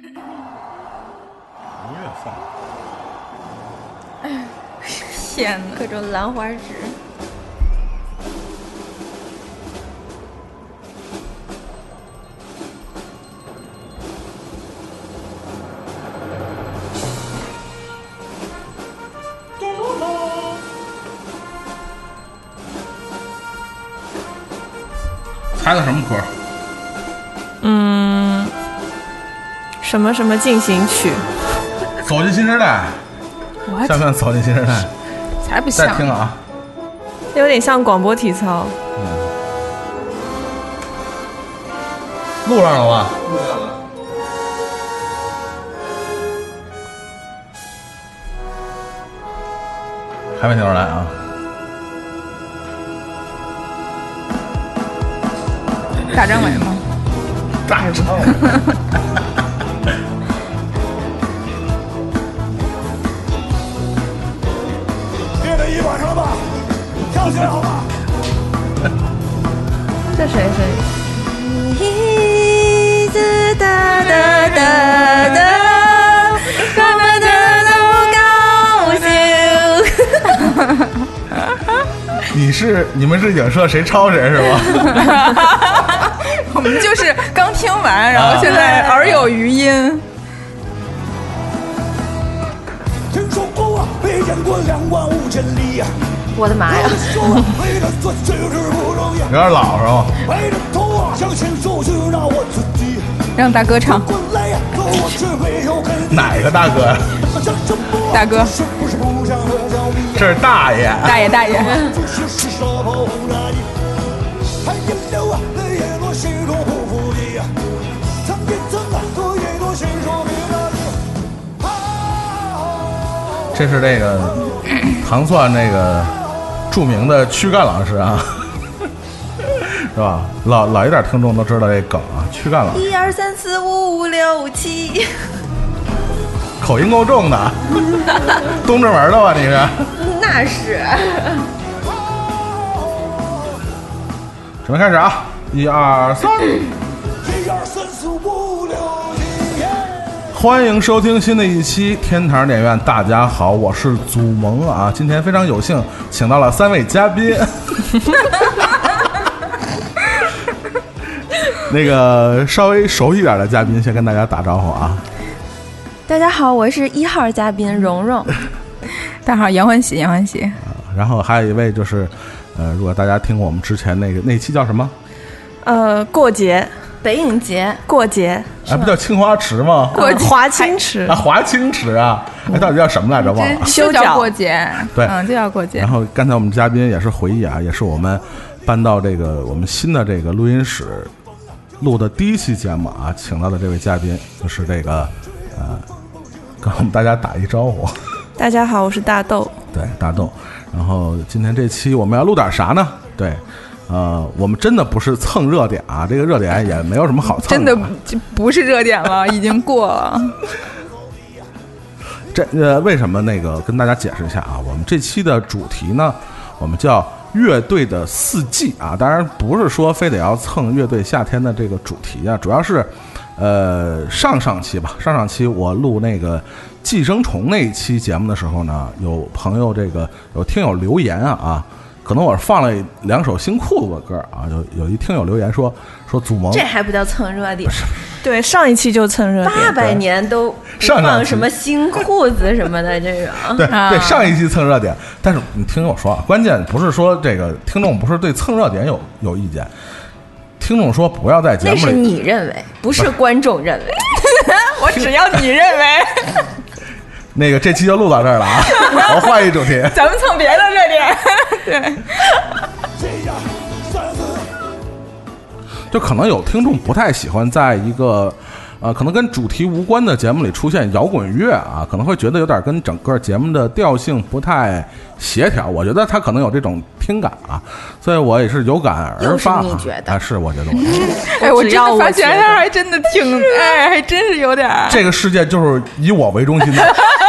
音乐放。天哪！各种兰花指。猜的什么歌？嗯，什么什么进行曲？走进新时代，像不像走进新时代？才不像！再听啊，有点像广播体操。录上了吧？录上了。还没听出来啊？大张伟吗？大张伟。这谁谁一直哒哒哒哒，他们的都高兴。你是你们是影射谁抄谁是吗？我们就是刚听完，然后现在耳有余音。听说过啊，没见过两万五千里呀。我的妈呀！为了做就是不容易。有点老是吧？让我自己。让大哥唱。哪个大哥呀？大哥。是不是不想和小米？这是大爷。大爷大爷。这是这个糖蒜那个著名的躯干老师啊，是吧？老老一点听众都知道这梗啊，躯干老师。一二三四五六七，口音够重的，东直门的吧？你是？那是。准备开始啊！一二三。一二三四五六七。欢迎收听新的一期天堂电影院。大家好，我是祖萌啊。今天非常有幸请到了三位嘉宾。那个稍微熟悉点的嘉宾，先跟大家打招呼啊。大家好，我是一号嘉宾蓉蓉。大家好，杨欢喜，杨欢喜。然后还有一位就是，呃，如果大家听过我们之前那个那期叫什么？呃，过节，北影节，过节，哎，不叫青花池吗？过华清池啊，华清池啊，哎，到底叫什么来着？忘了。休叫过节，对，嗯，就叫过节。然后刚才我们嘉宾也是回忆啊，也是我们搬到这个我们新的这个录音室录的第一期节目啊，请到的这位嘉宾就是这个呃，跟我们大家打一招呼。大家好，我是大豆。对，大豆。然后今天这期我们要录点啥呢？对，呃，我们真的不是蹭热点啊，这个热点也没有什么好蹭的真的就不是热点了，已经过了。这呃，为什么那个跟大家解释一下啊？我们这期的主题呢，我们叫乐队的四季啊，当然不是说非得要蹭乐队夏天的这个主题啊，主要是呃上上期吧，上上期我录那个。寄生虫那一期节目的时候呢，有朋友这个有听友留言啊啊，可能我是放了两首新裤子的歌啊，有有一听友留言说说祖萌，这还不叫蹭热点？对，上一期就蹭热点，八百年都放什么新裤子什么的，这种 对对，上一期蹭热点，但是你听我说啊，关键不是说这个听众不是对蹭热点有有意见，听众说不要在节目里，那是你认为，不是观众认为，我只要你认为。那个这期就录到这儿了啊！我换一主题，咱们蹭别的热点。对，就可能有听众不太喜欢在一个呃，可能跟主题无关的节目里出现摇滚乐啊，可能会觉得有点跟整个节目的调性不太协调。我觉得他可能有这种听感啊，所以我也是有感而发。你觉得？啊，是我觉得我。哎，我真的发现他还真的挺，哎，还真是有点。这个世界就是以我为中心的。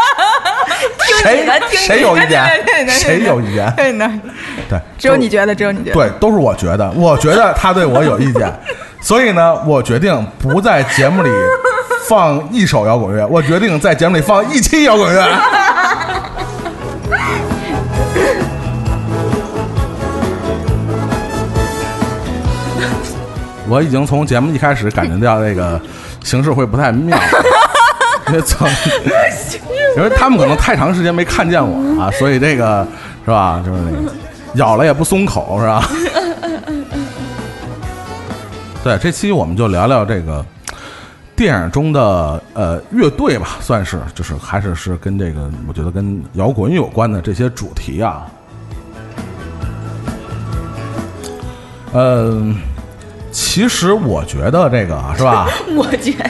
谁谁有意见？谁有意见？对呢，对，只有你觉得，只有你觉得，对，都是我觉得，我觉得他对我有意见，所以呢，我决定不在节目里放一首摇滚乐，我决定在节目里放一期摇滚乐。我已经从节目一开始感觉到这个形势会不太妙，因为从 因为他们可能太长时间没看见我啊，所以这个是吧？就是那个咬了也不松口是吧？对，这期我们就聊聊这个电影中的呃乐队吧，算是就是还是是跟这个我觉得跟摇滚有关的这些主题啊。嗯，其实我觉得这个啊是吧？我觉得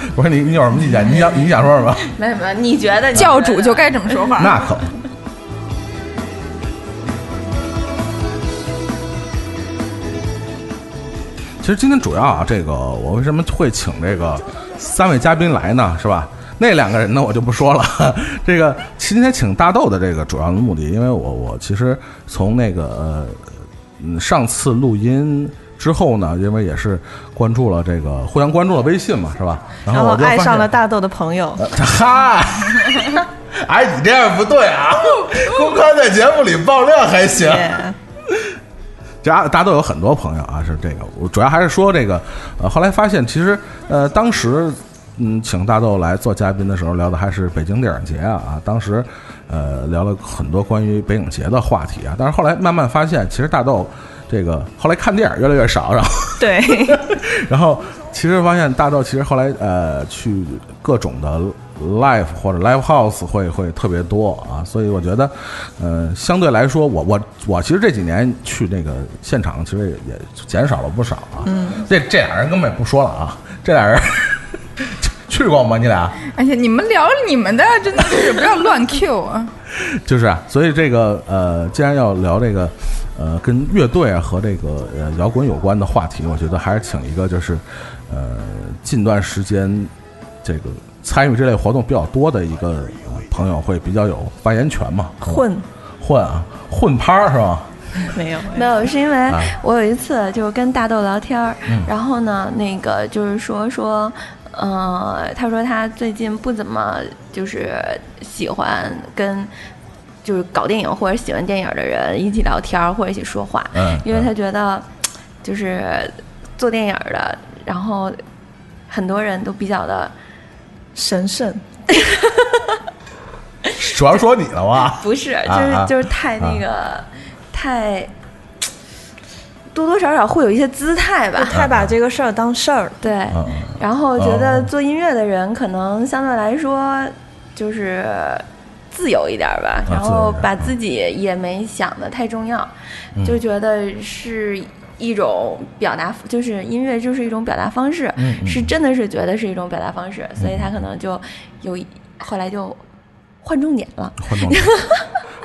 我说你你有什么意见？你想你想说什么？没有没有，你觉得教主就该这么说话。那可。其实今天主要啊，这个我为什么会请这个三位嘉宾来呢？是吧？那两个人呢，我就不说了。这个今天请大豆的这个主要的目的，因为我我其实从那个呃嗯上次录音之后呢，因为也是关注了这个互相关注了微信嘛，是吧？然然后我就发现上了大豆的朋友，嗨，哎，你这样不对啊！公开在节目里爆料还行。耶这大家都有很多朋友啊，是这个。我主要还是说这个，呃，后来发现其实，呃，当时，嗯，请大豆来做嘉宾的时候聊的还是北京电影节啊，啊，当时，呃，聊了很多关于北影节的话题啊。但是后来慢慢发现，其实大豆这个后来看电影越来越少，然后。对，然后其实发现大豆其实后来呃去各种的 live 或者 live house 会会特别多啊，所以我觉得呃相对来说我我我其实这几年去那个现场其实也也减少了不少啊。嗯，这这俩人根本不说了啊，这俩人 去过吗？你俩？哎呀你们聊你们的，真的是不要乱 Q 啊！就是啊，所以这个呃，既然要聊这个呃跟乐队啊和这个呃摇滚有关的话题，我觉得还是请一个就是呃近段时间这个参与这类活动比较多的一个、呃朋友会比较有发言权嘛。混混啊，混趴儿是吧？没有没有，是因为啊我有一次就是跟大豆聊天儿，嗯然后呢，那个就是说说，呃，他说他最近不怎么就是喜欢跟就是搞电影或者喜欢电影的人一起聊天或者一起说话，嗯因为他觉得就是做电影的，然后很多人都比较的神圣，主要说你了吧？不是，就是、就是太那个、太多多少少会有一些姿态吧，太把这个事儿当事儿了。对，然后觉得哦。做音乐的人可能相对来说就是自由一点吧，啊然后把自己也没想的太重要，嗯。就觉得是一种表达，就是音乐就是一种表达方式，嗯嗯。是真的是觉得是一种表达方式，所以他可能就有后来就换重点了。换动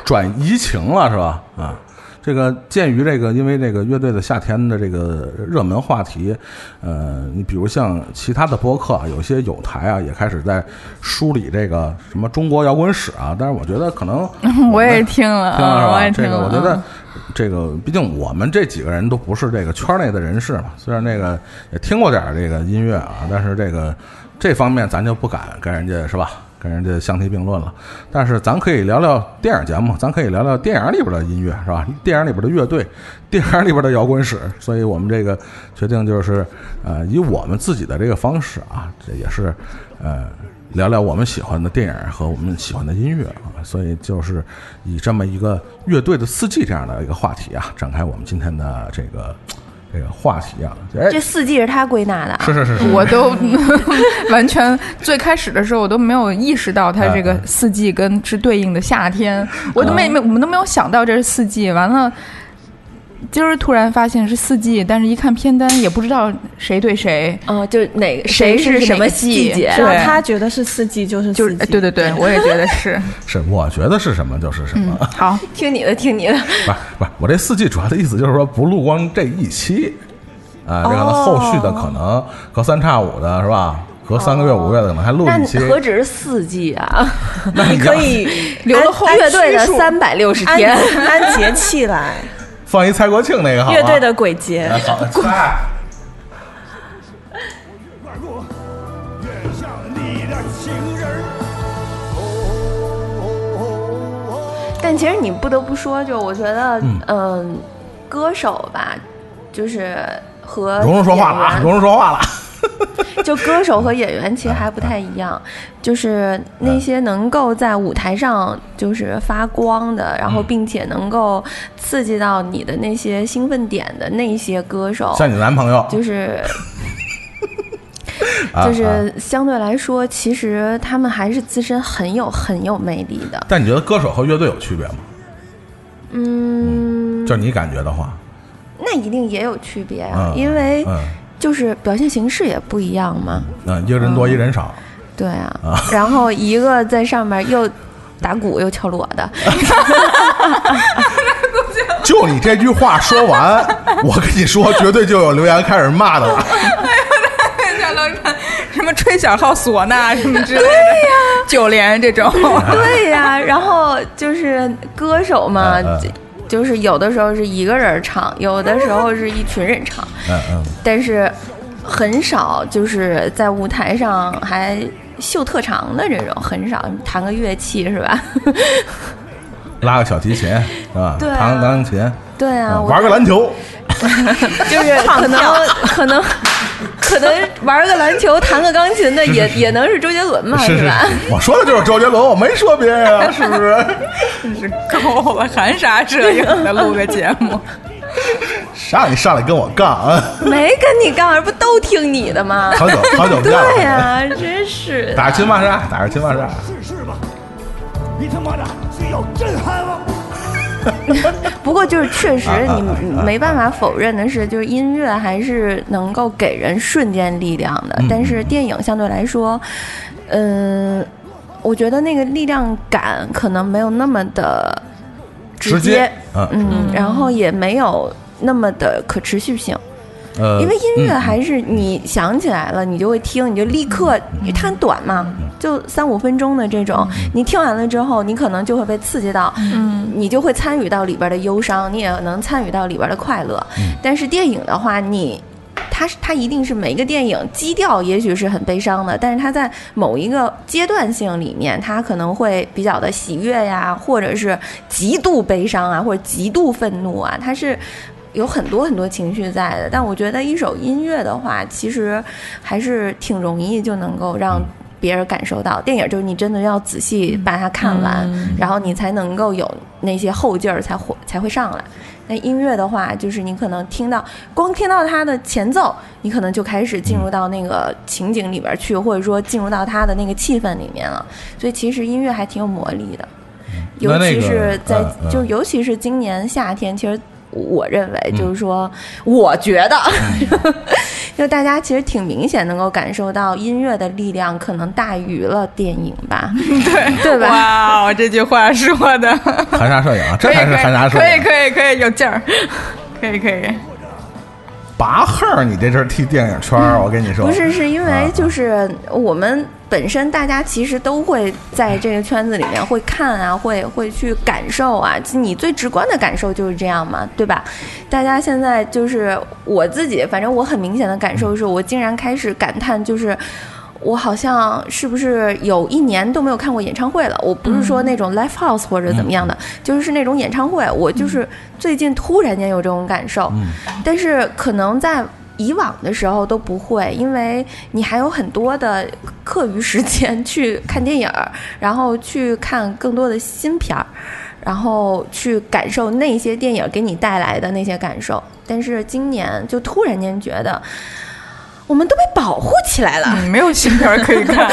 转移情了是吧？啊，这个鉴于这个，因为这个乐队的夏天的这个热门话题，呃，你比如像其他的播客啊，有些有台啊，也开始在梳理这个什么中国摇滚史啊，但是我觉得可能 我也听了，听了是吧？我也听了。这个我觉得，这个毕竟我们这几个人都不是这个圈内的人士嘛，虽然那个也听过点儿这个音乐啊，但是这个这方面咱就不敢跟人家是吧？跟人家相提并论了。但是咱可以聊聊电影节目，咱可以聊聊电影里边的音乐是吧？电影里边的乐队，电影里边的摇滚史。所以我们这个决定就是，呃，以我们自己的这个方式啊，这也是，呃。聊聊我们喜欢的电影和我们喜欢的音乐啊，所以就是以这么一个乐队的四季这样的一个话题啊，展开我们今天的这个这个话题啊。哎这，四季是他归纳的啊，是是是是，我都 完全最开始的时候，我都没有意识到他这个四季跟是对应的夏天，我都没没我们都没有想到这是四季。完了，今儿突然发现是四季，但是一看片单也不知道谁对谁，嗯，就哪个谁是什么季季节只要对他觉得是四季就是就是对对对，我也觉得是。是我觉得是什么就是什么。好，听你的，听你的。不是不是，我这四季主要的意思就是说不录光这一期，啊，这个呢哦后续的可能隔三差五的是吧？隔三个月五个月的可能还录一期。何止是四季啊？那你可以 留了后乐队的三百六十按天，按节气来，放一蔡国庆那个好？乐队的鬼节 但其实你不得不说，就我觉得，嗯嗯、歌手吧，就是和蓉蓉说话了啊，蓉蓉说话了。就歌手和演员其实还不太一样，就是那些能够在舞台上就是发光的，然后嗯。并且能够刺激到你的那些兴奋点的那些歌手，像你男朋友，就是啊 就啊。是相对来说，其实他们还是自身很有很有魅力的。但你觉得歌手和乐队有区别吗？嗯，就你感觉的话，那一定也有区别啊，嗯因为嗯就是表现形式也不一样嘛。嗯，一个人多一人少，对啊，啊。然后一个在上面又打鼓又敲锣的，就你这句话说完，我跟你说，绝对就有留言开始骂的了。什么吹小号唢呐什么之类的，对呀。九连这种。对呀、然后就是歌手嘛，嗯嗯就就是有的时候是一个人唱，有的时候是一群人唱，嗯嗯，但是很少就是在舞台上还秀特长的这种，很少弹个乐器是吧？拉个小提琴是吧？对啊。弹个钢琴，对啊，玩个篮球，就是可能 可能可能玩个篮球、弹个钢琴的也也能是周杰伦嘛，是是吧？，我说的就是周杰伦，我没说别人啊，是不是？真是够了，含沙射影的录个节目？谁让你上来跟我杠啊？没跟你干嘛，不都听你的吗？好久好久不见了，对呀、真是打着亲骂杀，打着亲骂杀。试试吧，你他妈的最有震撼吗？不过就是确实你没办法否认的是，就是音乐还是能够给人瞬间力量的。嗯，但是电影相对来说，嗯，我觉得那个力量感可能没有那么的直直接嗯嗯，然后也没有那么的可持续性。呃，因为音乐嗯还是你想起来了，你就会听，你就立刻，因为它很短嘛，就三五分钟的这种，你听完了之后，你可能就会被刺激到，嗯，你就会参与到里边的忧伤，你也能参与到里边的快乐。但是电影的话，你。它是它一定是每一个电影基调也许是很悲伤的，但是它在某一个阶段性里面，它可能会比较的喜悦呀，或者是极度悲伤啊，或者极度愤怒啊，它是有很多很多情绪在的。但我觉得一首音乐的话，其实还是挺容易就能够让别人感受到。电影就是你真的要仔细把它看完，然后你才能够有那些后劲儿才会才会上来。那音乐的话，就是你可能听到，光听到它的前奏，你可能就开始进入到那个情景里边去，或者说进入到它的那个气氛里面了。所以其实音乐还挺有魔力的，尤其是在、就尤其是今年夏天，其实我认为嗯。就是说，我觉得，就大家其实挺明显能够感受到音乐的力量可能大于了电影吧，对对吧？哇，我这句话说的，含沙射影啊，这可以才是含沙射影。可以影。可以可以有劲儿，可以可以。拔号，你这阵儿踢电影圈儿，我跟你说，不是，是因为啊就是我们本身大家其实都会在这个圈子里面会看啊，会会去感受啊，你最直观的感受就是这样嘛，对吧？大家现在就是我自己，反正我很明显的感受是我竟然开始感叹，就是。我好像是不是有一年都没有看过演唱会了？我不是说那种 live house 或者怎么样的，就是那种演唱会。我就是最近突然间有这种感受，嗯但是可能在以往的时候都不会，因为你还有很多的课余时间去看电影，然后去看更多的新片儿，然后去感受那些电影给你带来的那些感受。但是今年就突然间觉得。我们都被保护起来了，嗯，没有新片儿可以看。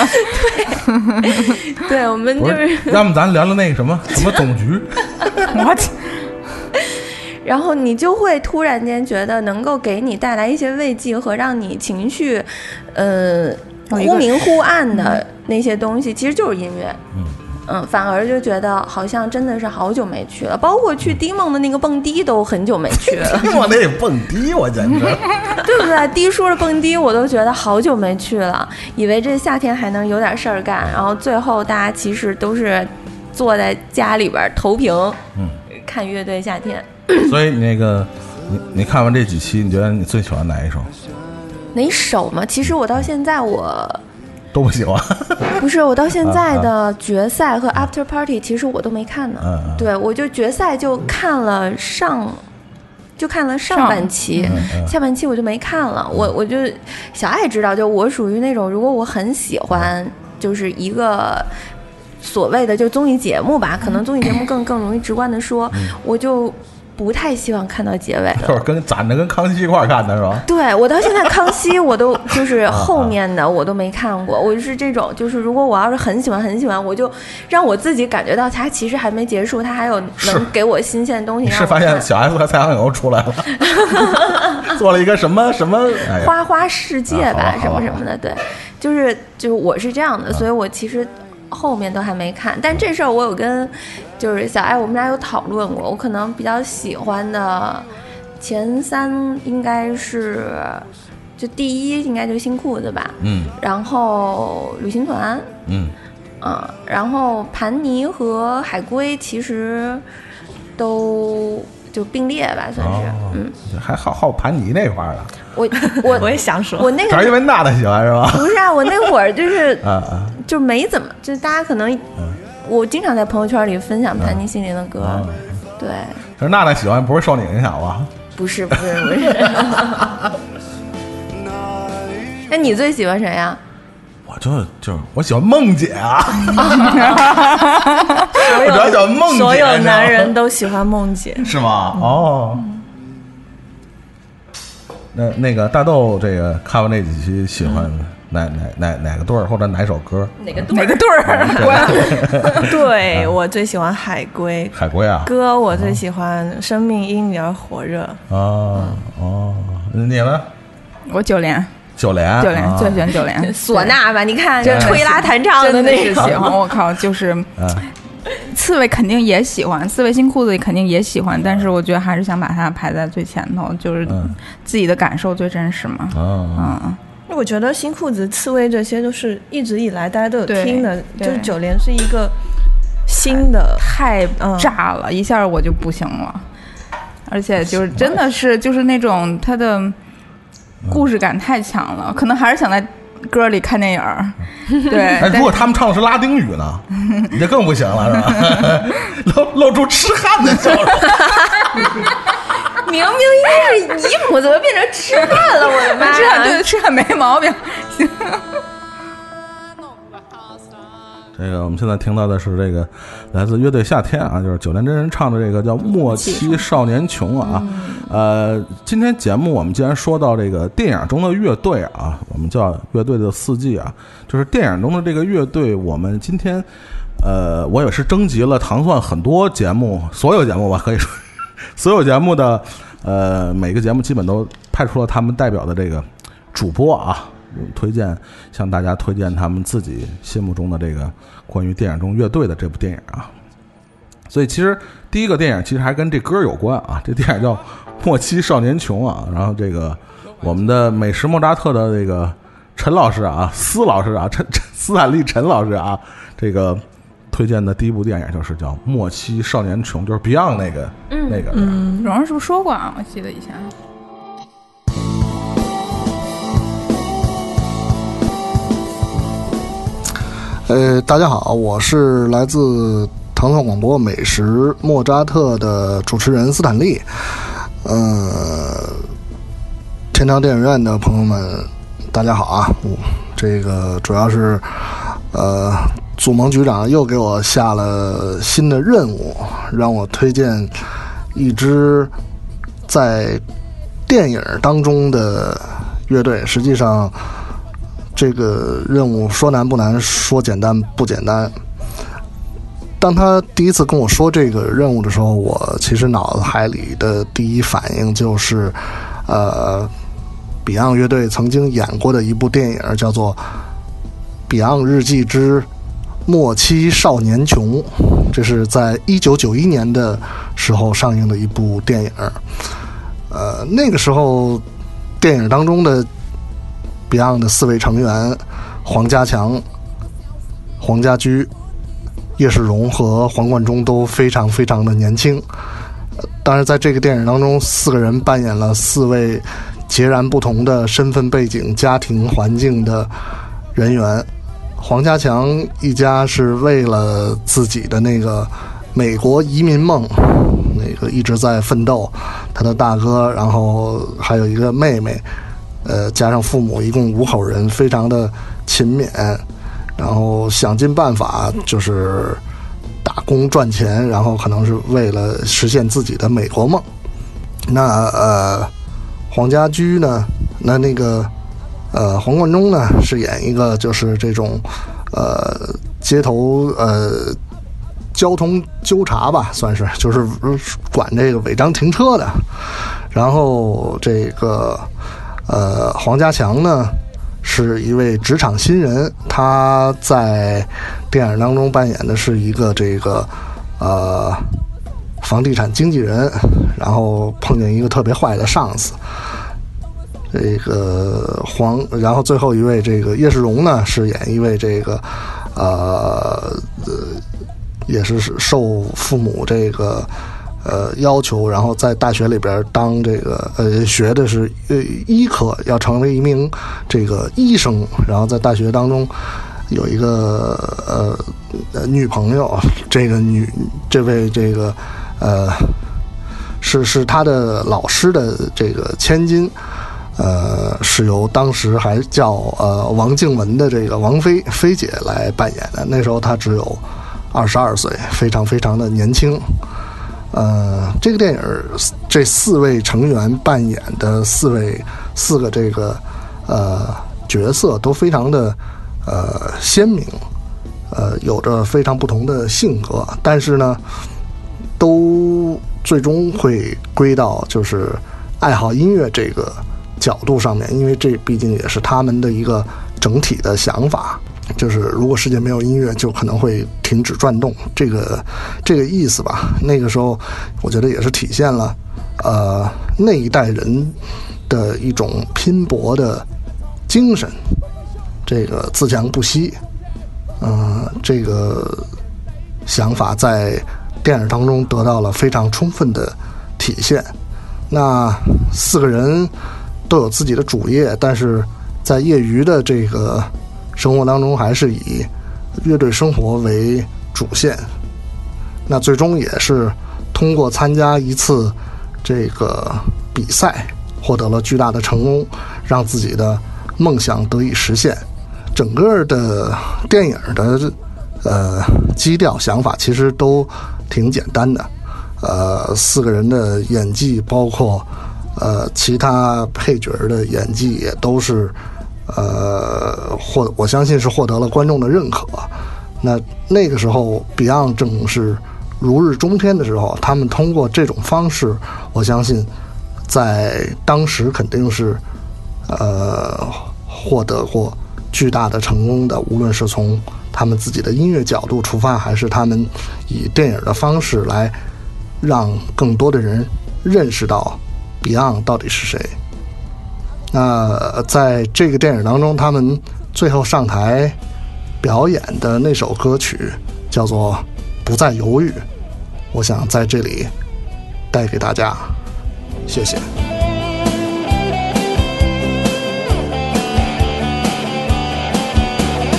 对，我们，就是是，要么咱聊聊那个什么什么总局，我然后你就会突然间觉得能够给你带来一些慰藉和让你情绪，呃，忽明忽暗的那些东西，其实就是音乐。嗯嗯，反而就觉得好像真的是好久没去了，包括去迪梦的那个蹦迪都很久没去了，我那蹦迪，我简直。对不对？迪叔的蹦迪我都觉得好久没去了，以为这夏天还能有点事儿干，然后最后大家其实都是坐在家里边投屏，嗯，看乐队夏天。所以你那个，你你看完这几期，你觉得你最喜欢哪一首？哪首嘛？其实我到现在我都不喜欢。不是，我到现在的决赛和 After Party 其实我都没看呢。对，我就决赛就看了上，就看了上上半期，下半期我就没看了。我我就小爱知道，就我属于那种，如果我很喜欢，就是一个。所谓的就综艺节目吧，可能综艺节目更更容易直观的说，我就不太希望看到结尾了。就是跟攒着跟康熙一块儿看的是吧？对我到现在康熙我都就是后面的我都没看过，我就是这种，就是如果我要是很喜欢很喜欢，我就让我自己感觉到它其实还没结束，它还有能给我新鲜的东西。是发现小 S 和蔡康永出来了，做了一个什么什么？哎，花花世界吧，什么什么的，对，就是就是我是这样的，所以我其实后面都还没看，但这事儿我有跟就是小爱我们俩有讨论过，我可能比较喜欢的前三应该是就第一应该就新裤子吧，嗯。然后旅行团，嗯，嗯，然后盘尼和海龟其实都就并列吧，算是，哦嗯，还好好盘尼那块儿的，我 我我也想说，我那主要因为娜娜喜欢是吧？不是啊，我那会儿就是 就没怎么，就大家可能，我经常在朋友圈里分享盘尼心灵的歌，啊！对，可是娜娜喜欢不会受你影响吧？不是不是不是，那你最喜欢谁呀？我就就是我喜欢梦姐啊，所 我主要喜欢梦姐，所有男人都喜欢梦姐。是吗？哦。那那个大豆，这个看完那几期，喜欢哪哪哪哪个队儿或者哪首歌？哪个队哪个队儿？对我最喜欢海龟海龟啊？歌，我最喜欢《生命因你而火热》。哦哦，你呢？我九连，九连，九连啊。最喜欢九连，唢呐吧，你看就吹拉弹唱真的那种，是喜欢。我靠，就是嗯刺猬肯定也喜欢，刺猬新裤子肯定也喜欢，但是我觉得还是想把它排在最前头，就是嗯。自己的感受最真实嘛。哦，嗯，我觉得新裤子、刺猬这些都是一直以来大家都有听的，就是九连是一个新的，太嗯。炸了，一下我就不行了，而且就是真的是就是那种它的故事感太强了，可能还是想在歌里看电影儿。对，哎，如果他们唱的是拉丁语呢，你这更不行了，是吧？露露出痴汉的笑容。明明应该是姨母，怎么变成痴汉了？我的妈这样呀！对，痴汉没毛病。行，这个我们现在听到的是这个来自乐队夏天啊，就是九连真人唱的这个叫《莫欺少年穷》啊。呃，今天节目我们既然说到这个电影中的乐队啊，我们叫乐队的四季啊，就是电影中的这个乐队，我们今天呃，我也是征集了糖蒜很多节目，所有节目吧，可以说 所有节目的呃每个节目基本都派出了他们代表的这个主播啊，推荐向大家推荐他们自己心目中的这个关于电影中乐队的这部电影啊。所以其实第一个电影其实还跟这歌有关啊，这电影叫《莫欺少年穷》啊。然后这个我们的美食莫扎特的这个陈老师啊，斯老师啊，陈陈斯坦利陈老师啊，这个推荐的第一部电影就是叫《莫欺少年穷》，就是 Beyond 那个、那个。嗯蓉蓉是不是说过啊？我记得以前。呃，大家好，我是来自糖蒜广播美食莫扎特的主持人斯坦利。呃，天堂电影院的朋友们，大家好啊！我这个主要是呃，祖蒙局长又给我下了新的任务，让我推荐一支在电影当中的乐队。实际上，这个任务说难不难，说简单不简单。当他第一次跟我说这个任务的时候，我其实脑海里的第一反应就是，呃，Beyond 乐队曾经演过的一部电影，叫做《Beyond 日记之末期少年穷》，这是在一九九一年的时候上映的一部电影。呃，那个时候电影当中的 Beyond 的四位成员黄家强、黄家驹、叶世荣和黄贯中都非常非常的年轻。呃当然，在这个电影当中，四个人扮演了四位截然不同的身份背景、家庭环境的人员。黄家强一家是为了自己的那个美国移民梦，那个一直在奋斗。他的大哥，然后还有一个妹妹，呃，加上父母，一共五口人，非常的勤勉，然后想尽办法就是打工赚钱，然后可能是为了实现自己的美国梦。那呃，黄家驹呢？那那个呃，黄贯中呢，是演一个就是这种呃街头呃交通纠察吧，算是就是管这个违章停车的。然后这个呃，黄家强呢是一位职场新人，他在电影当中扮演的是一个这个呃房地产经纪人，然后碰见一个特别坏的上司。这个黄，然后最后一位这个叶世荣呢，是演一位这个呃呃，也是受父母这个呃要求，然后在大学里边当这个呃学的是呃医科，要成为一名这个医生，然后在大学当中有一个呃呃女朋友，这个女这位这个呃是是他的老师的这个千金。呃，是由当时还叫呃王静雯的这个王菲菲姐来扮演的。那时候她只有二十二岁，非常非常的年轻。呃，这个电影这四位成员扮演的四位四个这个呃角色都非常的呃鲜明，呃有着非常不同的性格，但是呢，都最终会归到就是爱好音乐这个角度上面，因为这毕竟也是他们的一个整体的想法。就是如果世界没有音乐，就可能会停止转动，这个这个意思吧。那个时候，我觉得也是体现了呃那一代人的一种拼搏的精神，这个自强不息。嗯、这个想法在电影当中得到了非常充分的体现。那四个人都有自己的主业，但是在业余的这个生活当中，还是以乐队生活为主线。那最终也是通过参加一次这个比赛，获得了巨大的成功，让自己的梦想得以实现。整个的电影的呃基调想法其实都挺简单的，呃，四个人的演技，包括呃其他配角的演技，也都是呃获我相信是获得了观众的认可。那那个时候，Beyond 正是如日中天的时候，他们通过这种方式，我相信在当时肯定是呃获得过巨大的成功的，无论是从他们自己的音乐角度出发，还是他们以电影的方式来让更多的人认识到 Beyond 到底是谁。那在这个电影当中，他们最后上台表演的那首歌曲叫做《不再犹豫》，我想在这里带给大家，谢谢。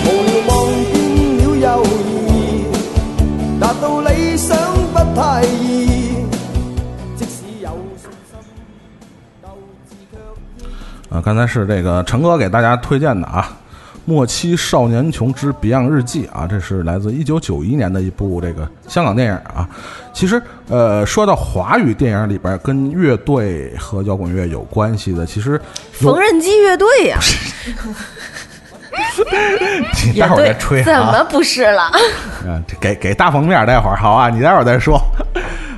無聊望見了友誼，達到理想不太易。啊，刚才是这个陈哥给大家推荐的啊，《莫欺少年穷之 Beyond 日记》啊，这是来自一九九一年的一部这个香港电影啊。其实，呃，说到华语电影里边跟乐队和摇滚乐有关系的，其实缝纫机乐队呀、你待会儿再吹怎啊。么不是了？嗯，给给大封面，待会儿好啊，你待会儿再说。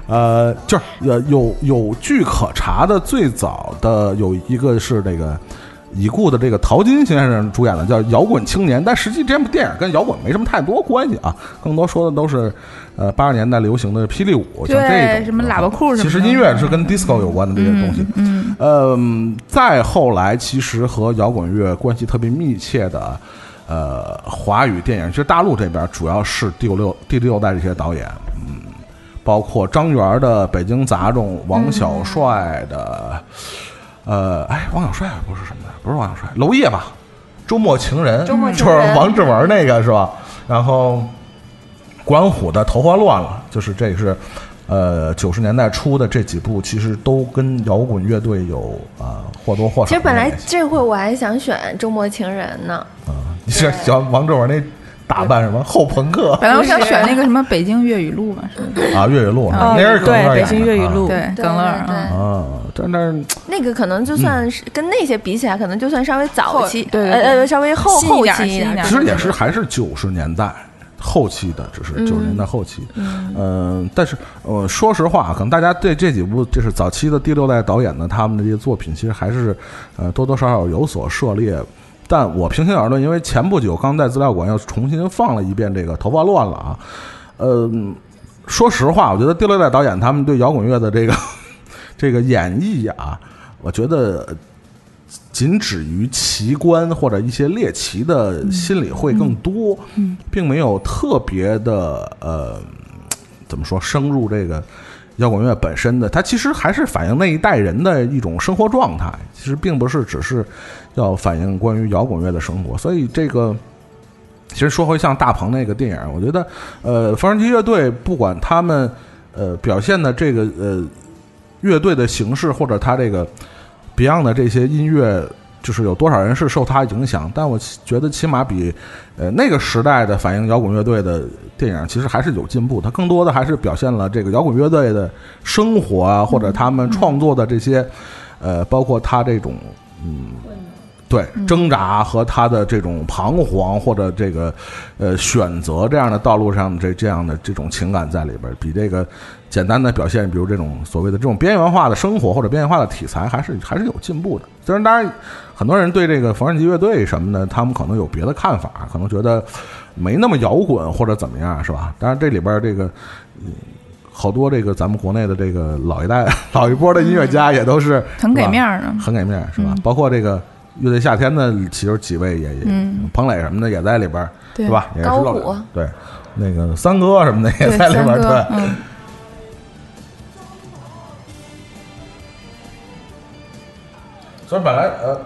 呃，就是呃有有据可查的，最早的有一个是这个已故的这个陶金先生主演的，叫《摇滚青年》，但实际这部电影跟摇滚没什么太多关系啊，更多说的都是呃八十年代流行的霹雳舞，像这对，种什么喇叭裤什么的。其实音乐是跟 disco 有关的这些东西。嗯，嗯，再后来，其实和摇滚乐关系特别密切的，呃，华语电影，其实大陆这边主要是第六第六代这些导演，嗯，包括张元的《北京杂种》，王小帅的，呃，哎，王小帅不是什么的，不是王小帅，娄烨吧？周末情人，周末情就是人王志文那个是吧？然后管虎的《头发乱了》，就是这是呃九十年代初的这几部，其实都跟摇滚乐队有啊、或多或少。其实本来这回我还想选《周末情人》呢，啊，你是喜欢王志文那打扮什么？后朋克。本来我想选那个什么北京粤语录嘛，是吧？啊？粤语录哦那是耿乐对，北演的啊京粤语录，对，耿乐啊，啊，但那那个可能就算是跟那些比起来，可能就算稍微早期，对呃呃，稍微后后期一点其实也是还是九十年代后期的，只是九十年代后期。嗯、但是呃，说实话，可能大家对这几部就是早期的第六代导演呢，他们的这些作品，其实还是呃多多少少有所涉猎。但我平心而论，因为前不久刚在资料馆又重新放了一遍这个《头发乱了》啊，呃、说实话，我觉得第六代导演他们对摇滚乐的这个 这个演绎啊，我觉得仅止于奇观或者一些猎奇的心理会更多，并没有特别的呃，怎么说深入这个摇滚乐本身的，它其实还是反映那一代人的一种生活状态，其实并不是只是要反映关于摇滚乐的生活，所以这个。其实说回像大鹏那个电影，我觉得，呃，缝纫机乐队不管他们呃表现的这个呃乐队的形式，或者他这个 Beyond 的这些音乐，就是有多少人是受他影响，但我觉得起码比呃那个时代的反映摇滚乐队的电影，其实还是有进步。它更多的还是表现了这个摇滚乐队的生活啊，或者他们创作的这些呃，包括他这种嗯。对挣扎和他的这种彷徨，或者这个呃选择这样的道路上这这样的这种情感在里边儿，比这个简单的表现，比如这种所谓的这种边缘化的生活或者边缘化的题材，还是还是有进步的。虽然当然很多人对这个缝纫机乐队什么的，他们可能有别的看法，可能觉得没那么摇滚或者怎么样，是吧？当然这里边这个。嗯好多这个咱们国内的这个老一代、老一波的音乐家也都是很给面儿的。很给面儿是吧？包括这个乐队夏天的，其实几位也也，嗯彭磊什么的也在里边，对是吧？也是虎对，那个三哥什么的也，在里边对，，嗯，所以本来呃，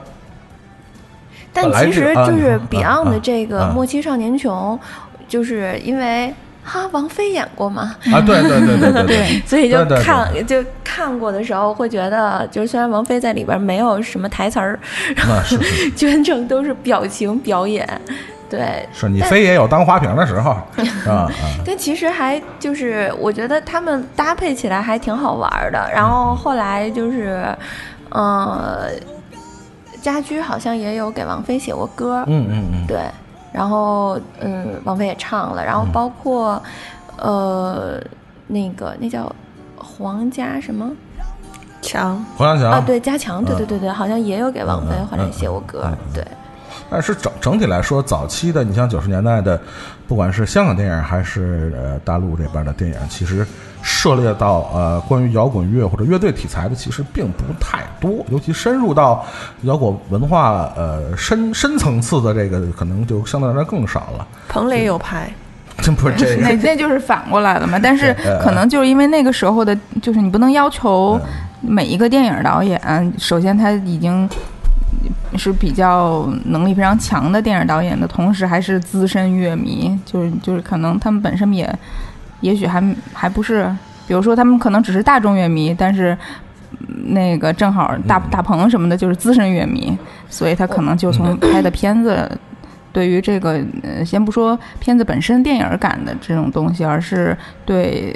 但其实就是 Beyond 啊的这个啊《莫欺少年穷》，就是因为哈王菲演过嘛，啊，对对对对对 对，所以就对对对看就看过的时候会觉得，就是虽然王菲在里边没有什么台词儿，全程都是表情表演，对。是，你非也有当花瓶的时候啊 啊，但其实还就是，我觉得他们搭配起来还挺好玩儿的。然后后来就是，呃，家驹好像也有给王菲写过歌，嗯嗯嗯，对，然后嗯，王菲也唱了，然后包括、呃那个那叫黄家什么？强，黄家强。啊？对，加强，对嗯。对对对，好像也有给王菲嗯嗯后来写过歌，嗯嗯。对。但是整整体来说，早期的你像九十年代的，不管是香港电影还是呃大陆这边的电影，其实涉猎到呃关于摇滚乐或者乐队题材的，其实并不太多。尤其深入到摇滚文化呃深深层次的这个，可能就相对来说更少了。彭磊有拍，真不是这 那个，那就是反过来了嘛。但是 可能就是因为那个时候的，就是你不能要求每一个电影导演，首先他已经是比较能力非常强的电影导演的同时，还是资深乐迷，就是就是可能他们本身也也许还还不是，比如说他们可能只是大众乐迷，但是。嗯那个正好大大鹏什么的，就是资深乐迷，所以他可能就从拍的片子对于这个，呃，先不说片子本身电影感的这种东西，而是对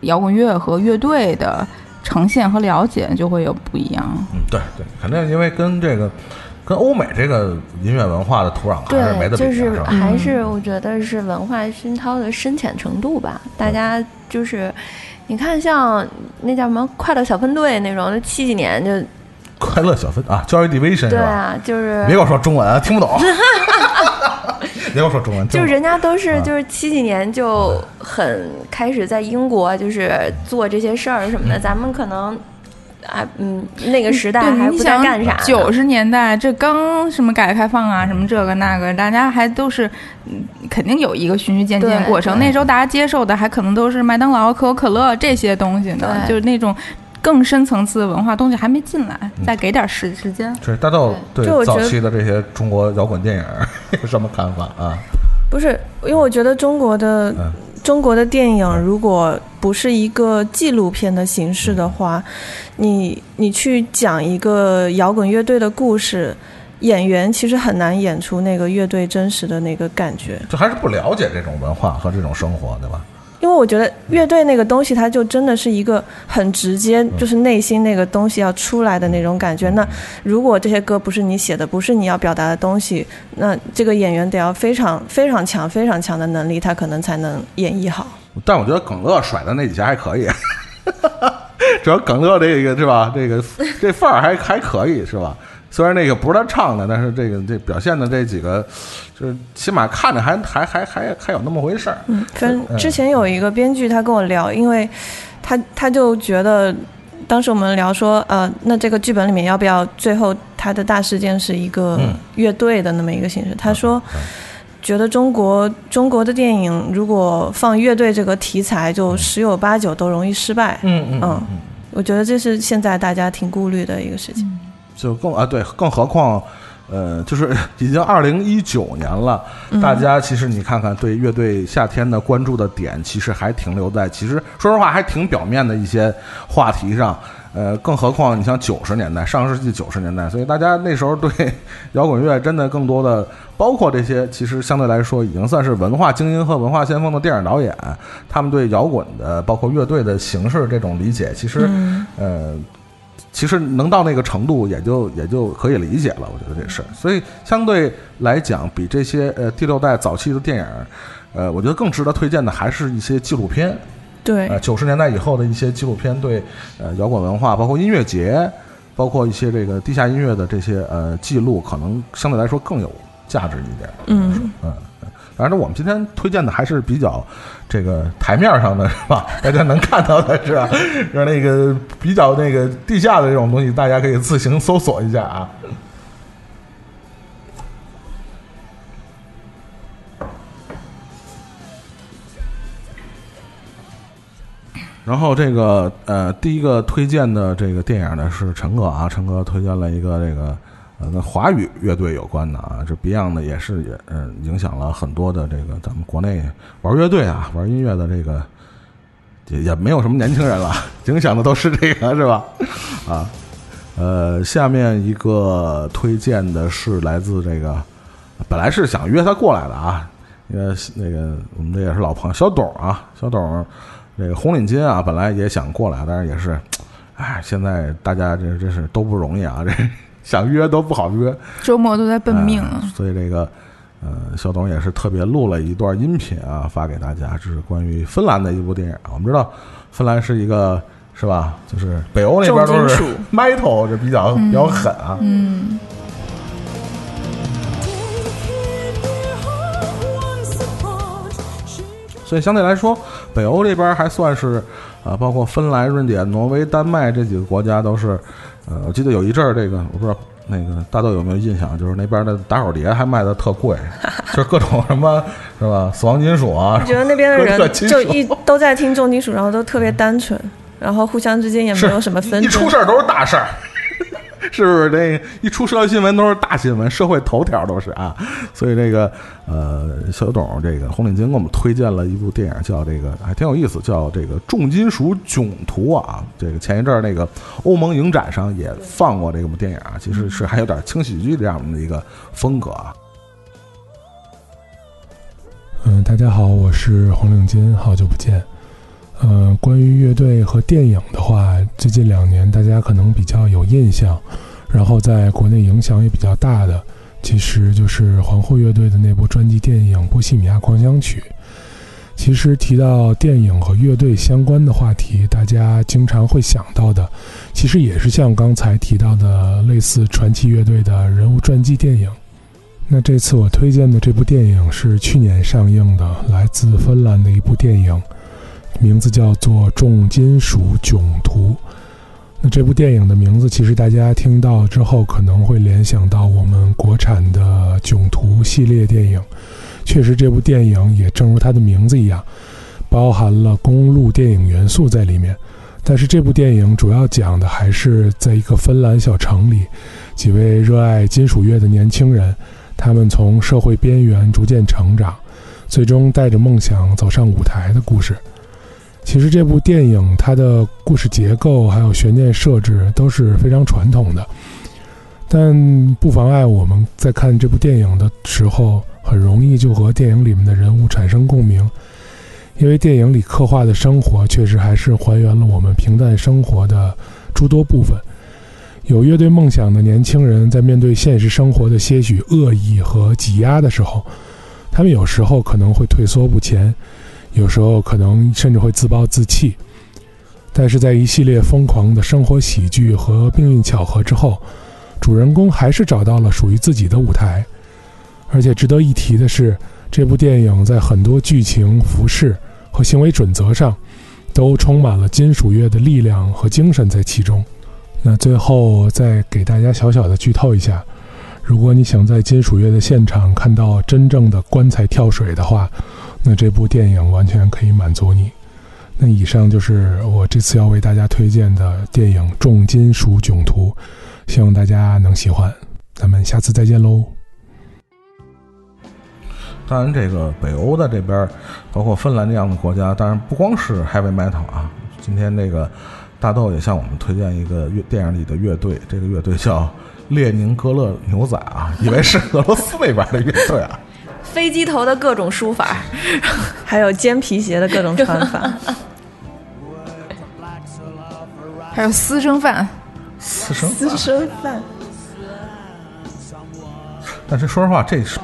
摇滚乐和乐队的呈现和了解就会有不一样。嗯，对对，肯定因为跟这个跟欧美这个音乐文化的土壤还是没得对，比的，就是？还是我觉得是文化熏陶的深浅程度吧。大家就是，你看像那叫什么快乐小分队那种，七几年就 快乐小分啊，Joy Division 是吧？对啊，就是别跟我说中文啊，听不懂。别给我说中文，就是人家都是啊就是七几年就很开始在英国就是做这些事儿什么的，咱们可能啊嗯那个时代，还不知道你想干啥。九十年代这刚什么改革开放啊，什么这个那个，大家还都是嗯肯定有一个循序渐进的过程。那时候大家接受的还可能都是麦当劳、可口可乐这些东西呢，就是那种。更深层次的文化东西还没进来，再给点时时间。这大豆对早期的这些中国摇滚电影 有什么看法啊？不是，因为我觉得中国的、嗯中国的电影如果不是一个纪录片的形式的话，你你去讲一个摇滚乐队的故事，演员其实很难演出那个乐队真实的那个感觉。就还是不了解这种文化和这种生活，对吧？我觉得乐队那个东西，它就真的是一个很直接，就是内心那个东西要出来的那种感觉。那如果这些歌不是你写的，不是你要表达的东西，那这个演员得要非常非常强、非常强的能力，他可能才能演绎好。但我觉得耿乐甩的那几下还可以，主要耿乐这个是吧？这个这范儿还还可以是吧？虽然那个不是他唱的，但是这个这表现的这几个，就是起码看着还还还还还有那么回事儿。嗯，反正之前有一个编剧他跟我聊，因为他他就觉得，当时我们聊说，呃，那这个剧本里面要不要最后他的大事件是一个嗯乐队的那么一个形式？他说，觉得中国中国的电影如果放乐队这个题材，就十有八九都容易失败。嗯嗯嗯，我觉得这是现在大家挺顾虑的一个事情。就更啊对，更何况，呃，就是 已经二零一九年了，大家其实你看看对乐队夏天的关注的点，其实还停留在其实说实话还挺表面的一些话题上。呃，更何况你像九十年代，上世纪九十年代，所以大家那时候对摇滚乐真的更多的，包括这些其实相对来说已经算是文化精英和文化先锋的电影导演，他们对摇滚的包括乐队的形式这种理解，其实、呃其实能到那个程度，也就也就可以理解了。我觉得这事儿，所以相对来讲，比这些呃第六代早期的电影，呃，我觉得更值得推荐的还是一些纪录片。对，呃，九十年代以后的一些纪录片，对呃摇滚文化，包括音乐节，包括一些这个地下音乐的这些呃记录，可能相对来说更有价值一点。嗯，嗯，反正我们今天推荐的还是比较这个台面上的，是吧？大家能看到的是吧？是那个比较那个地下的这种东西，大家可以自行搜索一下啊。然后这个呃，第一个推荐的这个电影呢是陈哥啊，陈哥推荐了一个这个呃跟华语乐队有关的啊，这 Beyond 的也是也嗯、影响了很多的这个咱们国内玩乐队啊、玩音乐的这个也也没有什么年轻人了，影响的都是这个是吧？啊，呃，下面一个推荐的是来自这个，本来是想约他过来的啊，因为那个我们这也是老朋友小董啊，小董。这个红领巾啊，本来也想过来，但是也是，哎，现在大家这真是都不容易啊，这想约都不好约，周末都在奔命啊。呃所以这个，呃，小董也是特别录了一段音频啊，发给大家，这是关于芬兰的一部电影。我们知道，芬兰是一个是吧？就是北欧那边都是 metal，这比较比较狠啊。嗯，所以相对来说，北欧这边还算是，啊，包括芬兰、瑞典、挪威、丹麦这几个国家都是，呃，我记得有一阵儿，这个我不知道那个大豆有没有印象，就是那边的打火碟还卖的特贵，就是各种什么是吧，死亡金属啊我，觉得那边的人 就一都在听重金属，然后都特别单纯，然后互相之间也没有什么纷争一出。事儿都是大事儿。是不是这一出社会新闻都是大新闻，社会头条都是啊？所以这个呃，小董这个红领巾给我们推荐了一部电影，叫这个还挺有意思，叫这个《重金属囧途》啊。这个前一阵儿那个欧盟影展上也放过这部电影啊，其实是还有点轻喜剧这样的一个风格啊。嗯，大家好，我是红领巾，好久不见。呃，关于乐队和电影的话，最近两年大家可能比较有印象，然后在国内影响也比较大的，其实就是皇后乐队的那部传记电影《波西米亚狂想曲》。其实提到电影和乐队相关的话题，大家经常会想到的，其实也是像刚才提到的类似传奇乐队的人物传记电影。那这次我推荐的这部电影是去年上映的，来自芬兰的一部电影，名字叫做《重金属囧途》。那这部电影的名字，其实大家听到之后可能会联想到我们国产的《囧途》系列电影。确实，这部电影也正如它的名字一样，包含了公路电影元素在里面。但是这部电影主要讲的还是在一个芬兰小城里，几位热爱金属乐的年轻人，他们从社会边缘逐渐成长，最终带着梦想走上舞台的故事。其实这部电影它的故事结构还有悬念设置都是非常传统的，但不妨碍我们在看这部电影的时候，很容易就和电影里面的人物产生共鸣，因为电影里刻画的生活确实还是还原了我们平淡生活的诸多部分。有乐队梦想的年轻人在面对现实生活的些许恶意和挤压的时候，他们有时候可能会退缩不前。有时候可能甚至会自暴自弃，但是在一系列疯狂的生活喜剧和命运巧合之后，主人公还是找到了属于自己的舞台。而且值得一提的是，这部电影在很多剧情、服饰和行为准则上，都充满了金属乐的力量和精神在其中。那最后再给大家小小的剧透一下：如果你想在金属乐的现场看到真正的棺材跳水的话。那这部电影完全可以满足你。那以上就是我这次要为大家推荐的电影《重金属囧途》，希望大家能喜欢。咱们下次再见喽。当然，这个北欧的这边，包括芬兰这样的国家，当然不光是 heavy metal 啊。今天这个大豆也向我们推荐一个乐电影里的乐队，这个乐队叫列宁格勒牛仔啊，以为是俄罗斯那边的乐队啊。飞机头的各种书法，还有尖皮鞋的各种穿法，还有私生饭，私生私生饭。但是说实话，这是。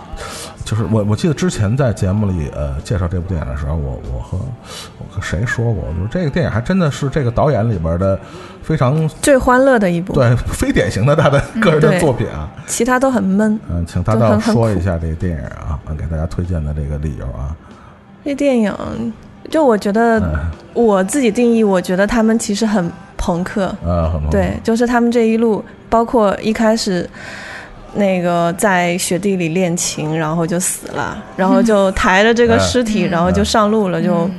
就是我，我记得之前在节目里，呃，介绍这部电影的时候，我我和我和谁说过，我说这个电影还真的是这个导演里边的非常最欢乐的一部，对，非典型的他的个人的作品啊，其他都很闷。嗯，请他倒说一下这个电影啊，给大家推荐的这个理由啊。这电影就我觉得我自己定义，我觉得他们其实很朋克，啊，对，就是他们这一路，包括一开始。那个在雪地里练琴，然后就死了，然后就抬着这个尸体，然后就上路了，就，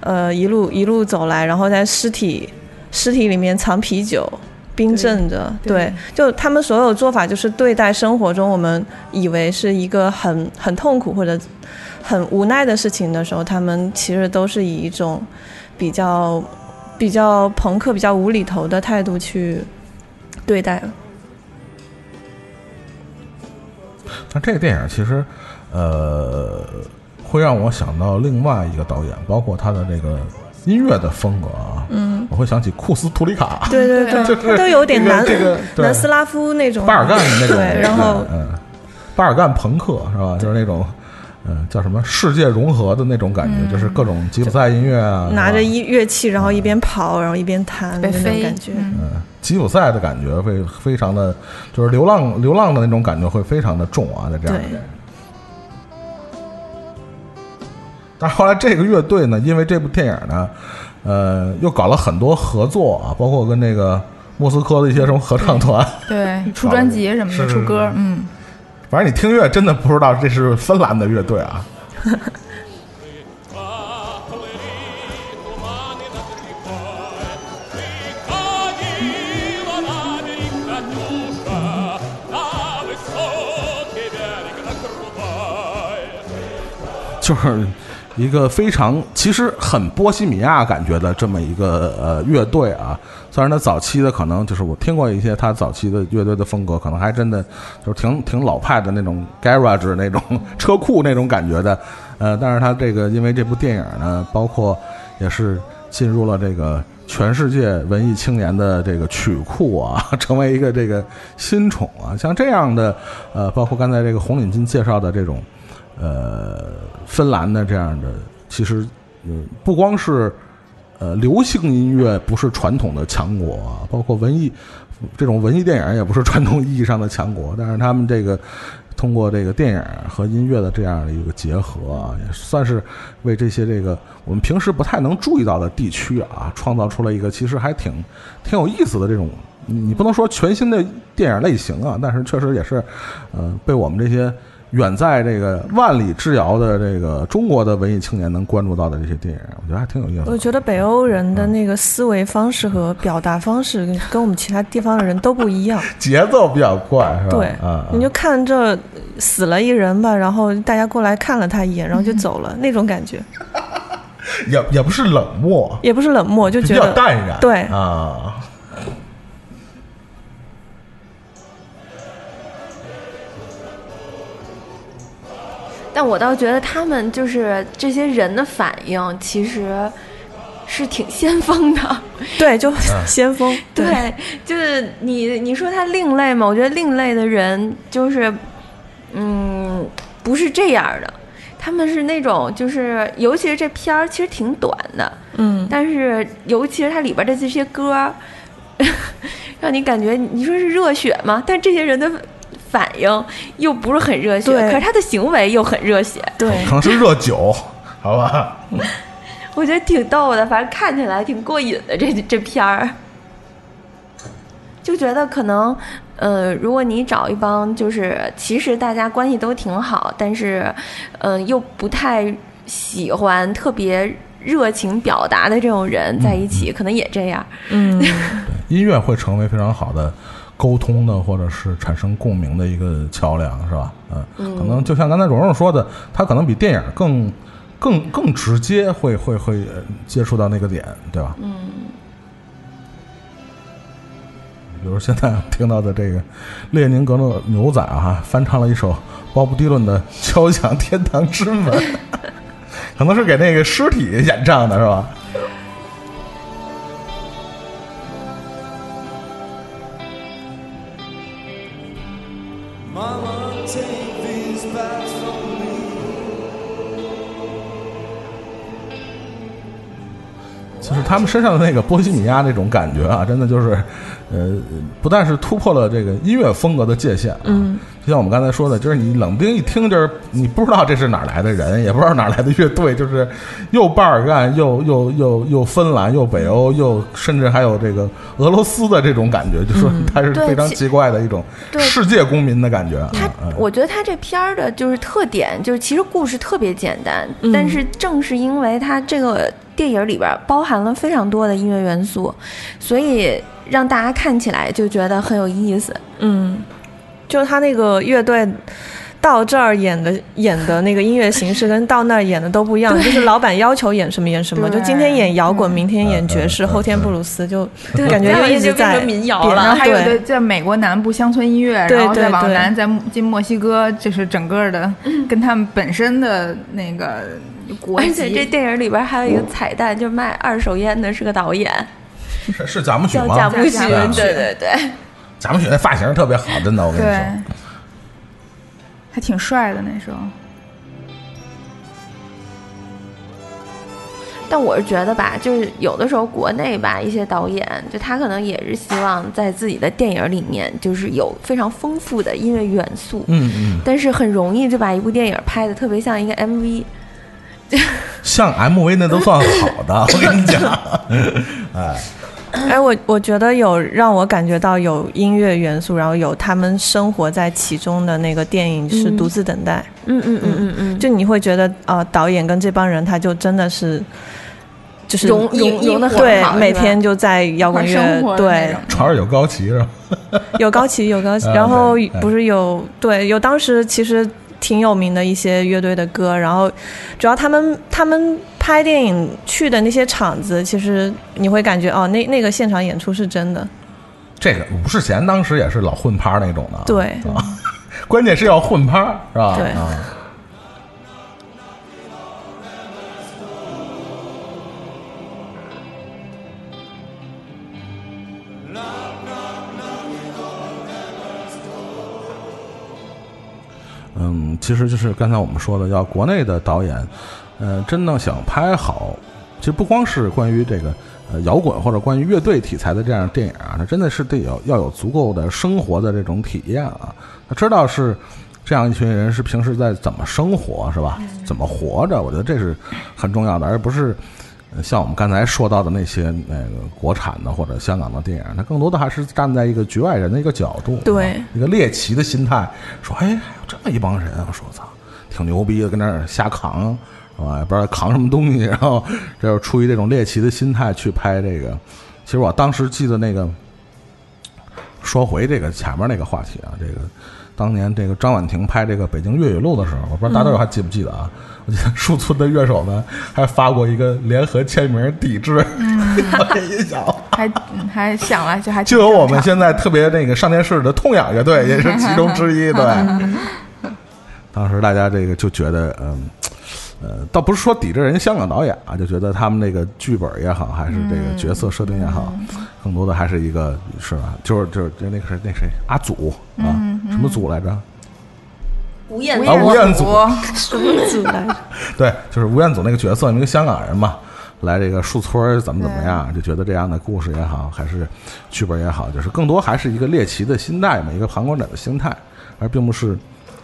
呃，一路一路走来，然后在尸体尸体里面藏啤酒，冰镇着，对，就他们所有做法，就是对待生活中我们以为是一个很很痛苦或者很无奈的事情的时候，他们其实都是以一种比较比较朋克、比较无厘头的态度去对待。那这个电影其实，呃，会让我想到另外一个导演，包括他的这个音乐的风格啊，嗯，我会想起库斯图里卡，对对对，他都有点南这个南斯拉夫那种巴尔干那种，对，然后嗯，巴尔干朋克是吧？就是那种。嗯，叫什么世界融合的那种感觉，就是各种吉普赛音乐啊，拿着一乐器，然后一边跑，然后一边弹那种感觉。嗯，吉普赛的感觉会非常的，就是流浪流浪的那种感觉会非常的重啊，在这样。但是后来这个乐队呢，因为这部电影呢，呃，又搞了很多合作啊，包括跟那个莫斯科的一些什么合唱团，对，出专辑什么的，出歌，嗯。反正你听乐真的不知道这是芬兰的乐队啊。就 是一个非常其实很波西米亚感觉的这么一个呃乐队啊。虽然他早期的可能就是我听过一些他早期的乐队的风格，可能还真的就是挺挺老派的那种 garage 那种车库那种感觉的，呃，但是他这个因为这部电影呢，包括也是进入了这个全世界文艺青年的这个曲库啊，成为一个这个新宠啊，像这样的呃，包括刚才这个红领巾介绍的这种呃芬兰的这样的，其实嗯不光是。呃，流行音乐不是传统的强国啊，包括文艺这种文艺电影也不是传统意义上的强国。但是他们这个通过这个电影和音乐的这样的一个结合啊，也算是为这些这个我们平时不太能注意到的地区啊，创造出了一个其实还挺挺有意思的这种。你不能说全新的电影类型啊，但是确实也是，呃，被我们这些远在这个万里之遥的这个中国的文艺青年能关注到的这些电影，我觉得还挺有意思的。我觉得北欧人的那个思维方式和表达方式跟跟我们其他地方的人都不一样。节奏比较快，是吧？对啊，你就看这死了一人吧，然后大家过来看了他一眼，然后就走了，那种感觉也也不是冷漠，也不是冷漠，就觉得比较淡然。对啊，但我倒觉得他们就是这些人的反应，其实是挺先锋的。对，就先锋。对，就是你你说他另类嘛？我觉得另类的人就是，嗯，不是这样的。他们是那种，就是尤其是这片儿其实挺短的，嗯，但是尤其是它里边的这些歌，让你感觉你说是热血吗？但这些人的反应又不是很热血，可是他的行为又很热血，对。可能是热酒，好吧？我觉得挺逗的，反正看起来挺过瘾的这这片儿，就觉得可能，呃，如果你找一帮就是其实大家关系都挺好，但是，呃，又不太喜欢特别热情表达的这种人在一起，可能也这样。嗯，音乐会成为非常好的沟通的，或者是产生共鸣的一个桥梁，是吧？嗯，可能就像刚才蓉蓉说的，它可能比电影更、更、更直接会，会会呃接触到那个点，对吧？嗯。比如现在听到的这个列宁格勒牛仔啊，翻唱了一首鲍勃迪伦的《敲响天堂之门》，可能是给那个尸体演唱的，是吧？他们身上的那个波西米亚那种感觉啊，真的就是，呃，不但是突破了这个音乐风格的界限啊，嗯，就像我们刚才说的，就是你冷不丁一听，就是你不知道这是哪儿来的人，也不知道哪儿来的乐队，就是又巴尔干，又又又又芬兰，又北欧，又甚至还有这个俄罗斯的这种感觉，就说它是非常奇怪的一种对世界公民的感觉啊。他嗯，我觉得他这片儿的就是特点，就是其实故事特别简单，嗯但是正是因为它这个电影里边包含了非常多的音乐元素，所以让大家看起来就觉得很有意思。嗯，就是他那个乐队到这儿演的演的那个音乐形式跟到那儿演的都不一样，就是老板要求演什么演什么，就今天演摇滚，明天演爵士，后天布鲁斯，就感觉就一直在民谣了。然后还有在美国南部乡村音乐，对然后再对对。往南再进墨西哥，就是整个的跟他们本身的那个国而且这。电影里边还有一个彩蛋，就卖二手烟的是个导演，是是贾木许叫吗？贾木许，对啊对对对。贾木许那发型特别好，真的，我跟你对说。，还挺帅的那时候。但我是觉得吧，就是有的时候国内吧，一些导演就他可能也是希望在自己的电影里面，就是有非常丰富的音乐元素，嗯嗯，但是很容易就把一部电影拍的特别像一个 MV。像 MV 那都算好的，我跟你讲。哎，哎，我我觉得有让我感觉到有音乐元素，然后有他们生活在其中的那个电影是嗯《独自等待嗯嗯嗯嗯嗯》，就你会觉得啊、呃导演跟这帮人他就真的是。就是融融融的很对好，每天就在摇滚乐对种船上有高旗是吧？有高旗，有高旗，啊然后不是有对有当时其实挺有名的一些乐队的歌，然后主要他们他们拍电影去的那些场子，其实你会感觉哦，那那个现场演出是真的，这个吴世贤当时也是老混趴那种的，对啊，关键是要混趴是吧？对啊。嗯，其实就是刚才我们说的，要国内的导演，呃，真的想拍好，其实不光是关于这个呃摇滚或者关于乐队题材的这样的电影啊，它真的是得有要有足够的生活的这种体验啊，他知道是这样一群人是平时在怎么生活是吧？怎么活着？我觉得这是很重要的，而不是呃像我们刚才说到的那些那个国产的或者香港的电影，它更多的还是站在一个局外人的一个角度，对啊一个猎奇的心态，说哎，还有这么一帮人啊，说操，挺牛逼的，跟那儿瞎扛，是吧？也不知道扛什么东西，然后这就是出于这种猎奇的心态去拍这个。其实我当时记得那个，说回这个前面那个话题啊，这个当年这个张婉婷拍这个《北京粤语录》的时候，我不知道大家还记不记得啊？我记得树村的乐手们还发过一个联合签名抵制。还嗯还想了，就还就有我们现在特别那个上电视的痛痒乐队也是其中之一，对。当时大家这个就觉得，嗯，呃，倒不是说抵制人家香港导演啊，就觉得他们那个剧本也好，还是这个角色设定也好，更多的还是一个是吧？就是就是就那个谁那谁阿祖啊，什么祖来着？吴彦啊吴彦祖。什么祖来着？对，就是吴彦祖那个角色，一个香港人嘛，来这个树村怎么怎么样，就觉得这样的故事也好，还是剧本也好，就是更多还是一个猎奇的心态嘛，一个旁观者的心态，而并不是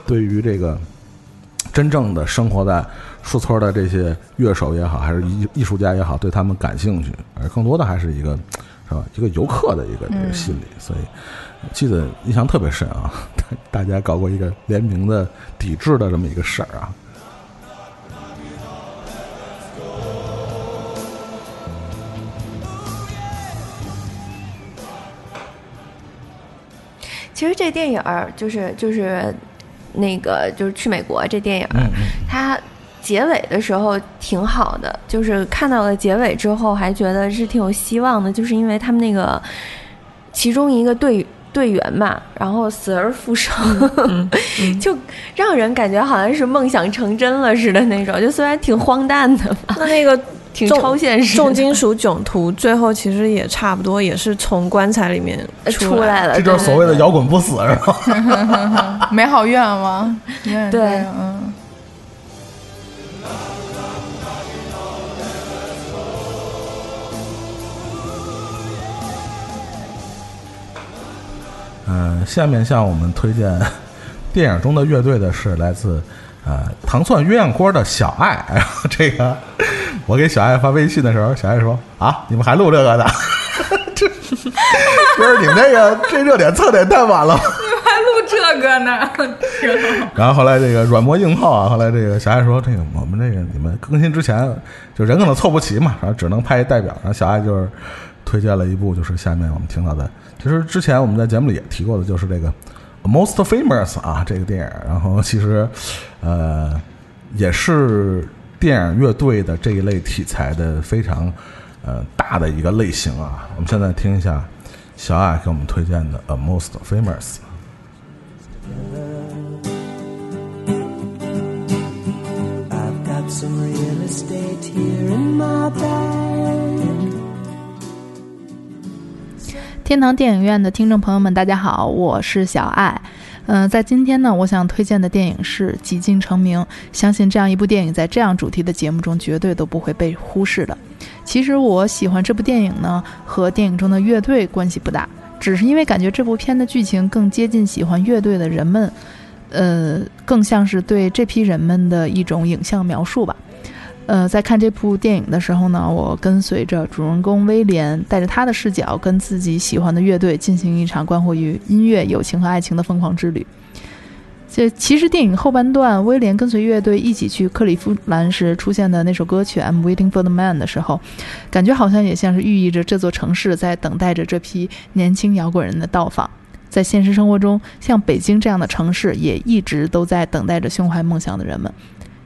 对于这个真正的生活在树村的这些乐手也好，还是艺艺术家也好，对他们感兴趣，而更多的还是一个是吧，一个游客的一个这个心理，所以。记得印象特别深啊，大家搞过一个联名的抵制的这么一个事儿啊。其实这电影儿就是就是那个就是去美国这电影儿，嗯它结尾的时候挺好的，就是看到了结尾之后还觉得是挺有希望的，就是因为他们那个其中一个队队员嘛，然后死而复生，就让人感觉好像是梦想成真了似的那种，就虽然挺荒诞的吧，那那个挺超现实的，重金属囧途最后其实也差不多，也是从棺材里面呃出来。来了，这就是所谓的摇滚不死，是吧？美好愿望，对对嗯。嗯，下面向我们推荐 电影中的乐队的是来自呃糖蒜鸳鸯锅的小爱。然后这个我给小爱发微信的时候，小爱说啊，你们还录这个呢？这不是你们这个这热点蹭点太晚了。还录这个呢。然后后来这个软磨硬泡啊，后来这个小爱说，这个我们这个你们更新之前，就人可能凑不齐嘛，然后只能派一代表。然后小爱就是推荐了一部，就是下面我们听到的，其实之前我们在节目里也提过的，就是这个《Most Famous》啊这个电影。然后其实呃也是电影乐队的这一类题材的非常呃大的一个类型啊。我们现在听一下小爱给我们推荐的《A Most Famous》。Some real estate here in my bag. 天堂电影院的听众朋友们，大家好，我是小爱。嗯、在今天呢，我想推荐的电影是《几近成名》。相信这样一部电影在这样主题的节目中绝对都不会被忽视的。其实我喜欢这部电影呢，和电影中的乐队关系不大，只是因为感觉这部片的剧情更接近喜欢乐队的人们，呃，更像是对这批人们的一种影像描述吧。呃，在看这部电影的时候呢，我跟随着主人公威廉，带着他的视角，跟自己喜欢的乐队进行一场关乎于音乐、友情和爱情的疯狂之旅。这其实电影后半段，威廉跟随乐队一起去克利夫兰时出现的那首歌曲《I'm Waiting for the Man》的时候，感觉好像也像是寓意着这座城市在等待着这批年轻摇滚人的到访。在现实生活中，像北京这样的城市，也一直都在等待着胸怀梦想的人们。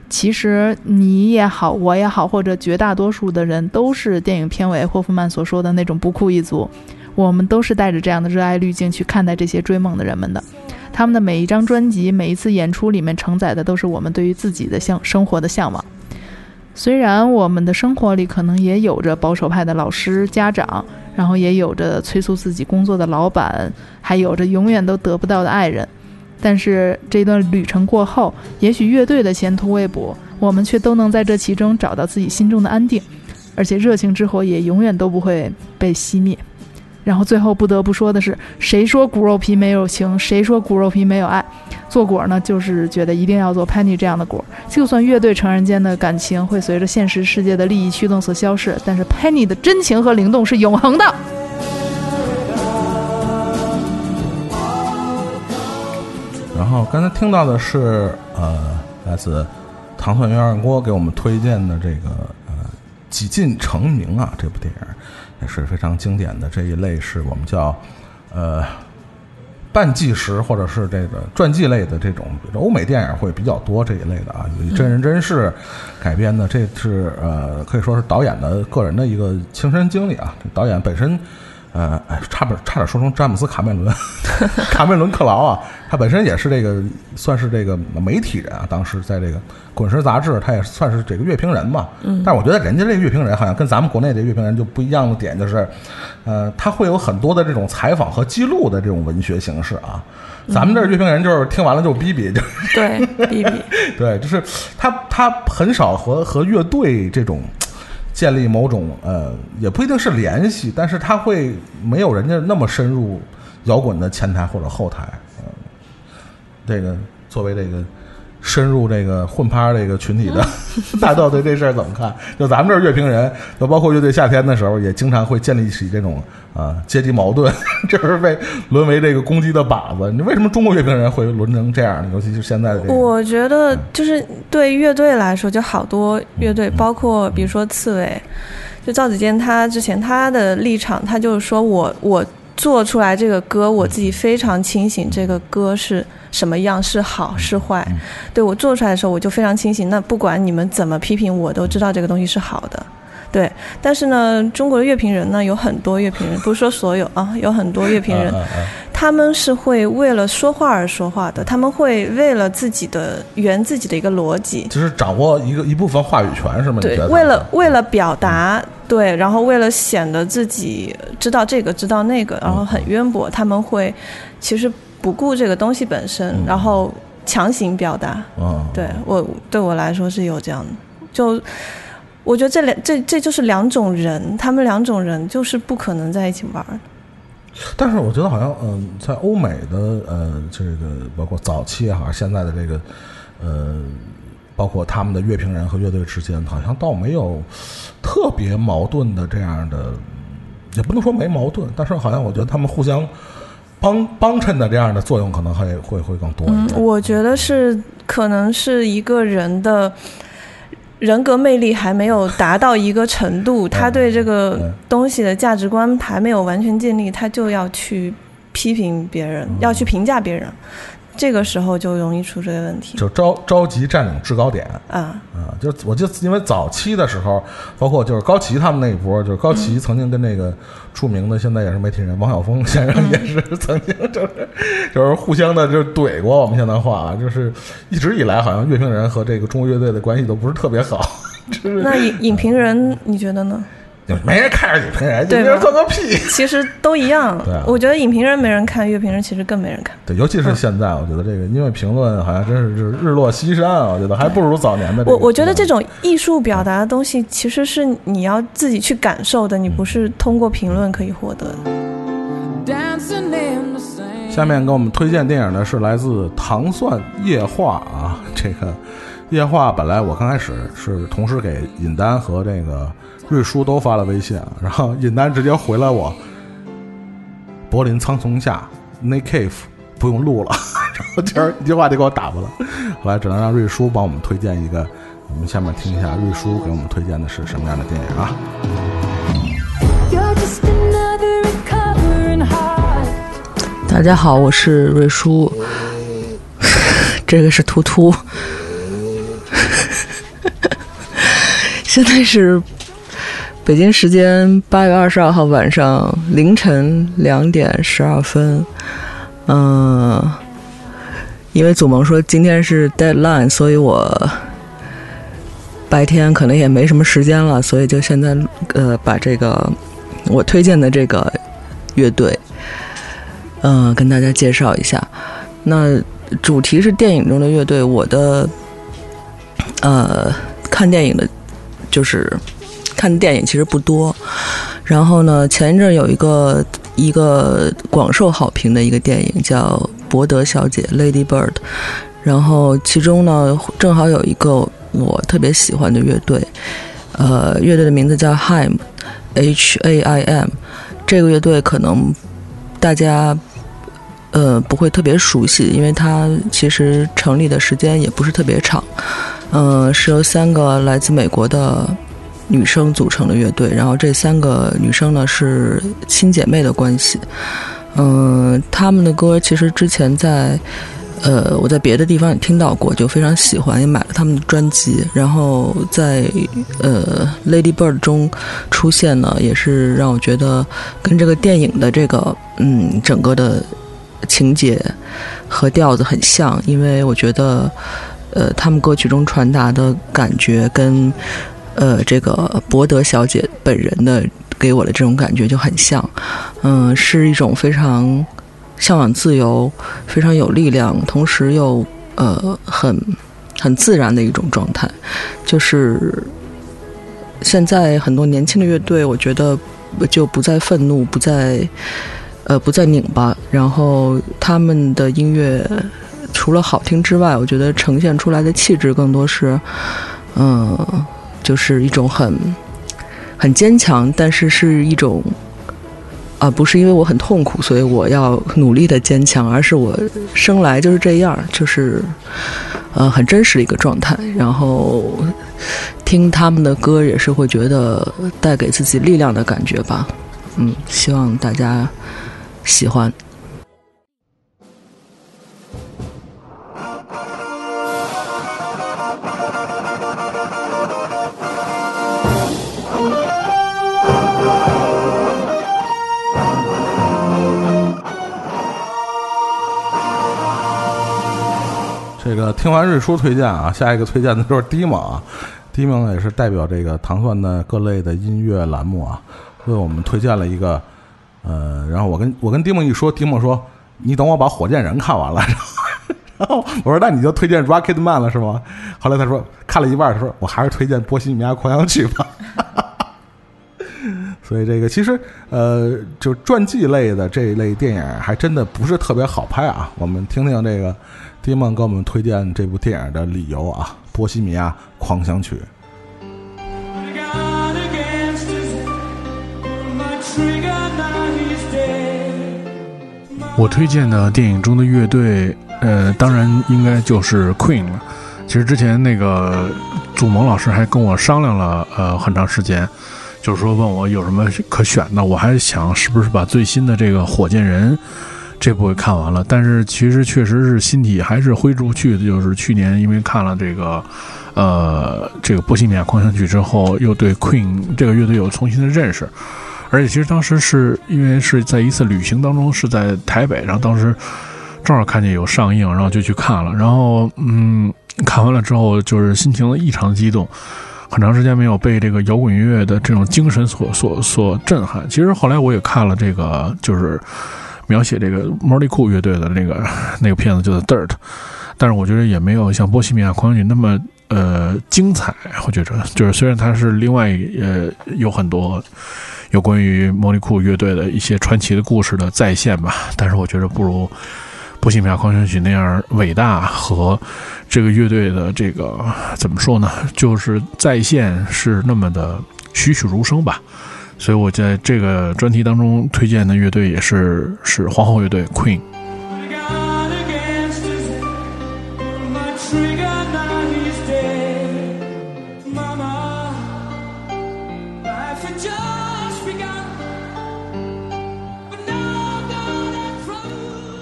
其实你也好，我也好，或者绝大多数的人都是电影片尾霍夫曼所说的那种不酷一族。我们都是带着这样的热爱滤镜去看待这些追梦的人们的。他们的每一张专辑、每一次演出里面承载的都是我们对于自己的向生活的向往。虽然我们的生活里可能也有着保守派的老师、家长，然后也有着催促自己工作的老板，还有着永远都得不到的爱人。但是这段旅程过后，也许乐队的前途未卜，我们却都能在这其中找到自己心中的安定，而且热情之火也永远都不会被熄灭。然后最后不得不说的是，谁说骨肉皮没有情？谁说骨肉皮没有爱？做果呢，就是觉得一定要做 Penny 这样的果。就算乐队成员间的感情会随着现实世界的利益驱动所消逝，但是 Penny 的真情和灵动是永恒的。后刚才听到的是呃，来自糖蒜鸳鸯锅给我们推荐的这个呃《几近成名》啊，这部电影也是非常经典的这一类，是我们叫呃半纪实或者是这个传记类的这种欧美电影会比较多这一类的啊，以真人真事改编的，这是呃可以说是导演的个人的一个亲身经历啊，导演本身。呃，哎，差点差点说成詹姆斯卡梅伦，卡梅伦克劳啊，他本身也是这个算是这个媒体人啊，当时在这个《滚石》杂志，他也算是这个乐评人嘛。嗯。但是我觉得人家这个乐评人好像跟咱们国内的乐评人就不一样的点就是，呃，他会有很多的这种采访和记录的这种文学形式啊。咱们这乐评人就是听完了就逼逼，就对逼逼，对，就是他他很少和和乐队这种。建立某种呃，也不一定是联系，但是他会没有人家那么深入摇滚的前台或者后台。嗯，这个作为这个深入这个混趴这个群体的 大道，对这事儿怎么看？就咱们这儿乐评人，就包括乐队夏天的时候，也经常会建立起这种啊阶级矛盾，这是被沦为这个攻击的靶子。你为什么中国乐评人会沦成这样呢？尤其是现在的这个，我觉得就是对乐队来说，就好多乐队，包括比如说刺猬，就赵子健，他之前他的立场，他就是说我我做出来这个歌，我自己非常清醒，这个歌是。什么样是好是坏？对我做出来的时候，我就非常清醒。那不管你们怎么批评，我都知道这个东西是好的。对，但是呢，中国的乐评人呢，有很多乐评人，不是说所有啊，有很多乐评人，他们是会为了说话而说话的，他们会为了自己的圆自己的一个逻辑，就是掌握一个一部分话语权，是吗？对，为了为了表达，对，然后为了显得自己知道这个知道那个，然后很渊博，他们会其实。不顾这个东西本身，然后强行表达。嗯，对我对我来说是有这样的，就我觉得这两这这就是两种人，他们两种人就是不可能在一起玩。但是我觉得好像嗯，在欧美的呃这个包括早期哈，现在的这个呃，包括他们的乐评人和乐队之间，好像倒没有特别矛盾的这样的，也不能说没矛盾，但是好像我觉得他们互相。帮 帮衬的这样的作用可能会会会更多一点。我觉得是可能是一个人的人格魅力还没有达到一个程度，他对这个东西的价值观还没有完全建立，他就要去批评别人，要去评价别人。这个时候就容易出这个问题，就着着急占领制高点啊啊！就我就因为早期的时候，包括就是高旗他们那一波，就是高旗曾经跟那个著名的现在也是媒体人王晓峰先生也是曾经就是 就是互相的就怼过。我们现在话就是一直以来好像乐评人和这个中国乐队的关系都不是特别好。那影影评人你觉得呢？没人看着影评人，影评人做个屁。其实都一样。对，我觉得影评人没人看，乐评人其实更没人看。对，尤其是现在，我觉得这个因为评论好像真是就是日落西山啊。我觉得还不如早年的。我我觉得这种艺术表达的东西，其实是你要自己去感受的，你不是通过评论可以获得的。下面给我们推荐电影的是来自《糖蒜夜话》啊，这个夜话本来我刚开始是同时给尹丹和这个。瑞叔都发了微信，然后尹丹直接回来我：柏林苍穹下，Nick Cave 不用录了。然后今儿一句话就给我打发了，后来只能让瑞叔帮我们推荐一个。我们下面听一下瑞叔给我们推荐的是什么样的电影啊？大家好，我是瑞叔，这个是图图，现在是。北京时间八月二十二号晚上凌晨两点十二分，嗯，因为祖萌说今天是 deadline，所以我白天可能也没什么时间了，所以就现在呃把这个我推荐的这个乐队，嗯，跟大家介绍一下。那主题是电影中的乐队，我的呃看电影的，就是。看的电影其实不多，然后呢，前一阵有一个一个广受好评的一个电影，叫《伯德小姐》（Lady Bird）。然后其中呢，正好有一个我特别喜欢的乐队，呃，乐队的名字叫 Haim，H A I M。这个乐队可能大家呃不会特别熟悉，因为它其实成立的时间也不是特别长。嗯、是由三个来自美国的女生组成的乐队，然后这三个女生呢是亲姐妹的关系。嗯，她们的歌其实之前在呃我在别的地方也听到过，就非常喜欢，也买了他们的专辑。然后在呃《Lady Bird》中出现呢，也是让我觉得跟这个电影的这个嗯整个的情节和调子很像，因为我觉得。呃，他们歌曲中传达的感觉跟呃这个博德小姐本人的给我的这种感觉就很像，嗯、是一种非常向往自由、非常有力量，同时又呃很很自然的一种状态。就是现在很多年轻的乐队，我觉得就不再愤怒，不再呃不再拧巴，然后他们的音乐。除了好听之外，我觉得呈现出来的气质更多是，嗯，就是一种很很坚强，但是是一种啊，不是因为我很痛苦，所以我要努力的坚强，而是我生来就是这样，就是呃很真实的一个状态。然后听他们的歌也是会觉得带给自己力量的感觉吧。嗯，希望大家喜欢。这个听完瑞叔推荐啊，下一个推荐的就是 Dimo 啊，Dimo 也是代表这个糖蒜的各类的音乐栏目啊，为我们推荐了一个，呃，然后我跟我跟 Dimo 一说，Dimo 说你等我把火箭人看完了，然后我说那你就推荐 Rocket Man 了是吗？后来他说看了一半，他说我还是推荐波西米亚狂想曲吧。所以这个其实呃，就传记类的这一类电影还真的不是特别好拍啊。我们听听这个 Dimon 给我们推荐这部电影的理由啊，《波西米亚狂想曲》。我推荐的电影中的乐队，呃，当然应该就是 Queen 了。其实之前那个祖萌老师还跟我商量了，呃，很长时间，就是说问我有什么可选的。我还想是不是把最新的这个《火箭人》这部给看完了，但是其实确实是心体还是挥之不去的。就是去年因为看了这个，呃，这个《波西米亚狂想曲》之后，又对 Queen 这个乐队有重新的认识。而且其实当时是因为是在一次旅行当中，是在台北，然后当时正好看见有上映，然后就去看了。然后嗯，看完了之后就是心情异常激动，很长时间没有被这个摇滚音乐的这种精神所所所震撼。其实后来我也看了这个，就是描写这个莫里库乐队的那个 那个片子，叫做《Dirt》，但是我觉得也没有像《波西米亚狂想曲》那么呃精彩。我觉着就是虽然它是另外呃有很多。有关于莫里库乐队的一些传奇的故事的再现吧，但是我觉得不如《波西米亚狂想曲》那样伟大和这个乐队的这个怎么说呢？就是再现是那么的栩栩如生吧。所以我在这个专题当中推荐的乐队也是是皇后乐队 Queen。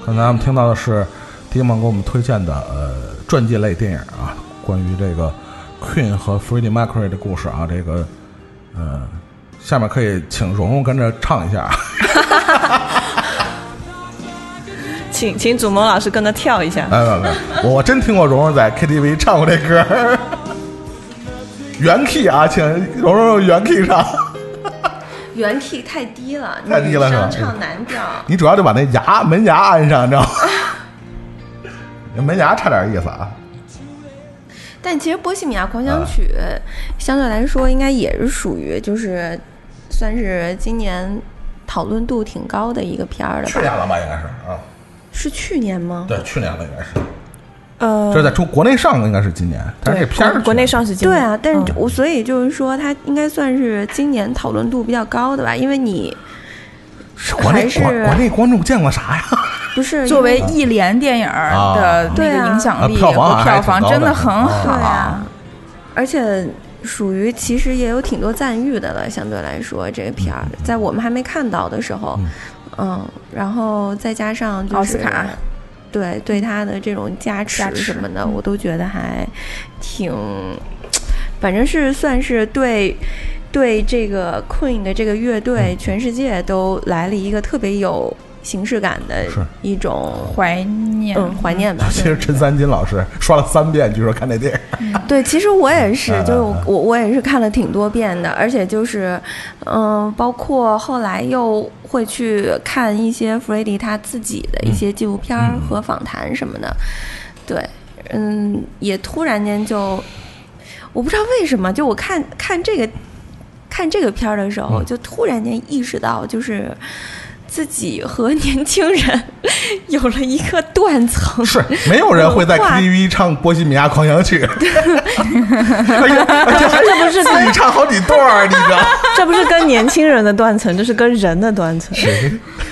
刚才我们听到的是迪蒙给我们推荐的呃传记类电影啊，关于这个 Queen 和 Freddie Mercury 的故事啊，这个呃，下面可以请蓉蓉跟着唱一下。请请祖萌老师跟着跳一下。哎，没没，我我真听过蓉蓉在 KTV 唱过这歌，原 key 啊，请蓉蓉用原 key 唱。原 key 太低了，太低了是吧唱男调。你主要就把那牙门牙安上，你知道吗？门牙差点意思啊。但其实《波西米亚狂想曲》相对来说应该也是属于就是算是今年讨论度挺高的一个片儿了吧？去年了吧，应该是啊，是去年吗？对，去年了应该是。呃，这在中国内上应该是今年，但是这片儿国内上是今年。对啊，但是嗯。我所以就是说，它应该算是今年讨论度比较高的吧，因为你是国内还是国国内观众见过啥呀？不是 作为一联电影儿的那个影响力啊票房和票房真的很啊。好而且属于其实也有挺多赞誉的了，相对来说这个片儿在我们还没看到的时候，嗯，然后再加上就是奥斯卡。对对他的这种加持什么的，嗯。我都觉得还挺，反正是算是对对这个 Queen 的这个乐队，全世界都来了一个特别有形式感的一种怀念，嗯怀念吧。其实陈三金老师刷了三遍，据说看那电影。对，其实我也是，嗯就是我我也是看了挺多遍的，而且就是，嗯、包括后来又会去看一些 e d d y 他自己的一些纪录片和访谈什么的，对，嗯，也突然间就，我不知道为什么，就我看看这个看这个片儿的时候，嗯就突然间意识到，就是。自己和年轻人有了一个断层，是没有人会在 KTV 唱《波西米亚狂想曲》，而且而且还这不是自己唱好几段儿，你知道？这不是跟年轻人的断层，这是跟人的断层。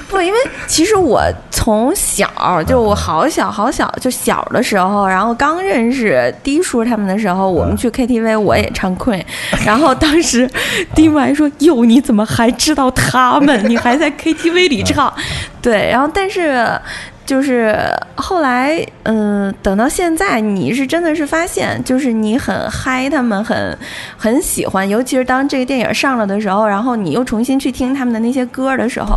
不，因为其实我从小就我好小好小就小的时候，然后刚认识低叔他们的时候，我们去 KTV 我也唱 Queen，然后当时低叔还说：“哟，你怎么还知道他们？你还在 KTV 里唱？”对，然后但是。就是后来，嗯，等到现在，你是真的是发现，就是你很嗨，他们很很喜欢，尤其是当这个电影上了的时候，然后你又重新去听他们的那些歌的时候，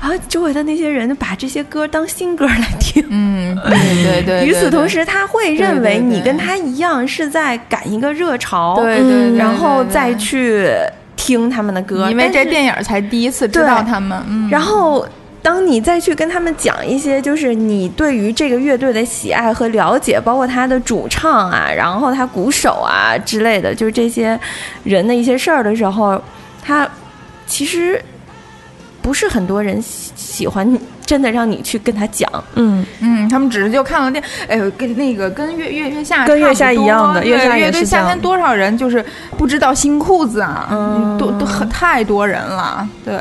然后周围的那些人就把这些歌当新歌来听。嗯，对对对。与此同，时，他会认为对对对你跟他一样是在赶一个热潮，对对对，然后再，去听他们的歌，因为这电影才第一次知道他们，嗯，然后。当你再去跟他们讲一些，就是你对于这个乐队的喜爱和了解，包括他的主唱啊，然后他鼓手啊之类的，就是这些人的一些事儿的时候，他其实不是很多人喜喜欢真的让你去跟他讲。嗯，嗯，他们只是就看了电，哎呦，跟那个跟月月月下跟月下一样的对月下也乐队是这样夏天多少人就是不知道新裤子啊，嗯都都很太多人了，对，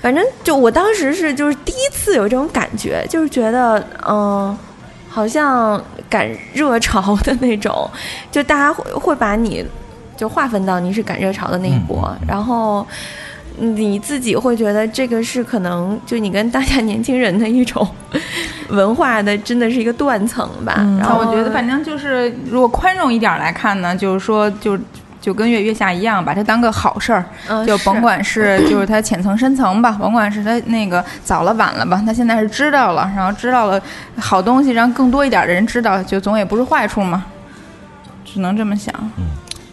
反正就我当时是就是第一次有这种感觉，就是觉得嗯、好像赶热潮的那种，就大家会会把你就划分到你是赶热潮的那一波，然后。你自己会觉得这个是可能就你跟当下年轻人的一种文化的，真的是一个断层吧。然然后后我觉得反正就是如果宽容一点来看呢，就是说就。就跟月月下一样，把它当个好事儿，嗯就甭管是 就是它浅层深层吧，甭管是它那个早了晚了吧，他现在是知道了，然后知道了好东西，让更多一点的人知道，就总也不是坏处嘛，只能这么想。嗯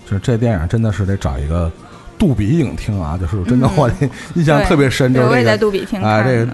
就是这电影真的是得找一个杜比影厅啊，就是真的我 印象特别深，就对，我也在是这个杜比厅。这个，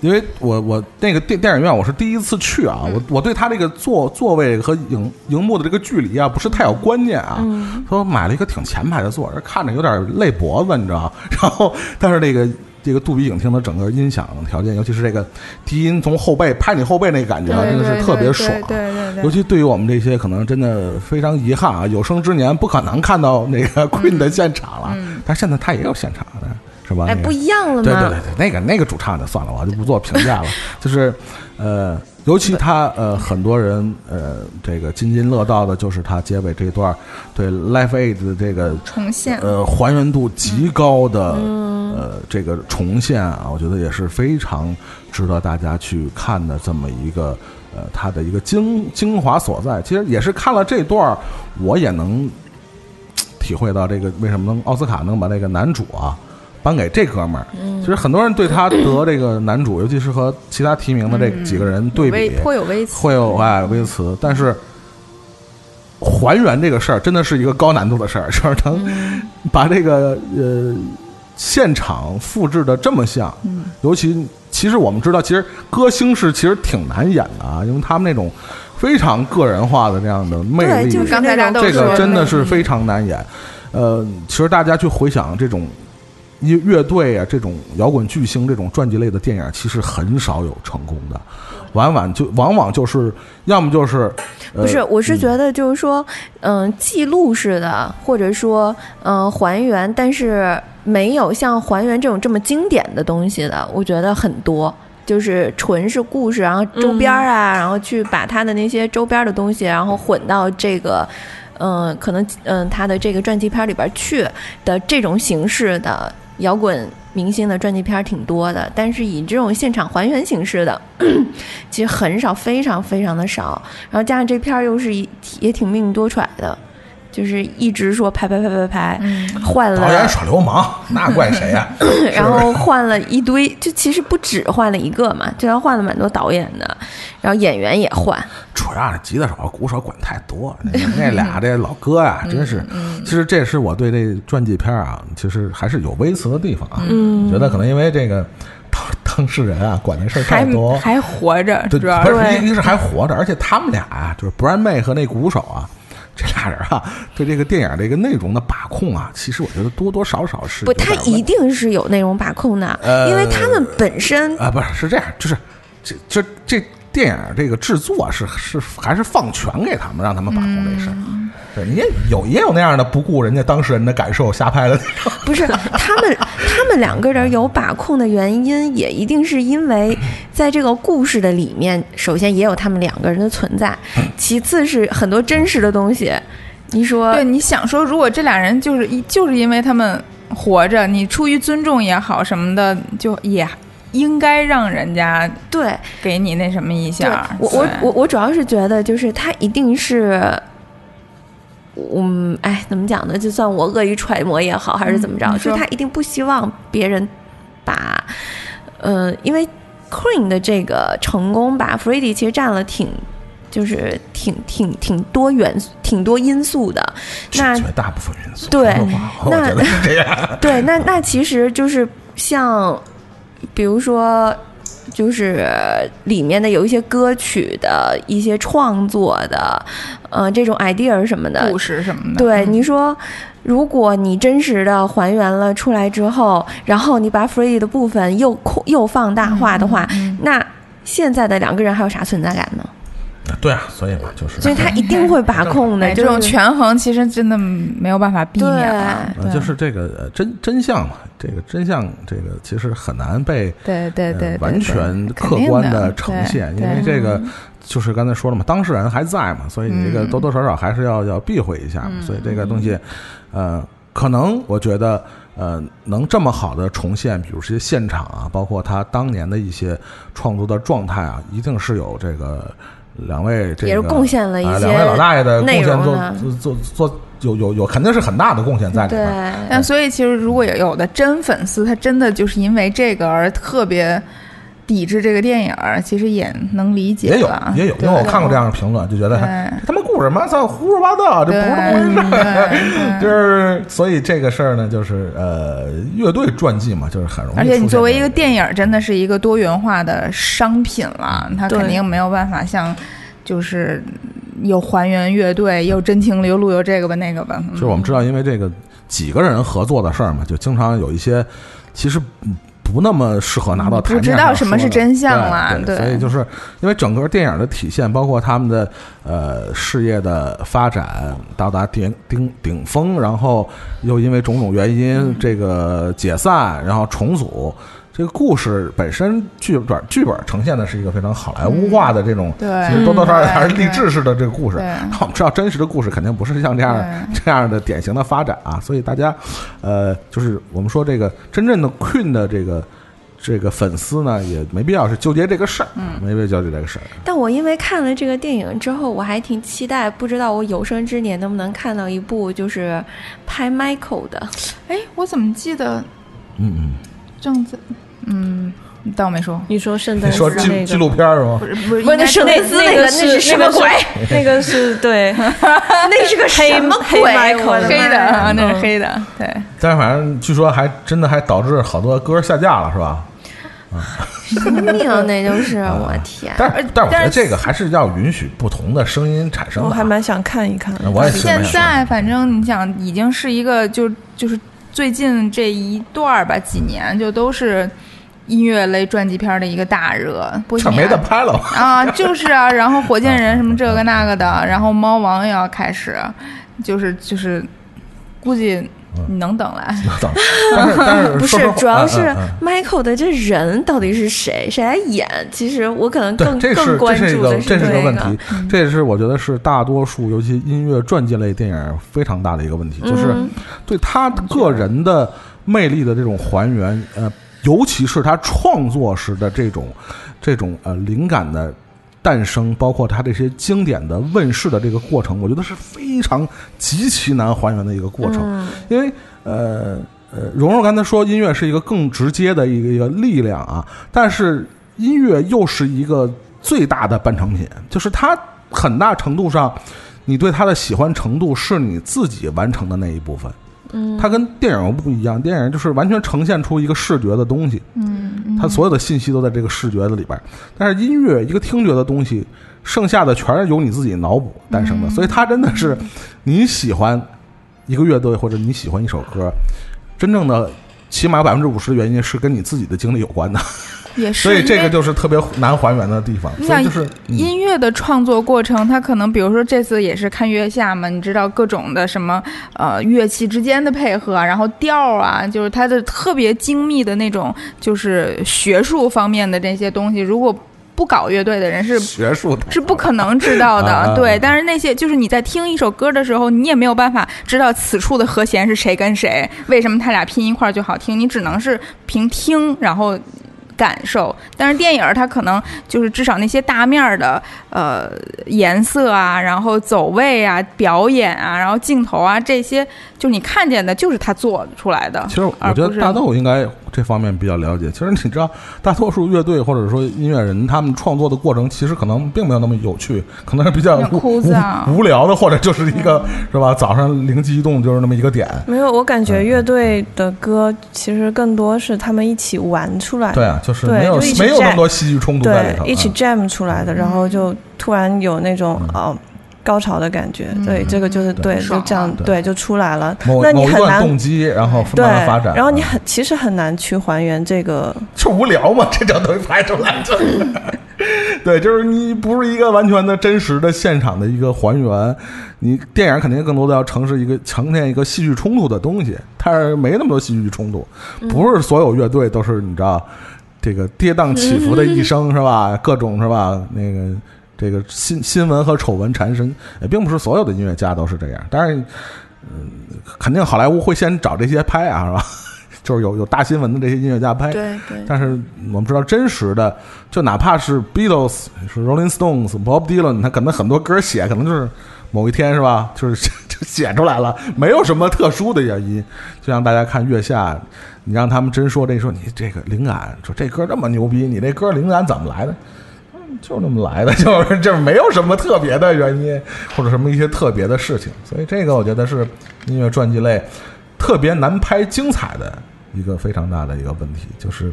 因为我我那个电电影院我是第一次去啊，我我对他这个座座位和荧荧幕的这个距离啊不是太有观念啊，说买了一个挺前排的座，这看着有点累脖子，你知道？然后但是那个。这个杜比影厅的整个音响条件，尤其是这个低音从后背拍你后背那个感觉啊，真的是特别爽。对对对尤其对于我们这些可能真的非常遗憾啊，有生之年不可能看到那个 Queen 的现场了。但现在他也有现场的，是吧？哎，那不一样了对对。对对，那个那个主唱就算了，我就不做评价了。就是，呃，尤其他呃，很多人呃，这个津津乐道的就是他结尾这段对 Life Aid 的这个重现呃还原度极高的、呃这个重现啊，我觉得也是非常值得大家去看的这么一个呃它的一个精精华所在。其实也是看了这段，我也能体会到这个为什么能奥斯卡能把那个男主啊颁给这哥们儿。其实很多人对他得这个男主，尤其是和其他提名的这几个人对比，微颇有微词，会有哎微词，但是还原这个事儿真的是一个高难度的事儿，就是能把这个呃现场复制的这么像，尤其其实我们知道，其实歌星是其实挺难演的啊，因为他们那种非常个人化的这样的魅力，就是刚才大家都这个真的是非常难演。呃，其实大家去回想这种乐乐队啊这种摇滚巨星这种传记类的电影，其实很少有成功的，往往就往往就是要么就是、呃、不是，我是觉得就是说，嗯、记录式的，或者说，嗯、还原，但是没有像还原这种这么经典的东西的，我觉得很多。就是纯是故事，然后周边儿啊，然后去把他的那些周边的东西，然后混到这个，嗯、可能嗯、他的这个传记片里边去的这种形式的摇滚明星的传记片挺多的，但是以这种现场还原形式的，其实很少，非常非常的少。然后加上这片儿又是一也挺命运多舛的，就是一直说拍拍拍拍拍，换了导演，耍流氓，那怪谁呀、然后换了一堆，就其实不止换了一个嘛，就要换了蛮多导演的，然后演员也换，主要是吉他手、鼓手管太多，那 那俩这老哥呀、真是。其实这是我对这传记片啊，其实还是有微词的地方啊。嗯觉得可能因为这个当当事人啊管的事儿太还多，还活着，对，主要不是是一个是还活着，而且他们俩啊，就是 Brian May 和那鼓手啊。这俩人啊，对这个电影这个内容的把控啊，其实我觉得多多少少是不，他一定是有内容把控的，呃因为他们本身啊，不是是这样，就是这这这电影这个制作是是还是放权给他们，让他们把控这事儿。对，你也有也有那样的不顾人家当事人的感受瞎拍的那种。不是他们，他们两个人有把控的原因，也一定是因为在这个故事的里面，首先也有他们两个人的存在，其次是很多真实的东西。你说对，你想说，如果这俩人就是一就是因为他们活着，你出于尊重也好什么的，就也应该让人家对给你那什么一下。我我我我主要是觉得，就是他一定是。嗯，哎，怎么讲呢？就算我恶意揣摩也好，还是怎么着，嗯就是他一定不希望别人把，呃，因为 Queen 的这个成功吧 f r e d d y 其实占了挺，就是挺挺挺多元素、挺多因素的。那绝大部分因素，对那。对，那那其实就是像，比如说，就是里面的有一些歌曲的一些创作的，呃，这种 idea 什么的。故，事什么的，对，嗯。你说，如果你真实的还原了出来之后，然后你把 Free 的部分又扩又放大化的话，那现在的两个人还有啥存在感呢？对啊，所以嘛，就是所以他一定会把 控的，这种权衡其实真的没有办法避免了。呃就是这个呃真真相嘛，这个真相这个其实很难被对对对，对呃完全客观的呈现，因为这个就是刚才说了嘛，当事人还在嘛，所以你这个嗯多多少少还是要要避讳一下嘛，所以这个东西，呃，可能我觉得。呃，能这么好的重现，比如这些现场啊，包括他当年的一些创作的状态啊，一定是有这个两位这个也是贡献了一些啊两位老大爷的贡献做做做做有有有肯定是很大的贡献在里对面。但所以其实如果有有的真粉丝，他真的就是因为这个而特别抵制这个电影儿，其实也能理解也有了也有，因为我看过这样的评论，就觉得他们故事妈操胡说八道，这不是这么回事儿。对 就是所以这个事儿呢，就是呃，乐队传记嘛，就是很容易。而且你作为一个电影，真的是一个多元化的商品了，它肯定没有办法像就是又还原乐队，又真情流露，又这个吧那个吧。嗯就是我们知道，因为这个几个人合作的事儿嘛，就经常有一些其实嗯不那么适合拿到台面不知上道什么是说的真相啦对，对所以就是因为整个电影的体现，包括他们的呃事业的发展到达顶顶顶峰，然后又因为种种原因嗯这个解散，然后重组。这个故事本身剧本剧本呈现的是一个非常好莱坞化的这种，对其实多多少少还是励志式的这个故事。那我们知道真实的故事肯定不是像这样这样的典型的发展啊，所以大家，呃，就是我们说这个真正的 Queen 的这个这个粉丝呢，也没必要是纠结这个事儿，嗯，没必要纠结这个事儿。但我因为看了这个电影之后，我还挺期待，不知道我有生之年能不能看到一部就是拍 Michael 的。哎，我怎么记得嗯嗯，正在嗯，当我没说。你说圣你诞斯说纪纪录片是吗不？是不是，圣那雷斯那个那是什么鬼？那个是对 那是个什么黑鬼？Michael 我的黑的啊，那是黑的，对。但是反正据说还真的还导致好多歌下架了，是吧？什么命啊？那就是我天！但是但是我觉得这个还是要允许不同的声音产生。我还蛮想看一看。我也是现在反正你想，已经是一个就就是最近这一段儿吧，几年就都是音乐类传记片儿的一个大热，波西这没得拍了。啊，就是啊，然后火箭人什么这个那个的，然后猫王也要开始，就是就是，估计你能等来。但是但是不是主要是 Michael 的这人到底是谁，谁来演？其实我可能，更更关注的个这是这个。问题，这也是我觉得是大多数尤其音乐传记类电影非常大的一个问题，就是嗯。对他个人的魅力的这种还原，呃，尤其是他创作时的这种这种呃灵感的诞生，包括他这些经典的问世的这个过程，我觉得是非常极其难还原的一个过程，嗯因为呃。呃，蓉蓉刚才说音乐是一个更直接的一个一个力量啊，但是音乐又是一个最大的半成品，就是它很大程度上，你对它的喜欢程度是你自己完成的那一部分。嗯，它跟电影不一样，电影就是完全呈现出一个视觉的东西，嗯，它所有的信息都在这个视觉的里边。但是音乐一个听觉的东西，剩下的全是由你自己脑补诞生的，所以它真的是你喜欢一个乐队或者你喜欢一首歌，真正的起码百分之五十的原因是跟你自己的经历有关的，也是。所以这个就是特别难还原的地方。你想就是嗯音乐的创作过程，它可能比如说这次也是看月下嘛，你知道各种的什么呃乐器之间的配合啊，然后调啊，就是它的特别精密的那种，就是学术方面的这些东西，如果不搞乐队的人是学术的是不可能知道的，对。但是那些就是你在听一首歌的时候，你也没有办法知道此处的和弦是谁跟谁，为什么他俩拼一块儿就好听，你只能是凭听，然后。感受，但是电影它可能就是至少那些大面儿的呃颜色啊，然后走位啊、表演啊，然后镜头啊这些，就是你看见的就是他做出来的。其实我觉得大豆应该这方面比较了解。其实你知道，大多数乐队或者说音乐人，他们创作的过程其实可能并没有那么有趣，可能是比较 无枯燥无无聊的，或者就是一个是吧？早上灵机一动就是那么一个点。没有，我感觉嗯乐队的歌其实更多是他们一起玩出来的。对啊，就是对没有没有那么多戏剧冲突在里头。对，一起嗯 jam 出来的，然后就突然有那种哦高潮的感觉。对，这个就是对，就这样啊对就出来了。某那你段很难动机，然后对慢慢发展。，然后你嗯很其实很难去还原这个。就无聊嘛，这叫东西拍出来就，对，就是你不是一个完全的真实的现场的一个还原，你电影肯定更多的要呈是一个呈现一个戏剧冲突的东西，但是没那么多戏剧冲突，不是所有乐队都是你知道这个跌宕起伏的一生是吧？各种是吧？那个。这个新新闻和丑闻缠身，也并不是所有的音乐家都是这样。当然，嗯，肯定好莱坞会先找这些拍啊，是吧？就是有有大新闻的这些音乐家拍。对对，但是我们知道，真实的，就哪怕是 Beatles、是 Rolling Stones、Bob Dylan，他可能很多歌写，可能就是某一天是吧，就是就 写出来了，没有什么特殊的原因。就像大家看《月下》，你让他们真说这说你这个灵感，说这歌这么牛逼，你这歌灵感怎么来的？嗯就是那么来的，就是就没有什么特别的原因，或者什么一些特别的事情，所以这个我觉得是音乐传记类特别难拍精彩的一个非常大的一个问题，就是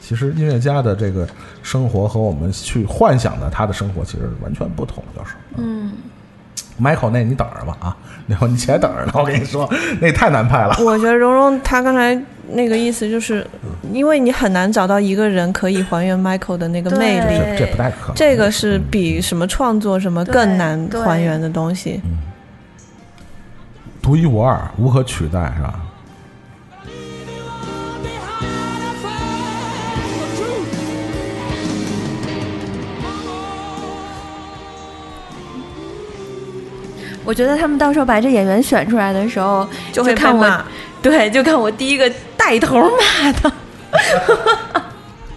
其实音乐家的这个生活和我们去幻想的他的生活其实完全不同，就是。嗯，Michael 那你等着吧啊，那会你且等着呢，我跟你说，那太难拍了。我觉得蓉蓉她刚才那个意思就是，因为你很难找到一个人可以还原 Michael 的那个魅力，这这不太可能。这个是比什么创作什么更难还原的东西。独一无二，无可取代，是吧？我觉得他们到时候把这演员选出来的时候，就会看我，对，就看我第一个带头骂 的。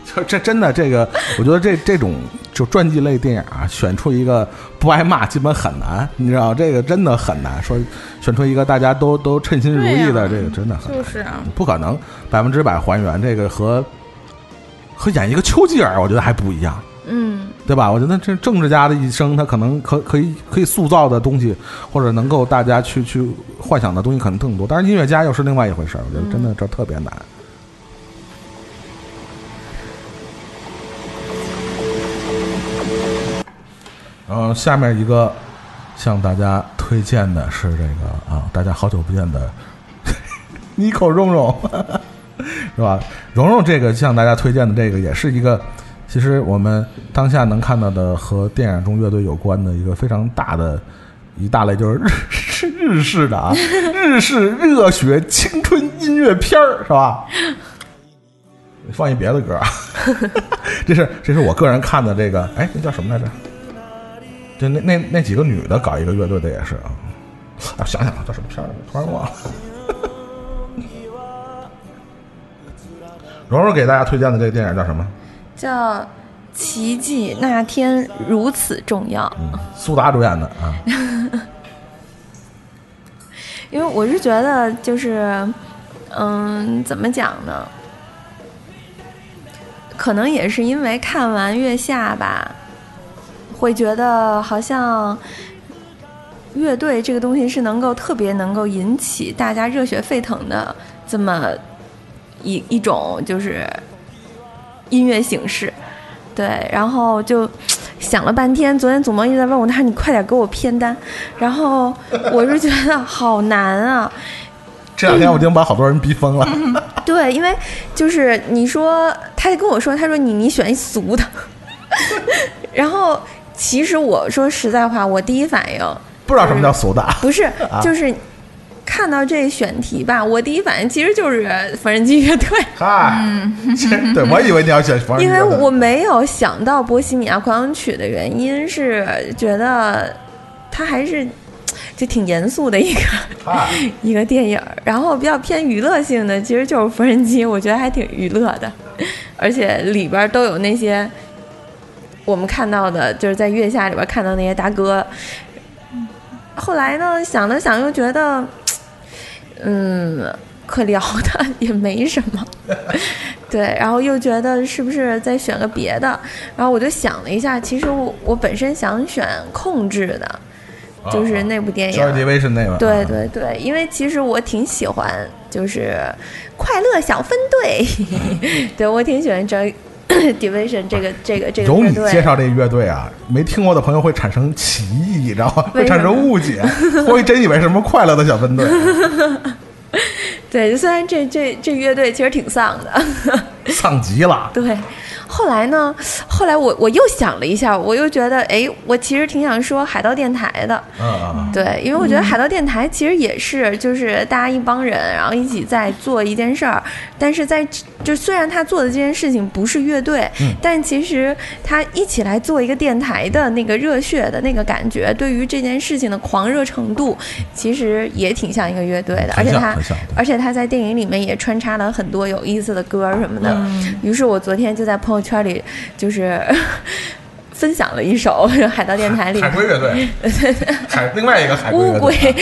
就这真的这个，我觉得这这种就传记类电影啊，选出一个不挨骂基本很难，你知道这个真的很难。说选出一个大家都都称心如意的，这个真的很难，就是啊，不可能百分之百还原。这个和和演一个丘吉尔，我觉得还不一样。嗯，对吧？我觉得这政治家的一生，他可能可可以可以塑造的东西，或者能够大家去去幻想的东西可能更多。但是音乐家又是另外一回事儿，我觉得真的这特别难。然后下面一个向大家推荐的是这个啊，大家好久不见的 妮蔻蓉蓉，是吧？蓉蓉这个向大家推荐的这个也是一个，其实我们当下能看到的和电影中乐队有关的一个非常大的一大类，就是日 日式的啊，日式热血青春音乐片儿，是吧？放一别的歌啊，这是这是我个人看的这个，哎，那叫什么来着？就那那那几个女的搞一个乐队的也是啊，啊，想想啊，叫什么片儿？突然忘了。蓉蓉给大家推荐的这个电影叫什么？叫《奇迹那天如此重要》。嗯，苏达主演的啊。因为我是觉得，就是，嗯，怎么讲呢？可能也是因为看完《月下》吧，会觉得好像乐队这个东西是能够特别能够引起大家热血沸腾的这么一一种就是音乐形式。对，然后就想了半天。昨天祖萌一直在问我，他说你快点给我片单，然后我是觉得好难啊。这两天我已经把好多人逼疯了。对，因为就是你说，他就跟我说，他说你你选一俗的，然后其实我说实在话，我第一反应不知道什么叫俗的，不是就是。看到这选题吧，我第一反应其实就是缝纫机乐队。嗨，对我以为你要选缝纫机，因为我没有想到《波西米亚狂想曲》的原因是觉得它还是就挺严肃的一个 一个电影，然后比较偏娱乐性的，其实就是缝纫机，我觉得还挺娱乐的，而且里边都有那些我们看到的，就是在月下里边看到那些大哥。后来呢，想了想，又觉得。嗯，可聊的也没什么，对，然后又觉得是不是再选个别的，然后我就想了一下，其实我我本身想选控制的，就是那部电影，《Division》那个，对对对，因为其实我挺喜欢，就是快乐小分队，对我挺喜欢这 Division 这个这个这个由你。介绍这个乐队啊，没听过的朋友会产生歧义，然后会产生误解，会真以为是什么快乐的小分队。对，虽然这这这乐队其实挺丧的，丧极了。对，后来呢？后来我我又想了一下，我又觉得，哎，我其实挺想说海盗电台的。嗯嗯。对，因为我觉得海盗电台其实也是，就是大家一帮人，然后一起在做一件事儿。但是在就虽然他做的这件事情不是乐队，嗯、但其实他一起来做一个电台的那个热血的那个感觉，对于这件事情的狂热程度，其实也挺像一个乐队的。而且他，而且他在电影里面也穿插了很多有意思的歌什么的。嗯、于是我昨天就在朋友圈里就是。分享了一首海盗电台里海龟乐队，海另外一个海龟乌龟，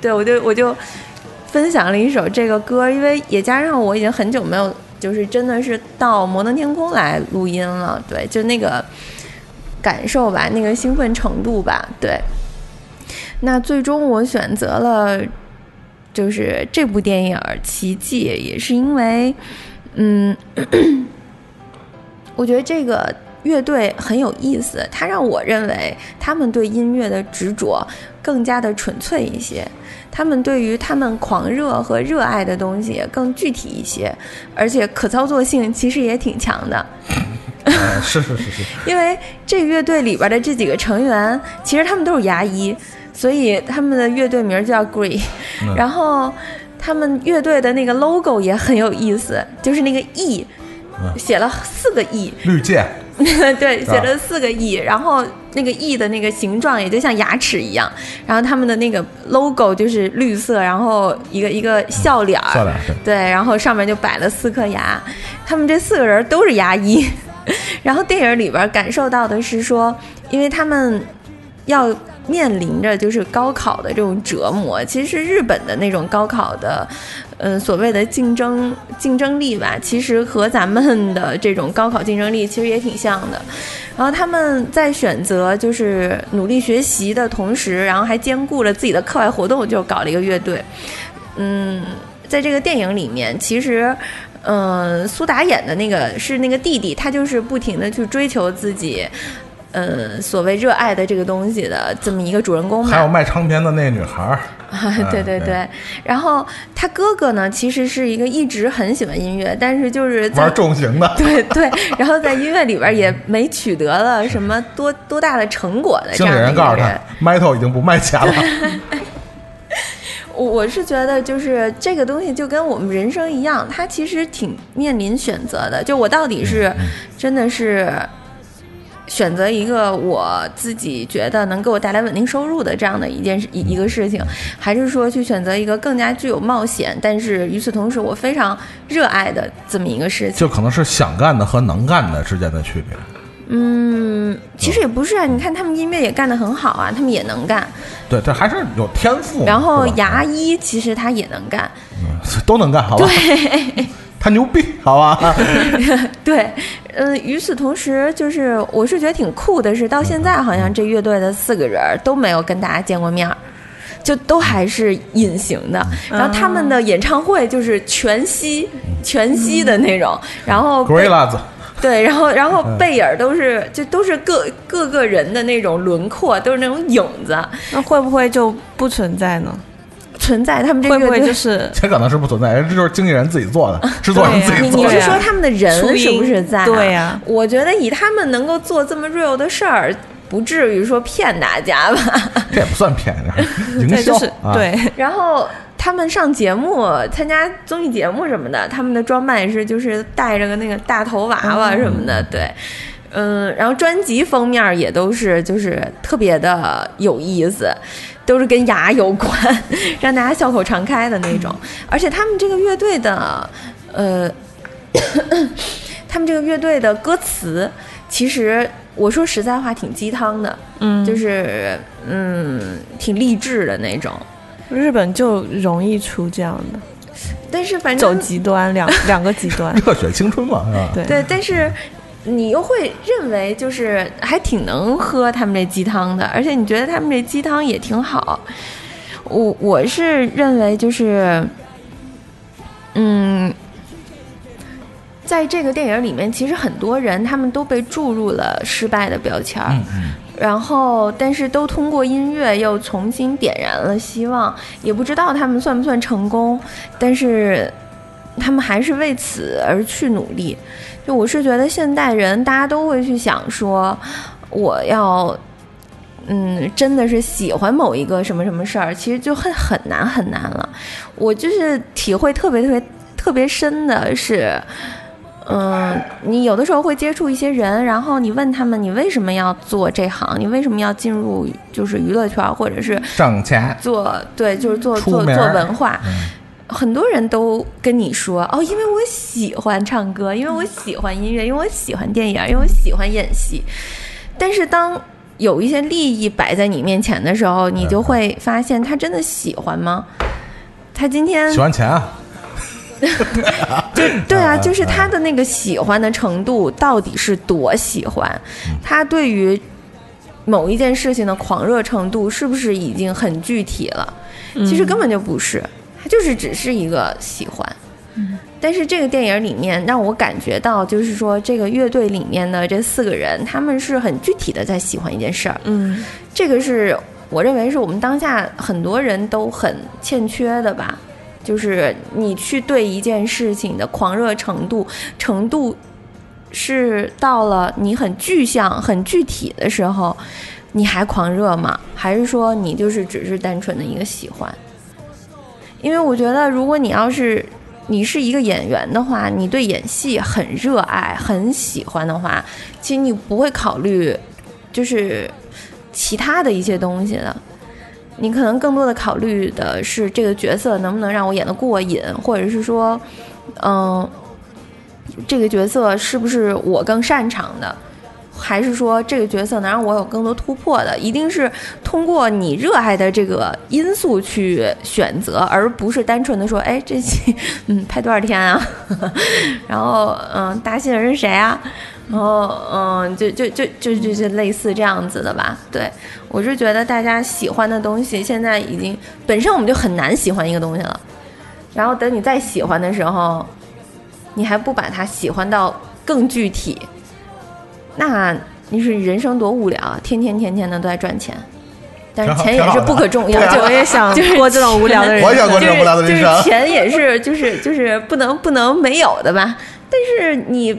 对我就我就分享了一首这个歌，因为也加上我已经很久没有就是真的是到摩登天空来录音了，对，就那个感受吧，那个兴奋程度吧，对。那最终我选择了就是这部电影《奇迹》，也是因为，嗯，我觉得这个。乐队很有意思，它让我认为他们对音乐的执着更加的纯粹一些，他们对于他们狂热和热爱的东西更具体一些，而且可操作性其实也挺强的。呃、是是是是，因为这个乐队里边的这几个成员，其实他们都是牙医，所以他们的乐队名叫 Grey，、嗯、然后他们乐队的那个 logo 也很有意思，就是那个 E，、嗯、写了四个亿。绿箭。对，写了四个 E，、啊、然后那个亿的那个形状也就像牙齿一样，然后他们的那个 logo 就是绿色，然后一个一个笑脸儿，笑脸对，然后上面就摆了四颗牙，他们这四个人都是牙医，然后电影里边感受到的是说，因为他们要面临着就是高考的这种折磨，其实日本的那种高考的。嗯，所谓的竞争竞争力吧，其实和咱们的这种高考竞争力其实也挺像的。然后他们在选择就是努力学习的同时，然后还兼顾了自己的课外活动，就搞了一个乐队。嗯，在这个电影里面，其实，嗯、苏打演的那个是那个弟弟，他就是不停的去追求自己。呃，所谓热爱的这个东西的这么一个主人公，还有卖唱片的那个女孩儿，对对对，然后他哥哥呢，其实是一个一直很喜欢音乐，但是就是在玩重型的，对对，然后在音乐里边也没取得了什么 多多大的成果的这经理样的一人告诉他。，Metal 已经不卖钱了。我我是觉得，就是这个东西就跟我们人生一样，它其实挺面临选择的。就我到底是真的是选择一个我自己觉得能给我带来稳定收入的这样的一件事一一个事情，还是说去选择一个更加具有冒险，但是与此同时我非常热爱的这么一个事情？就可能是想干的和能干的之间的区别。嗯，其实也不是啊，你看他们音乐也干得很好啊，他们也能干。对，这还是有天赋。然后牙医其实他也能干，嗯都能干，好吧？他牛逼，好吧？对，呃，与此同时，就是我是觉得挺酷的是，到现在好像这乐队的四个人都没有跟大家见过面儿。就都还是隐形的，然后他们的演唱会就是全息、全息的那种，然后对，然后然后背影都是就都是各各个人的那种轮廓，都是那种影子那会不会就不存在呢？存在。他们这会不会就是 这可能是不存在，这就是经纪人自己做的，制作人自己你你做的。是说他们的人是不是在、啊？对呀我觉得以他们能够做这么 real 的事儿，不至于说骗大家吧。这也不算骗，这是 营对，销就是啊。对，然后他们上节目、参加综艺节目什么的，他们的装扮也是就是带着个那个大头娃娃什么的，对。嗯，然后专辑封面也都是就是特别的有意思，都是跟牙有关，让大家笑口常开的那种。而且他们这个乐队的，呃，他们这个乐队的歌词，其实我说实在话挺鸡汤的，嗯，就是嗯挺励志的那种。日本就容易出这样的，但是反正走极端，两两个极端，热血青春嘛，是吧？对对，但是你又会认为就是还挺能喝他们这鸡汤的，而且你觉得他们这鸡汤也挺好。我我是认为就是，嗯，在这个电影里面，其实很多人他们都被注入了失败的标签儿。嗯嗯，然后，但是都通过音乐又重新点燃了希望，也不知道他们算不算成功，但是他们还是为此而去努力。就我是觉得现代人大家都会去想说，我要，嗯，真的是喜欢某一个什么什么事儿，其实就很很难很难了。我就是体会特别特别特别深的是。嗯，你有的时候会接触一些人，然后你问他们，你为什么要做这行？你为什么要进入就是娱乐圈，或者是挣钱。做对，就是做做做文化？很多人都跟你说哦，因为我喜欢唱歌，因为我喜欢音乐，因为我喜欢电影，因为我喜欢演戏。但是当有一些利益摆在你面前的时候，你就会发现他真的喜欢吗？他今天喜欢钱啊，就 对啊，嗯就是他的那个喜欢的程度到底是多喜欢？嗯他对于某一件事情的狂热程度是不是已经很具体了？其实根本就不是，他就是只是一个喜欢。但是这个电影里面让我感觉到，就是说这个乐队里面的这四个人，他们是很具体的在喜欢一件事儿。嗯，这个是我认为是我们当下很多人都很欠缺的吧，就是你去对一件事情的狂热程度程度，是到了你很具象、很具体的时候，你还狂热吗？还是说你就是只是单纯的一个喜欢？因为我觉得，如果你要是你是一个演员的话，你对演戏很热爱、很喜欢的话，其实你不会考虑就是其他的一些东西的。你可能更多的考虑的是这个角色能不能让我演得过瘾，或者是说，嗯、这个角色是不是我更擅长的，还是说这个角色能让我有更多突破的？一定是通过你热爱的这个因素去选择，而不是单纯的说，哎，这期嗯拍多少天啊？然后嗯，搭戏的人是谁啊？然后嗯，就就就就就就类似这样子的吧。对我是觉得大家喜欢的东西，现在已经本身我们就很难喜欢一个东西了，然后等你再喜欢的时候，你还不把它喜欢到更具体，那你是人生多无聊啊！天天天天的都在赚钱。但是钱也是不可重要。我也 想就是过这种无聊的人我也想过这种无聊的就是，钱也是就是就是不能不能没有的吧？但是你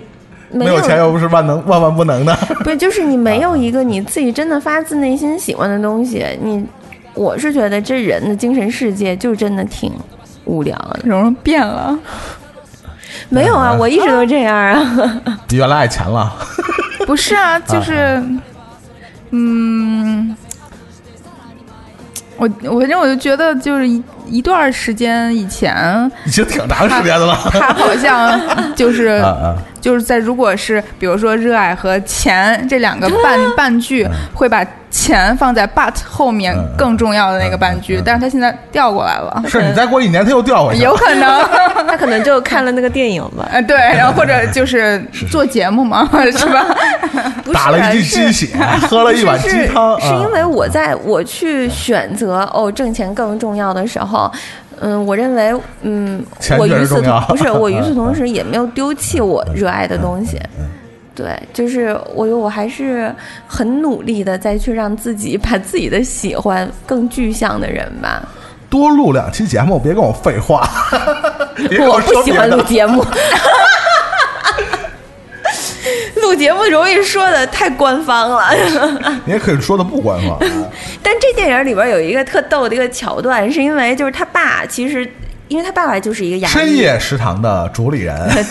没没有钱又不是万能万万不能的。不是，就是你没有一个你自己真的发自内心喜欢的东西，你我是觉得这人的精神世界就真的挺无聊的。蓉蓉变了，没有啊，我一直都这样啊。你 原来爱钱了，不是啊，就是，嗯，我我反正我就觉得，就是一一段时间以前，已经挺长时间的了。他好像就是 啊啊，就是在如果是比如说热爱和钱这两个半半句，会把钱放在 but 后面嗯更重要的那个半句但是他现在调过来了，是你再过一年他又调回去，有可能。他可能就看了那个电影吧。呃，对，然后或者就是做节目嘛，是吧？不是打了一剂是鸡血，喝了一碗鸡汤，是是因啊为我在我去选择哦挣钱更重要的时候，嗯，我认为嗯，我与此同不是我与此同时也没有丢弃我热爱的东西。对，就是我我还是很努力的再去让自己把自己的喜欢更具象的人吧。多录两期节目，别跟我废话。我不喜欢录节目，录节目容易说的太官方了。你也可以说的不官方。但这电影里边有一个特逗的一个桥段，是因为就是他爸其实。因为他爸爸就是一个牙医，深夜食堂的主理人，对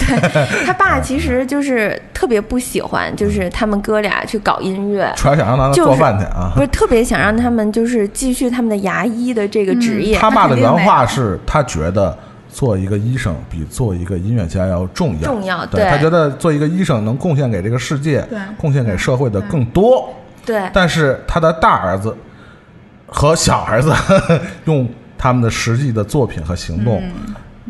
他爸其实就是特别不喜欢，就是他们哥俩去搞音乐，主要想让他们做饭去啊不。是特别想让他们就是继续他们的牙医的这个职业。他爸的原话是他觉得做一个医生比做一个音乐家要重要。重要对对他觉得做一个医生能贡献给这个世界，贡献给社会的更多。对但是他的大儿子和小儿子 用他们的实际的作品和行动，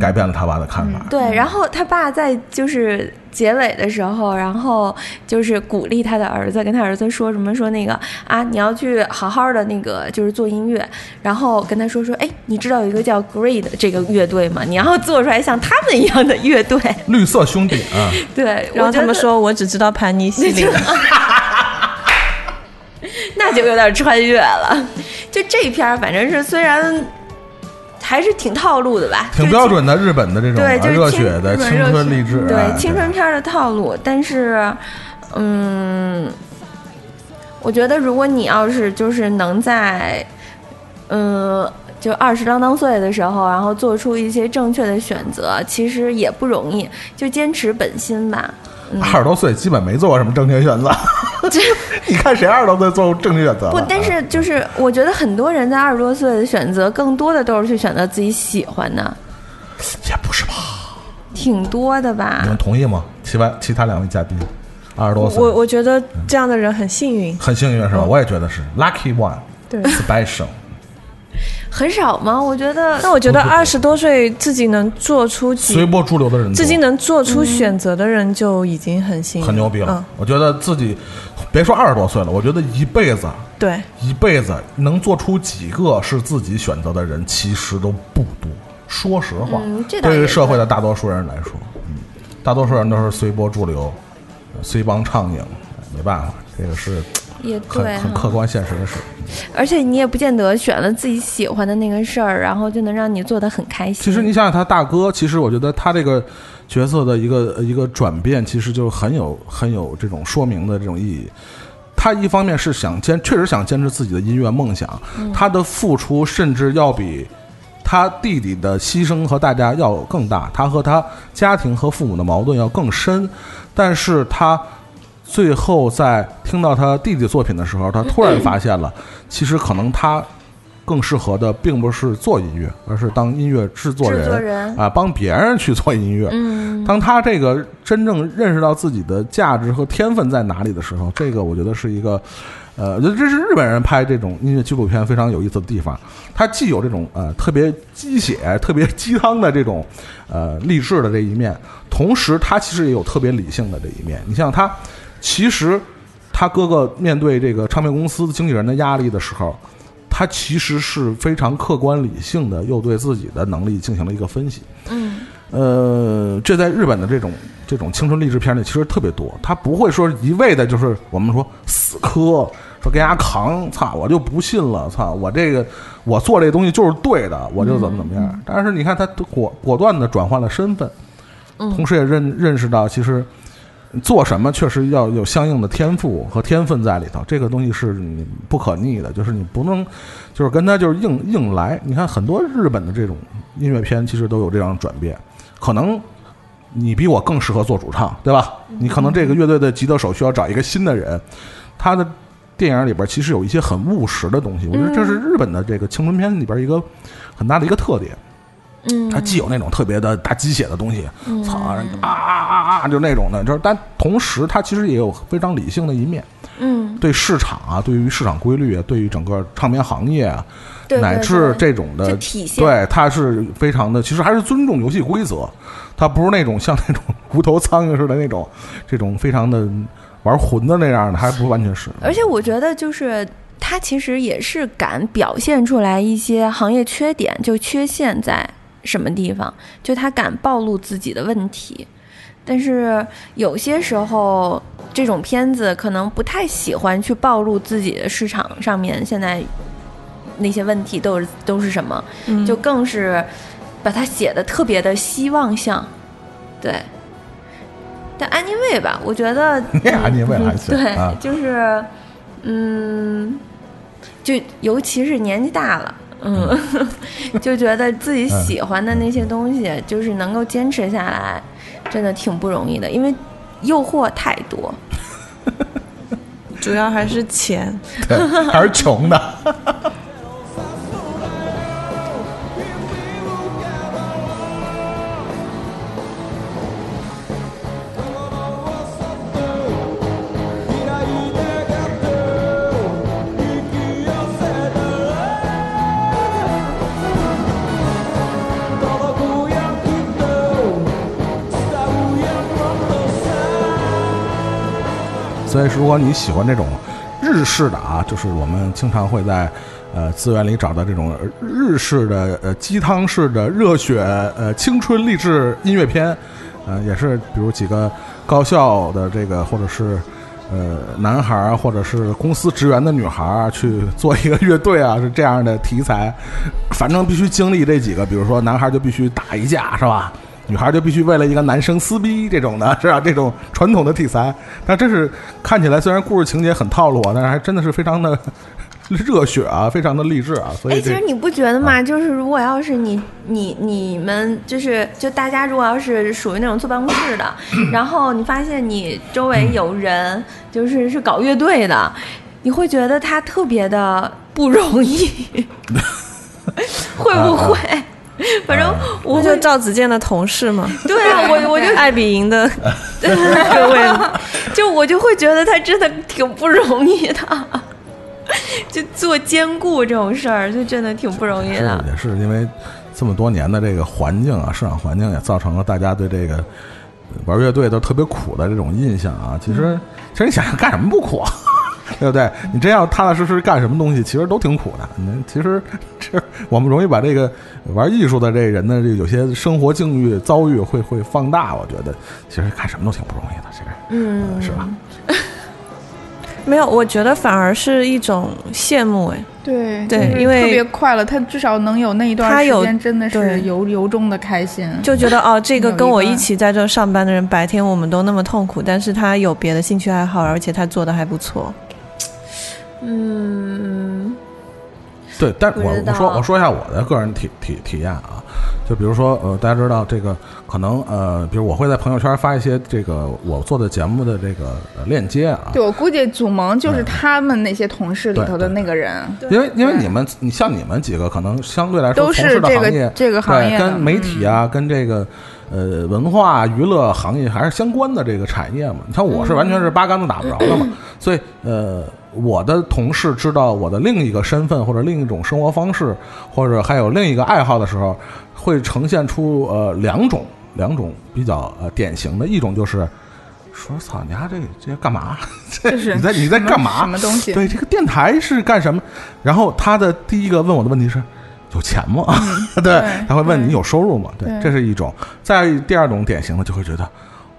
改变了他爸的看法。对，然后他爸在就是结尾的时候，然后就是鼓励他的儿子，跟他儿子说什么说那个啊，你要去好好的那个就是做音乐，然后跟他说说，哎，你知道有一个叫 Grey 的这个乐队吗？你要做出来像他们一样的乐队。绿色兄弟啊，对，然后他们说，我只知道盘尼西林。那就有点穿越了。就这篇儿，反正是虽然还是挺套路的吧，挺标准的日本的这种对就是青热血的青春励志，对哎青春片儿的套路，但是，嗯，我觉得如果你要是就是能在，嗯。就二十当当岁的时候，然后做出一些正确的选择，其实也不容易。就坚持本心吧。嗯，二十多岁基本没做过什么正确选择。你看谁二十多岁做正确选择？不，但是就是我觉得很多人在二十多岁的选择，更多的都是去选择自己喜欢的，也不是吧？挺多的吧你？们同意吗？其外其他两位嘉宾，二十多岁，我我觉得这样的人很幸运。很幸运是吧？我也觉得是 lucky one 对，special。很少吗？我觉得那我觉得二十多岁自己能做出随波逐流的人，自己能做出选择的人就已经很幸运，很牛逼了嗯，。我觉得自己别说二十多岁了，我觉得一辈子对，一辈子能做出几个是自己选择的人，其实都不多。说实话，对于社会的大多数人来说，嗯，大多数人都是随波逐流，随帮畅饮，没办法，这个是也对哈很客观现实的事。而且你也不见得选了自己喜欢的那个事儿，然后就能让你做得很开心。其实你想想，他大哥，其实我觉得他这个角色的一个一个转变，其实就很有很有这种说明的这种意义。他一方面是想坚，确实想坚持自己的音乐梦想，他的付出甚至要比他弟弟的牺牲和代价要更大，他和他家庭和父母的矛盾要更深，但是他最后在听到他弟弟作品的时候，他突然发现了，其实可能他更适合的并不是做音乐，而是当音乐制作人作人啊，帮别人去做音乐。嗯，当他这个真正认识到自己的价值和天分在哪里的时候，这个我觉得是一个，呃，我觉得这是日本人拍这种音乐纪录片非常有意思的地方。它既有这种呃特别鸡血、特别鸡汤的这种呃励志的这一面，同时他其实也有特别理性的这一面。你像他，其实他哥哥面对这个唱片公司经纪人的压力的时候。他他其实是非常客观理性的，又对自己的能力进行了一个分析。嗯呃，这在日本的这种这种青春励志片里其实特别多，他不会说一味的就是我们说死磕，说跟人家扛，操，我就不信了，操，我这个我做这东西就是对的，我就怎么怎么样。但是你看他果果断的转换了身份，同时也认认识到其实。做什么确实要有相应的天赋和天分在里头，这个东西是你不可逆的，就是你不能，就是跟他就是硬硬来。你看很多日本的这种音乐片，其实都有这样的转变。可能你比我更适合做主唱，对吧？你可能这个乐队的吉他手需要找一个新的人。他的电影里边其实有一些很务实的东西，我觉得这是日本的这个青春片里边一个很大的一个特点。嗯，它既有那种特别的大鸡血的东西，操啊啊啊啊，就那种的，就是但同时它其实也有非常理性的一面，嗯，对市场啊，对于市场规律啊，对于整个唱片行业啊，对对乃至这种的体现。对，它是非常的，其实还是尊重游戏规则，它不是那种像那种 无头苍蝇似的那种，这种非常的玩混的那样的，还不完全是，而且我觉得就是。他其实也是敢表现出来一些行业缺点，就缺陷在什么地方，就他敢暴露自己的问题。但是有些时候，这种片子可能不太喜欢去暴露自己的市场上面现在那些问题都是都是什么，嗯就更是把它写的特别的希望向，对。但安妮卫吧，我觉得 对，啊就是嗯，就尤其是年纪大了。嗯，就觉得自己喜欢的那些东西，就是能够坚持下来，真的挺不容易的，因为诱惑太多。主要还是钱。还是穷的。所以，如果你喜欢这种日式的啊，就是我们经常会在呃资源里找到这种日式的呃鸡汤式的热血呃青春励志音乐片，呃，也是比如几个高校的这个或者是呃男孩儿或者是公司职员的女孩儿去做一个乐队啊，是这样的题材，反正必须经历这几个，比如说男孩儿就必须打一架，是吧？女孩就必须为了一个男生撕逼这种的，是吧？这种传统的题材，但这是看起来虽然故事情节很套路啊，但是还真的是非常的 热血啊，非常的励志啊。所哎，以哎其实你不觉得吗？就是如果要是你你你们就是就大家如果要是属于那种坐办公室的，然后你发现你周围有人就是是搞乐队的，你会觉得他特别的不容易，会不会？反正我就赵子健的同事嘛，对啊，我我就 爱比赢的各位，就我就会觉得他真的挺不容易的，就做兼顾这种事儿，就真的挺不容易的。也是因为这么多年的这个环境啊，市场环境也造成了大家对这个玩乐队都特别苦的这种印象啊。其实，其实你想想干什么不苦啊？对不对？你真要踏踏实实干什么东西，其实都挺苦的。你其实，这我们容易把这个玩艺术的这人呢这有些生活境遇遭遇会会放大。我觉得，其实干什么都挺不容易的，其实，嗯，是吧？没有，我觉得反而是一种羡慕哎。对对因为特别快乐，他至少能有那一段他有时间，真的是由由衷的开心。就觉得哦，这个跟我一起在这上班的人，白天我们都那么痛苦，但是他有别的兴趣爱好，而且他做的还不错。嗯，对，但我我说我说一下我的个人体体体验啊，就比如说呃，大家知道这个可能呃，比如我会在朋友圈发一些这个我做的节目的这个呃链接啊，对，我估计祖萌就是他们那些同事里头的那个人，因为因为你们你像你们几个可能相对来说都从是这个事的行业这个行业跟媒体啊、跟这个呃文化娱乐行业还是相关的这个产业嘛。你看我是完全是八竿子打不着的嘛，所以呃，我的同事知道我的另一个身份或者另一种生活方式，或者还有另一个爱好的时候，会呈现出呃两种两种比较呃典型的一种就是说操，你丫这这干嘛？这是你在你在干嘛？什么东西？对，这个电台是干什么？然后他的第一个问我的问题是。有钱吗？对对，他会问你有收入吗？对，对这是一种。再第二种典型的就会觉得，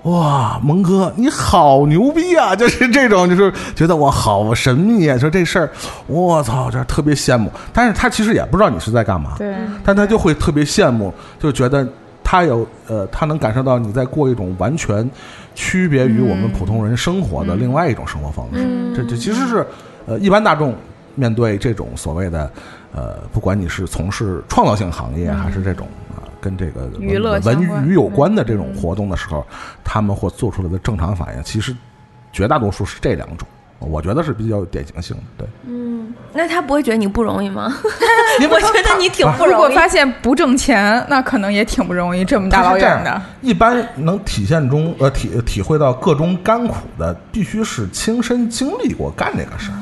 哇，蒙哥你好牛逼啊！就是这种，就是觉得我好神秘啊！说这事儿，我操，这特别羡慕。但是他其实也不知道你是在干嘛，对，但他就会特别羡慕，就觉得他有呃，他能感受到你在过一种完全区别于我们普通人生活的另外一种生活方式。嗯这这其实是呃，一般大众面对这种所谓的呃，不管你是从事创造性行业，还是这种啊、跟这个娱乐文娱有关的这种活动的时候，他们或做出来的正常反应，其实绝大多数是这两种。我觉得是比较有典型性的，对。嗯，那他不会觉得你不容易吗？我觉得你挺不容易如果。发现不挣钱，那可能也挺不容易，这么大老远的。一般能体现中呃体体会到各种甘苦的，必须是亲身经历过干这个事儿。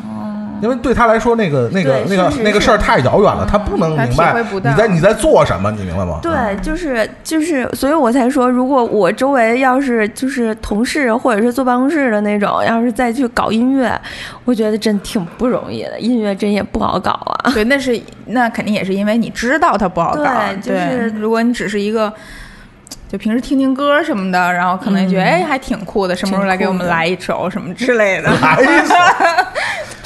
因为对他来说，那个那个那个那个事儿太遥远了，他不能明白体会不到你在你在做什么，你明白吗？对，就是就是，所以我才说，如果我周围要是就是同事或者是坐办公室的那种，要是再去搞音乐，我觉得真挺不容易的。音乐真也不好搞啊。对，那是那肯定也是因为你知道它不好搞。对就是如果你只是一个。就平时听听歌什么的，然后可能觉得、哎还挺酷的，什么时候来给我们来一首什么之类的。来一首，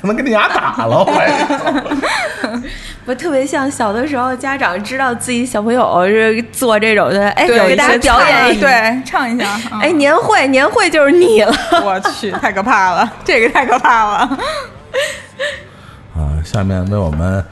可能给你俩打了，我 不特别像小的时候，家长知道自己小朋友是做这种的，哎，对，给大家表演一，对，唱一下。嗯哎，年会年会就是你了。我去，太可怕了，这个太可怕了。啊，下面为我们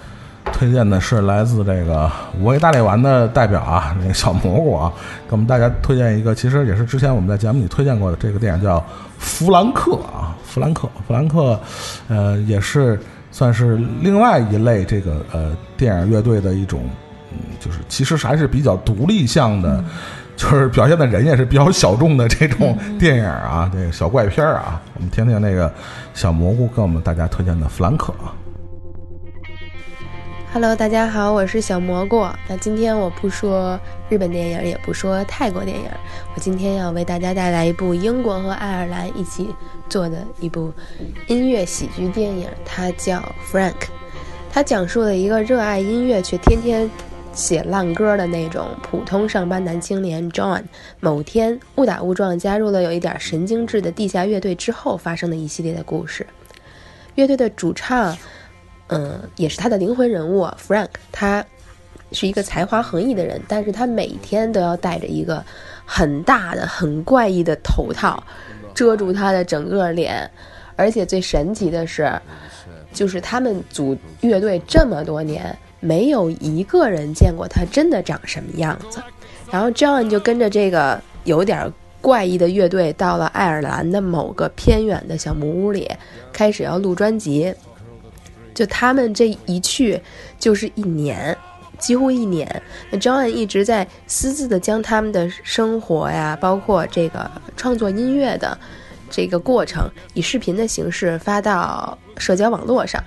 推荐的是来自这个五味大力丸的代表啊，那个小蘑菇啊，给我们大家推荐一个，其实也是之前我们在节目里推荐过的这个电影叫《弗兰克》啊，弗兰克，弗兰克，呃，也是算是另外一类这个呃电影乐队的一种，嗯，就是其实还是比较独立向的。就是表现的人也是比较小众的这种电影啊，这个小怪片儿啊，我们听听那个小蘑菇给我们大家推荐的《弗兰克》啊。Hello，大家好，我是小蘑菇。那今天我不说日本电影，也不说泰国电影，我今天要为大家带来一部英国和爱尔兰一起做的一部音乐喜剧电影，它叫《Frank》。它讲述了一个热爱音乐却天天写烂歌的那种普通上班男青年 John，某天误打误撞加入了有一点神经质的地下乐队之后发生的一系列的故事。乐队的主唱。嗯，也是他的灵魂人物 Frank，他是一个才华横溢的人，但是他每天都要戴着一个很大的、很怪异的头套，遮住他的整个脸。而且最神奇的是，就是他们组乐队这么多年，没有一个人见过他真的长什么样子。然后 John 就跟着这个有点怪异的乐队，到了爱尔兰的某个偏远的小木屋里，开始要录专辑。就他们这一去就是一年，几乎一年。那 John 一直在私自的将他们的生活呀，包括这个创作音乐的这个过程，以视频的形式发到社交网络上。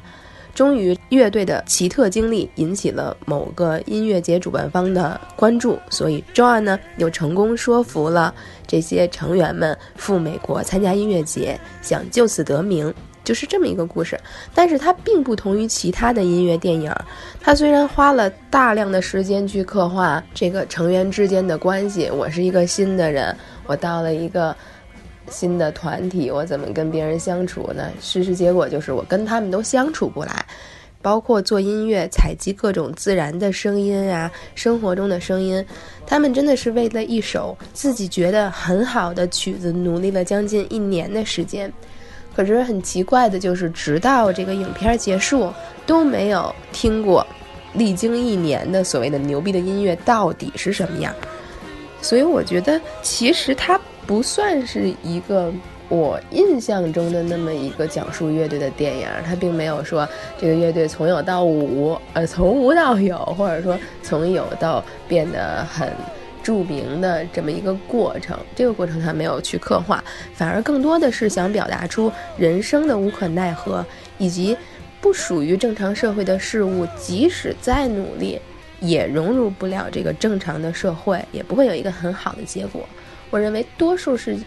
终于，乐队的奇特经历引起了某个音乐节主办方的关注，所以 John 呢又成功说服了这些成员们赴美国参加音乐节，想就此得名。就是这么一个故事，但是它并不同于其他的音乐电影。它虽然花了大量的时间去刻画这个成员之间的关系，我是一个新的人，我到了一个新的团体，我怎么跟别人相处呢？事实结果就是我跟他们都相处不来。包括做音乐、采集各种自然的声音啊，生活中的声音，他们真的是为了一首自己觉得很好的曲子努力了将近一年的时间。可是很奇怪的就是，直到这个影片结束，都没有听过历经一年的所谓的牛逼的音乐到底是什么样。所以我觉得，其实它不算是一个我印象中的那么一个讲述乐队的电影。它并没有说这个乐队从有到无，呃，从无到有，或者说从有到变得很。著名的这么一个过程，这个过程他没有去刻画，反而更多的是想表达出人生的无可奈何，以及不属于正常社会的事物，即使再努力，也融入不了这个正常的社会，也不会有一个很好的结果。我认为多数是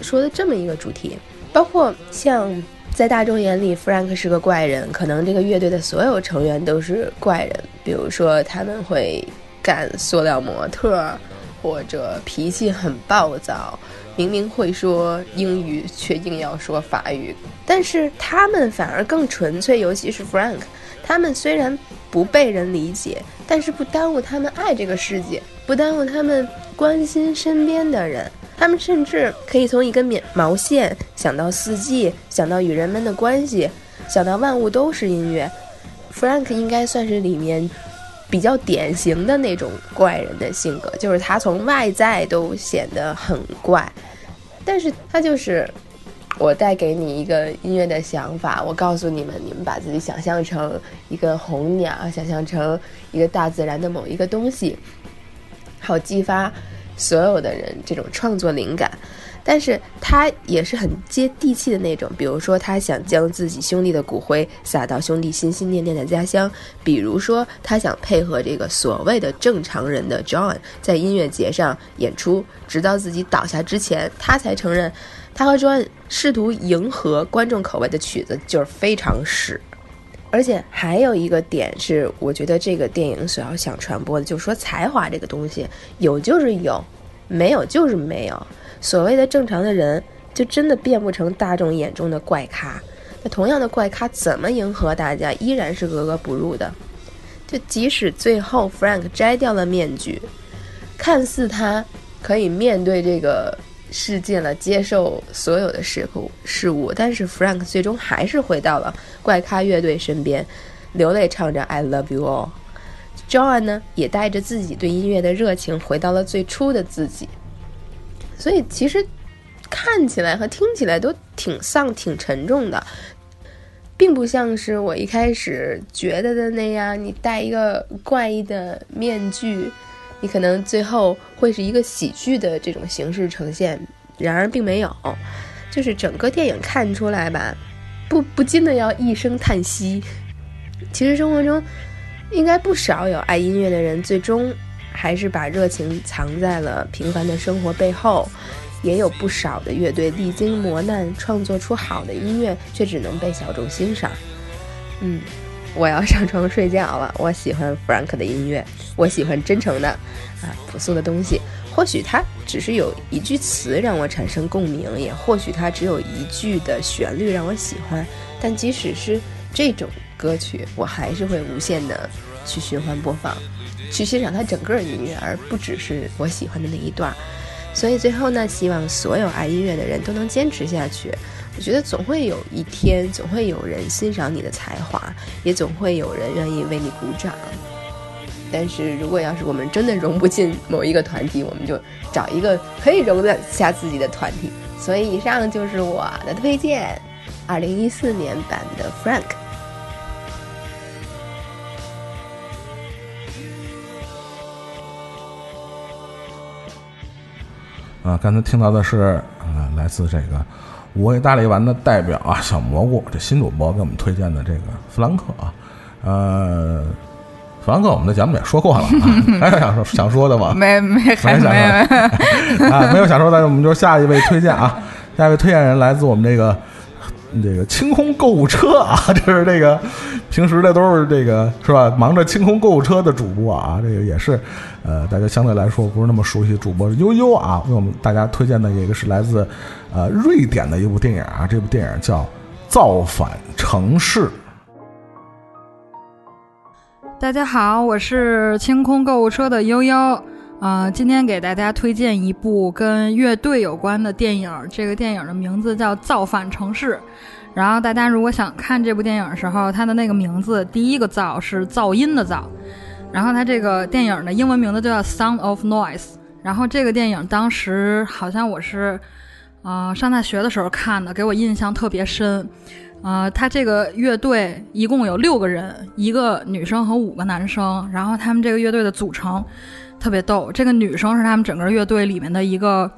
说的这么一个主题。包括像在大众眼里，Frank 是个怪人，可能这个乐队的所有成员都是怪人。比如说他们会干塑料模特，或者脾气很暴躁，明明会说英语却硬要说法语。但是他们反而更纯粹，尤其是 Frank，他们虽然不被人理解，但是不耽误他们爱这个世界，不耽误他们关心身边的人。他们甚至可以从一根棉毛线想到四季，想到与人们的关系，想到万物都是音乐。Frank 应该算是里面比较典型的那种怪人的性格，就是他从外在都显得很怪，但是他就是我带给你一个音乐的想法，我告诉你们，你们把自己想象成一个红鸟，想象成一个大自然的某一个东西，好激发。所有的人这种创作灵感，但是他也是很接地气的那种。比如说，他想将自己兄弟的骨灰撒到兄弟心心念念的家乡；比如说，他想配合这个所谓的正常人的 John 在音乐节上演出，直到自己倒下之前，他才承认，他和 John 试图迎合观众口味的曲子就是非常屎。而且还有一个点是，我觉得这个电影所要想传播的，就是说才华这个东西有就是有，没有就是没有。所谓的正常的人，就真的变不成大众眼中的怪咖。那同样的怪咖，怎么迎合大家，依然是格格不入的。就即使最后 Frank 摘掉了面具，看似他可以面对这个。世界了，接受所有的事物事物，但是 Frank 最终还是回到了怪咖乐队身边，流泪唱着 I love you all。John 呢，也带着自己对音乐的热情，回到了最初的自己。所以其实看起来和听起来都挺丧、挺沉重的，并不像是我一开始觉得的那样，你戴一个怪异的面具。你可能最后会是一个喜剧的这种形式呈现，然而并没有，就是整个电影看出来吧，不不禁的要一声叹息。其实生活中应该不少有爱音乐的人，最终还是把热情藏在了平凡的生活背后，也有不少的乐队历经磨难创作出好的音乐，却只能被小众欣赏。嗯。我要上床睡觉了。我喜欢 Frank 的音乐，我喜欢真诚的，啊，朴素的东西。或许他只是有一句词让我产生共鸣，也或许他只有一句的旋律让我喜欢。但即使是这种歌曲，我还是会无限的去循环播放，去欣赏他整个音乐，而不只是我喜欢的那一段。所以最后呢，希望所有爱音乐的人都能坚持下去。我觉得总会有一天，总会有人欣赏你的才华，也总会有人愿意为你鼓掌。但是如果要是我们真的融不进某一个团体，我们就找一个可以容得下自己的团体。所以以上就是我的推荐，二零一四年版的 Frank。啊，刚才听到的是啊，来自这个。五味大力丸的代表啊，小蘑菇，这新主播给我们推荐的这个弗兰克啊，呃，弗兰克，我们的节目也说过了，还有想说想说的吗？没没还没 啊，没有想说的，我们就下一位推荐啊，下一位推荐人来自我们这个。这个清空购物车啊，这是这个平时的都是这个是吧？忙着清空购物车的主播啊，这个也是，呃，大家相对来说不是那么熟悉主播悠悠啊，为我们大家推荐的一个是来自呃瑞典的一部电影啊，这部电影叫《造反城市》。大家好，我是清空购物车的悠悠。啊，今天给大家推荐一部跟乐队有关的电影。这个电影的名字叫《造反城市》。然后大家如果想看这部电影的时候，它的那个名字第一个“造”是噪音的“噪”。然后它这个电影的英文名字就叫《Sound of Noise》。然后这个电影当时好像我是，呃，上大学的时候看的，给我印象特别深。呃，他这个乐队一共有六个人，一个女生和五个男生。然后他们这个乐队的组成。特别逗，这个女生是他们整个乐队里面的一个，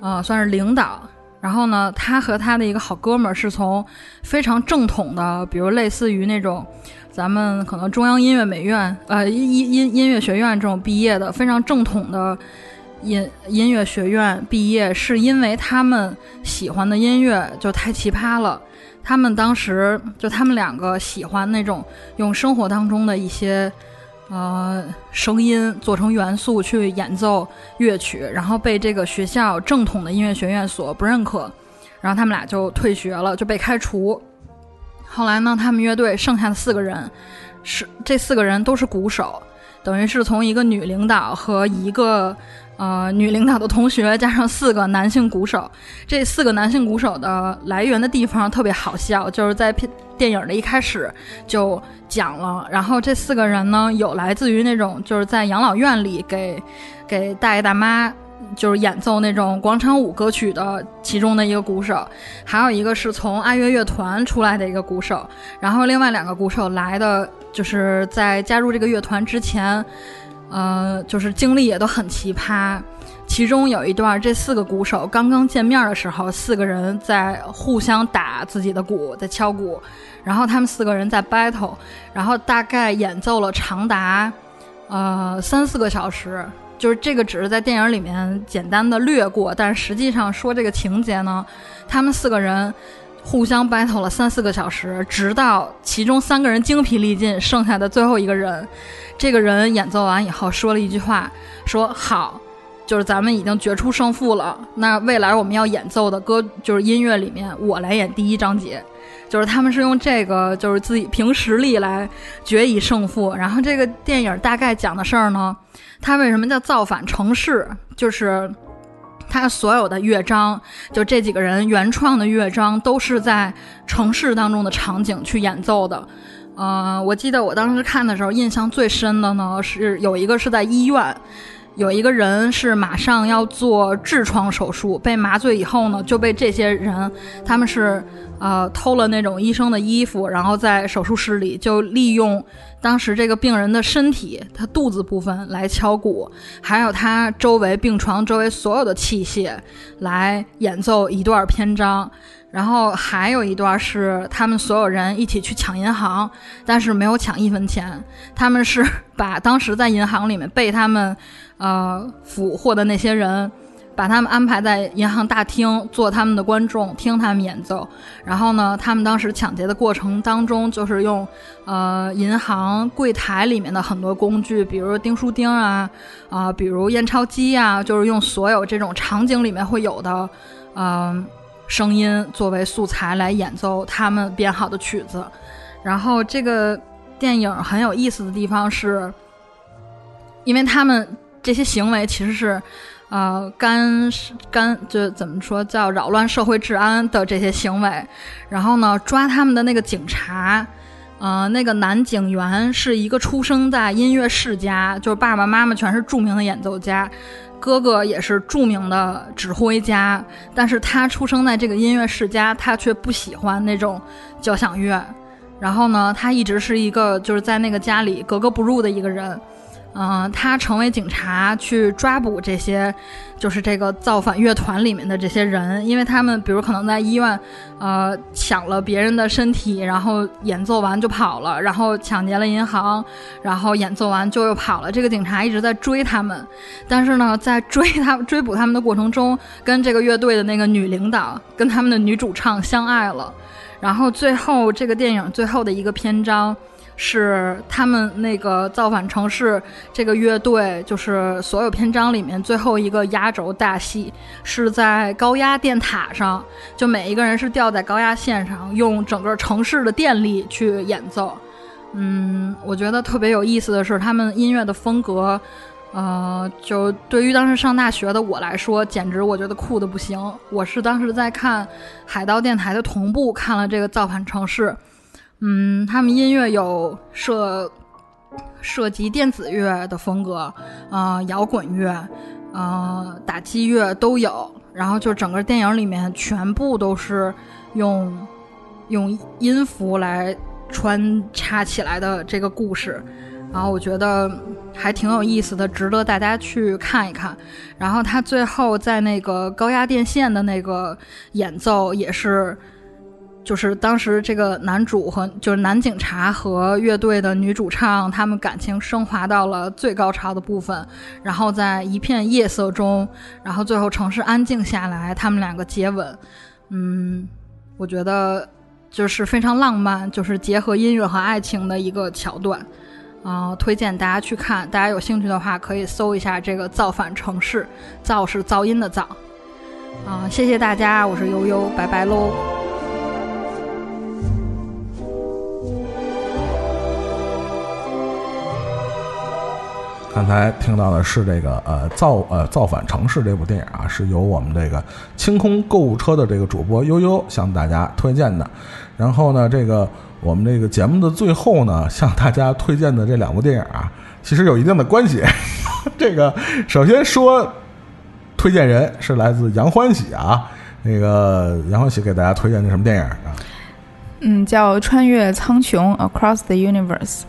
呃，算是领导。然后呢，她和她的一个好哥们儿是从非常正统的，比如类似于那种咱们可能中央音乐美院、呃音音音乐学院这种毕业的非常正统的音音乐学院毕业，是因为他们喜欢的音乐就太奇葩了。他们当时就他们两个喜欢那种用生活当中的一些呃声音做成元素去演奏乐曲，然后被这个学校正统的音乐学院所不认可，然后他们俩就退学了，就被开除。后来呢，他们乐队剩下的四个人是这四个人都是鼓手，等于是从一个女领导和一个。呃，女领导的同学加上四个男性鼓手，这四个男性鼓手的来源的地方特别好笑，就是在片电影的一开始就讲了。然后这四个人呢，有来自于那种就是在养老院里给给大爷大妈就是演奏那种广场舞歌曲的其中的一个鼓手，还有一个是从爱乐乐团出来的一个鼓手，然后另外两个鼓手来的就是在加入这个乐团之前。呃，就是经历也都很奇葩，其中有一段，这四个鼓手刚刚见面的时候，四个人在互相打自己的鼓，在敲鼓，然后他们四个人在 battle，然后大概演奏了长达呃三四个小时，就是这个只是在电影里面简单的略过，但实际上说这个情节呢，他们四个人。互相 battle 了三四个小时，直到其中三个人精疲力尽，剩下的最后一个人，这个人演奏完以后说了一句话，说好，就是咱们已经决出胜负了。那未来我们要演奏的歌就是音乐里面，我来演第一章节，就是他们是用这个就是自己凭实力来决一胜负。然后这个电影大概讲的事儿呢，它为什么叫造反城市？就是。他所有的乐章，就这几个人原创的乐章，都是在城市当中的场景去演奏的。呃，我记得我当时看的时候，印象最深的呢是有一个是在医院，有一个人是马上要做痔疮手术，被麻醉以后呢，就被这些人，他们是呃偷了那种医生的衣服，然后在手术室里就利用。当时这个病人的身体，他肚子部分来敲鼓，还有他周围病床周围所有的器械来演奏一段篇章，然后还有一段是他们所有人一起去抢银行，但是没有抢一分钱，他们是把当时在银行里面被他们呃俘获的那些人。把他们安排在银行大厅做他们的观众，听他们演奏。然后呢，他们当时抢劫的过程当中，就是用呃银行柜台里面的很多工具，比如钉书钉啊，啊，比如验钞机啊，就是用所有这种场景里面会有的嗯声音作为素材来演奏他们编好的曲子。然后这个电影很有意思的地方是，因为他们这些行为其实是。呃，干干就怎么说叫扰乱社会治安的这些行为，然后呢，抓他们的那个警察，呃，那个男警员是一个出生在音乐世家，就是爸爸妈妈全是著名的演奏家，哥哥也是著名的指挥家，但是他出生在这个音乐世家，他却不喜欢那种交响乐，然后呢，他一直是一个就是在那个家里格格不入的一个人。嗯，他成为警察去抓捕这些，就是这个造反乐团里面的这些人，因为他们比如可能在医院，呃，抢了别人的身体，然后演奏完就跑了，然后抢劫了银行，然后演奏完就又跑了。这个警察一直在追他们，但是呢，在追他追捕他们的过程中，跟这个乐队的那个女领导跟他们的女主唱相爱了，然后最后这个电影最后的一个篇章。是他们那个造反城市这个乐队，就是所有篇章里面最后一个压轴大戏，是在高压电塔上，就每一个人是吊在高压线上，用整个城市的电力去演奏。嗯，我觉得特别有意思的是，他们音乐的风格，呃，就对于当时上大学的我来说，简直我觉得酷的不行。我是当时在看海盗电台的同步看了这个造反城市。嗯，他们音乐有涉涉及电子乐的风格，啊，摇滚乐，啊，打击乐都有。然后就整个电影里面全部都是用用音符来穿插起来的这个故事，然后我觉得还挺有意思的，值得大家去看一看。然后他最后在那个高压电线的那个演奏也是。就是当时这个男主和就是男警察和乐队的女主唱，他们感情升华到了最高潮的部分，然后在一片夜色中，然后最后城市安静下来，他们两个接吻。嗯，我觉得就是非常浪漫，就是结合音乐和爱情的一个桥段。啊、推荐大家去看，大家有兴趣的话可以搜一下这个《造反城市》，造是噪音的造。啊、谢谢大家，我是悠悠，拜拜喽。刚才听到的是这个呃造呃造反城市这部电影啊，是由我们这个清空购物车的这个主播悠悠向大家推荐的。然后呢，这个我们这个节目的最后呢，向大家推荐的这两部电影啊，其实有一定的关系。这个首先说，推荐人是来自杨欢喜啊，那个杨欢喜给大家推荐的什么电影啊？嗯，叫《穿越苍穹》（Across the Universe）。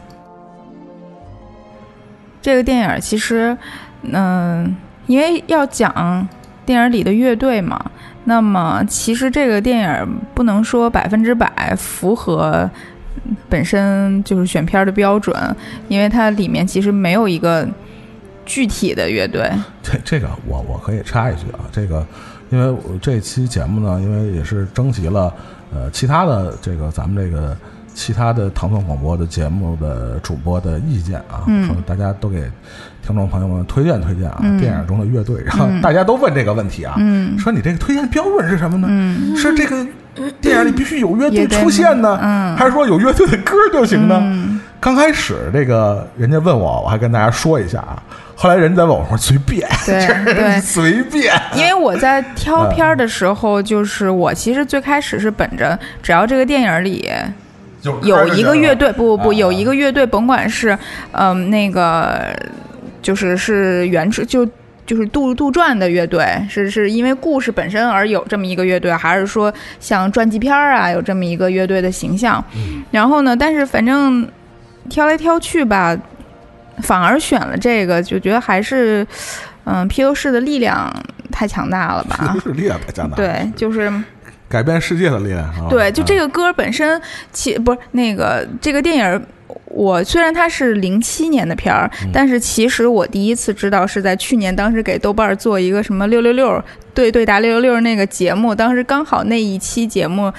这个电影其实，嗯、因为要讲电影里的乐队嘛，那么其实这个电影不能说百分之百符合本身就是选片的标准，因为它里面其实没有一个具体的乐队。这这个我我可以插一句啊，这个因为我这期节目呢，因为也是征集了呃其他的这个咱们这个其他的唐宋广播的节目的主播的意见啊，嗯说大家都给听众朋友们推荐推荐啊，嗯电影中的乐队，然后嗯大家都问这个问题啊，嗯说你这个推荐标准是什么呢？嗯是这个电影里必须有乐队出现呢，嗯还是说有乐队的歌就行呢？嗯刚开始这个人家问我，我还跟大家说一下啊。后来人家在问我说随便，对 对随便。因为我在挑片嗯儿的时候，就是我其实最开始是本着只要这个电影里有一个乐队，不不不，啊有一个乐队，甭管是嗯那个就是是原制就。就是杜杜撰的乐队，是是因为故事本身而有这么一个乐队，还是说像传记片儿啊有这么一个乐队的形象？然后呢，但是反正挑来挑去吧，反而选了这个，就觉得还是嗯披头士的力量太强大了吧？是力量太强大，，对，就是改变世界的力量啊。对，就这个，歌本身，其不是那个这个电影。我虽然它是零七年的片儿，但是其实我第一次知道是在去年，当时给豆瓣儿做一个什么六六六对对答六六六那个节目，当时刚好那一期节目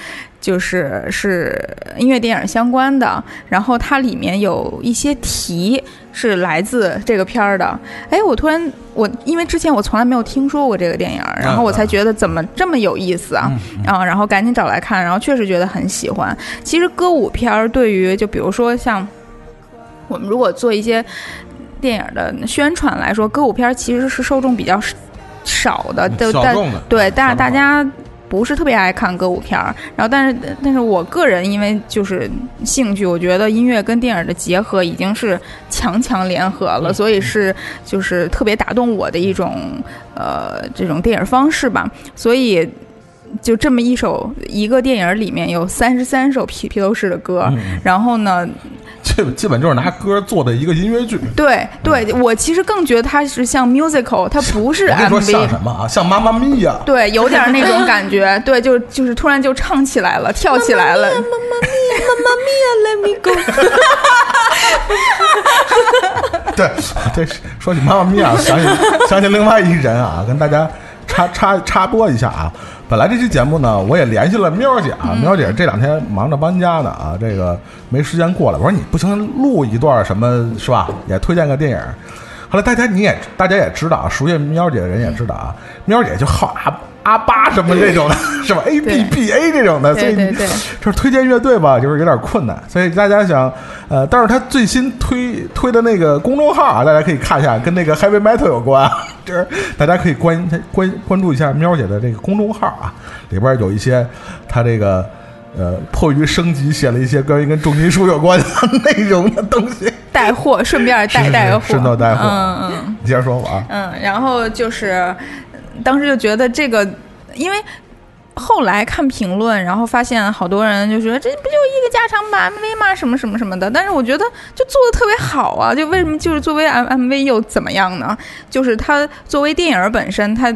就是是音乐电影相关的，然后它里面有一些题是来自这个片儿的。哎，我突然我因为之前我从来没有听说过这个电影，然后我才觉得怎么这么有意思啊啊，然后赶紧找来看，然后确实觉得很喜欢。其实歌舞片儿对于就比如说像我们如果做一些电影的宣传来说，歌舞片儿其实是受众比较少的，嗯就但对，但是大家。不是特别爱看歌舞片儿，然后但是但是我个人因为就是兴趣，我觉得音乐跟电影的结合已经是强强联合了，所以是就是特别打动我的一种呃这种电影方式吧，所以。就这么一首一个电影里面有三十三首披披头士的歌，嗯。然后呢，这基本就是拿歌做的一个音乐剧。对对，我其实更觉得它是像 musical，它不是我跟你说像 MV。什么啊？像妈妈咪呀！对，有点那种感觉，对，就就是突然就唱起来了，跳起来了。妈妈咪呀，妈妈咪呀，Let me go 对，对说起妈妈咪呀，想起想起另外一人啊，跟大家插插插播一下啊。本来这期节目呢，我也联系了喵姐啊，喵姐这两天忙着搬家呢啊，这个没时间过来。我说你不行，录一段什么是吧？也推荐个电影。后来大家你也大家也知道啊，熟悉喵姐的人也知道啊，喵姐就好阿阿巴什么这种的，是吧？A B B A 这种的，所以就是推荐乐队吧，就是有点困难，所以大家想，呃，但是他最新推推的那个公众号啊，大家可以看一下，跟那个 heavy metal 有关，就是大家可以关关关注一下喵姐的这个公众号啊，里边有一些他这个呃迫于升级写了一些关于跟重金属有关的 内容的东西，带货，顺便带带货，顺道带货。嗯嗯。你接着说我啊，嗯，然后就是当时就觉得这个，因为。后来看评论，然后发现好多人就觉得这不就一个加长版 MV 吗？什么什么什么的。但是我觉得就做的特别好啊！就为什么就是作为 M MV 又怎么样呢？就是它作为电影本身，它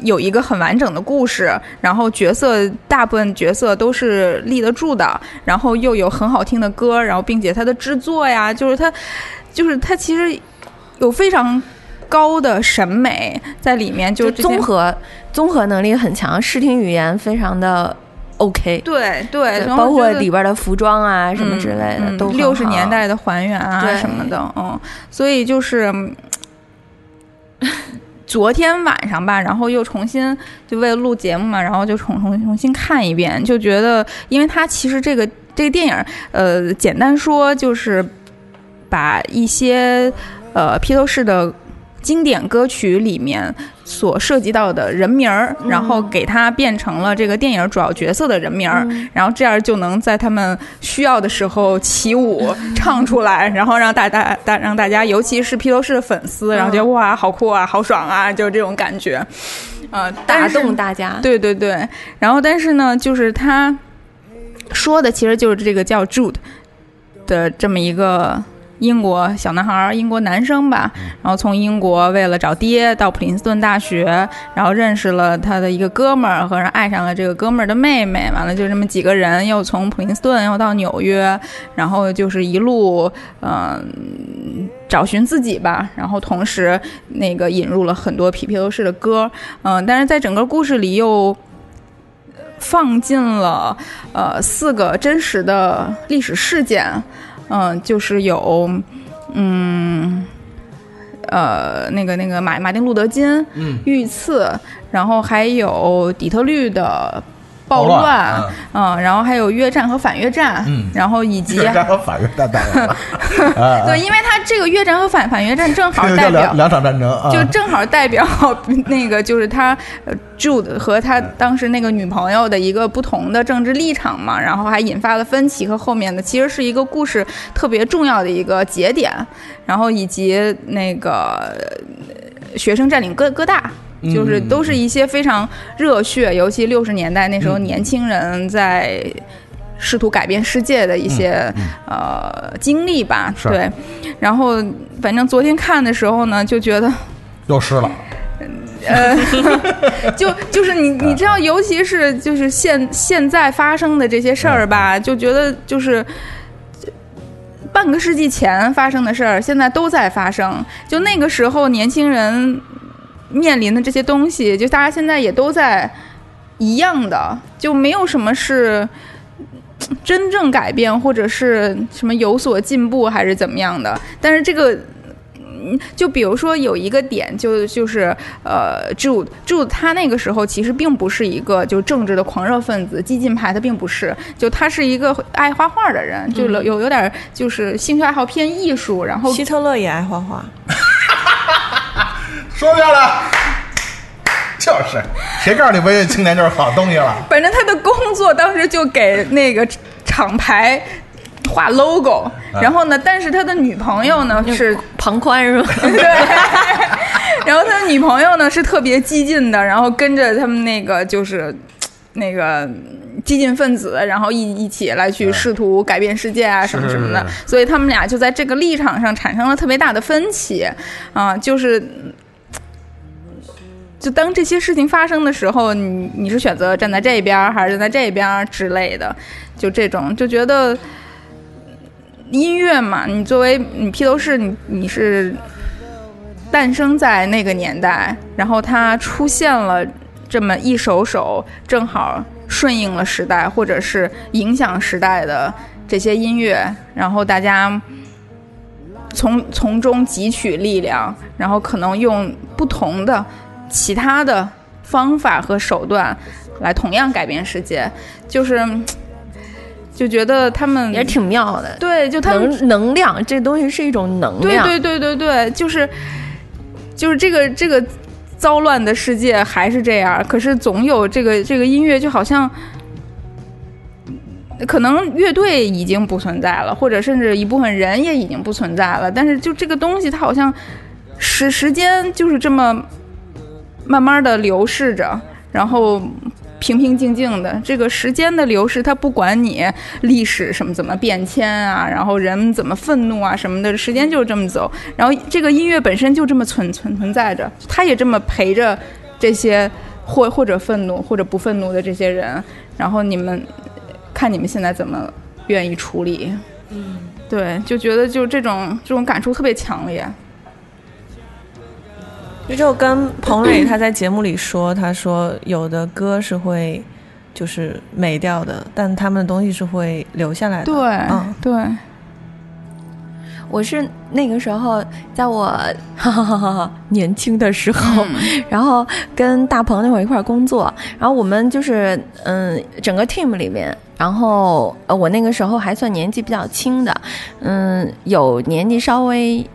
有一个很完整的故事，然后角色大部分角色都是立得住的，然后又有很好听的歌，然后并且它的制作呀，就是它，就是它其实有非常高的审美在里面，就就综合综合能力很强，视听语言非常的 OK。对对，包括里边的服装啊什么之类的，嗯都很六十年代的还原啊对什么的，嗯，所以就是。嗯 昨天晚上吧，然后又重新就为了录节目嘛，然后就重重重新看一遍，就觉得，因为它其实这个这个电影，呃，简单说就是把一些呃披头士的经典歌曲里面所涉及到的人名儿，然后给它变成了这个电影主要角色的人名儿，然后这样就能在他们需要的时候起舞 唱出来，然后让大大大让大家，尤其是披头士的粉丝，然后觉得哇好酷啊，好爽啊，就是这种感觉，呃，打动大家。对对对，然后但是呢，就是他说的其实就是这个叫 Jude 的这么一个英国小男孩儿，英国男生吧。然后从英国为了找爹到普林斯顿大学，然后认识了他的一个哥们儿，和人爱上了这个哥们儿的妹妹。完了就这么几个人，又从普林斯顿又到纽约，然后就是一路嗯、找寻自己吧，然后同时那个引入了很多皮皮头士的歌，嗯、但是在整个故事里又放进了呃四个真实的历史事件，嗯、就是有嗯呃那个那个马马丁路德金嗯遇刺，然后还有底特律的暴暴乱乱，嗯，然后还有越战和反越战，嗯。然后以及越战和反越战 对，因为他这个越战和反反越战正好代表两两场战争啊，就正好代表 那个就是他呃 Jude 和他当时那个女朋友的一个不同的政治立场嘛，然后还引发了分歧和后面的其实是一个故事特别重要的一个节点，然后以及那个呃学生占领哥哥大。就是都是一些非常热血，尤其六十年代那时候年轻人在试图改变世界的一些、呃经历吧。对，然后反正昨天看的时候呢，就觉得又湿了，呃，就就是你你知道，尤其是就是现现在发生的这些事儿吧，就觉得就是。半个世纪前发生的事儿，现在都在发生。就那个时候，年轻人面临的这些东西，就大家现在也都在一样的，就没有什么是真正改变，或者是什么有所进步，还是怎么样的。但是这个。嗯就比如说有一个点，就就是呃，Jude Jude 他那个时候其实并不是一个就政治的狂热分子、激进派，他并不是，就他是一个爱画画的人，就有有有点就是兴趣爱好偏艺术，然后希特勒也爱画画，说漂亮，就是谁告诉你文艺青年就是好东西了？反正他的工作当时就给那个厂牌画 logo，然后呢，但是他的女朋友呢是庞宽是吧？对，然后他的女朋友呢是特别激进的，然后跟着他们那个就是那个。激进分子，然后一一起来去试图改变世界啊，什么什么的，所以他们俩就在这个立场上产生了特别大的分歧，啊，就是就当这些事情发生的时候，你你是选择站在这边还是站在这边之类的，就这种就觉得音乐嘛，你作为你披头士，你你是诞生在那个年代，然后它出现了这么一首首正好顺应了时代或者是影响时代的这些音乐，然后大家。从从中汲取力量，然后可能用不同的其他的方法和手段来同样改变世界，就是就觉得他们也挺妙的。对，就他们能能量这东西是一种能量对，对对对对，就是就是这个这个糟乱的世界还是这样，可是总有这个这个音乐就好像。可能乐队已经不存在了，或者甚至一部分人也已经不存在了，但是就这个东西，它好像时时间就是这么慢慢的流逝着，然后平平静静的。这个时间的流逝，它不管你历史什么怎么变迁啊，然后人怎么愤怒啊什么的，时间就是这么走。然后这个音乐本身就这么存存存在着，它也这么陪着这些或或者愤怒或者不愤怒的这些人，然后你们看你们现在怎么愿意处理？嗯，对，就觉得就这种这种感触特别强烈。就跟彭磊他在节目里说，他说有的歌是会就是没掉的，但他们的东西是会留下来的。对，嗯，对。我是那个时候，在我哈哈哈哈年轻的时候，然后跟大鹏那会儿一块儿工作，然后我们就是嗯，整个 team 里面，然后呃，我那个时候还算年纪比较轻的，嗯，有年纪稍微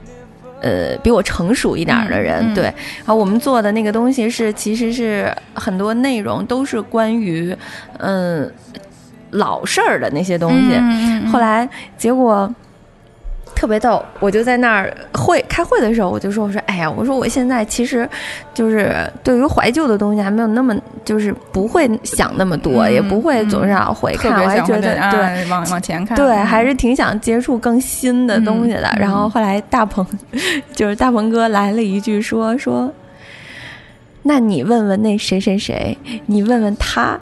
呃比我成熟一点儿的人，对，然后我们做的那个东西是，其实是很多内容都是关于嗯老事儿的那些东西，嗯。后来结果特别逗，我就在那儿会开会的时候，我就说：“我说，哎呀，我说我现在其实就是对于怀旧的东西还没有那么就是不会想那么多，嗯也不会总是要回看，我还觉得对。啊往往前看，对，嗯还是挺想接触更新的东西的。嗯然后后来大鹏，就是大鹏哥来了一句说说，那你问问那谁谁谁，你问问他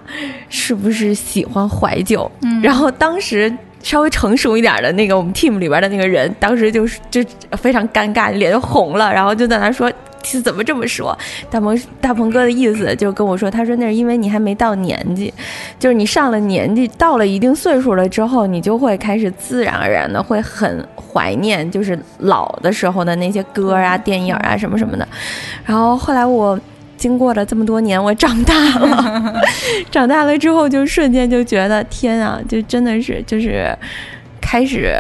是不是喜欢怀旧？嗯然后当时稍微成熟一点的那个我们 team 里边的那个人，当时就是就非常尴尬，脸就红了，然后就在那说。是怎么这么说？大鹏大鹏哥的意思就跟我说，他说那是因为你还没到年纪，就是你上了年纪，到了一定岁数了之后，你就会开始自然而然的会很怀念，就是老的时候的那些歌啊、电影啊什么什么的。然后后来我经过了这么多年，我长大了，长大了之后就瞬间就觉得天啊，就真的是就是开始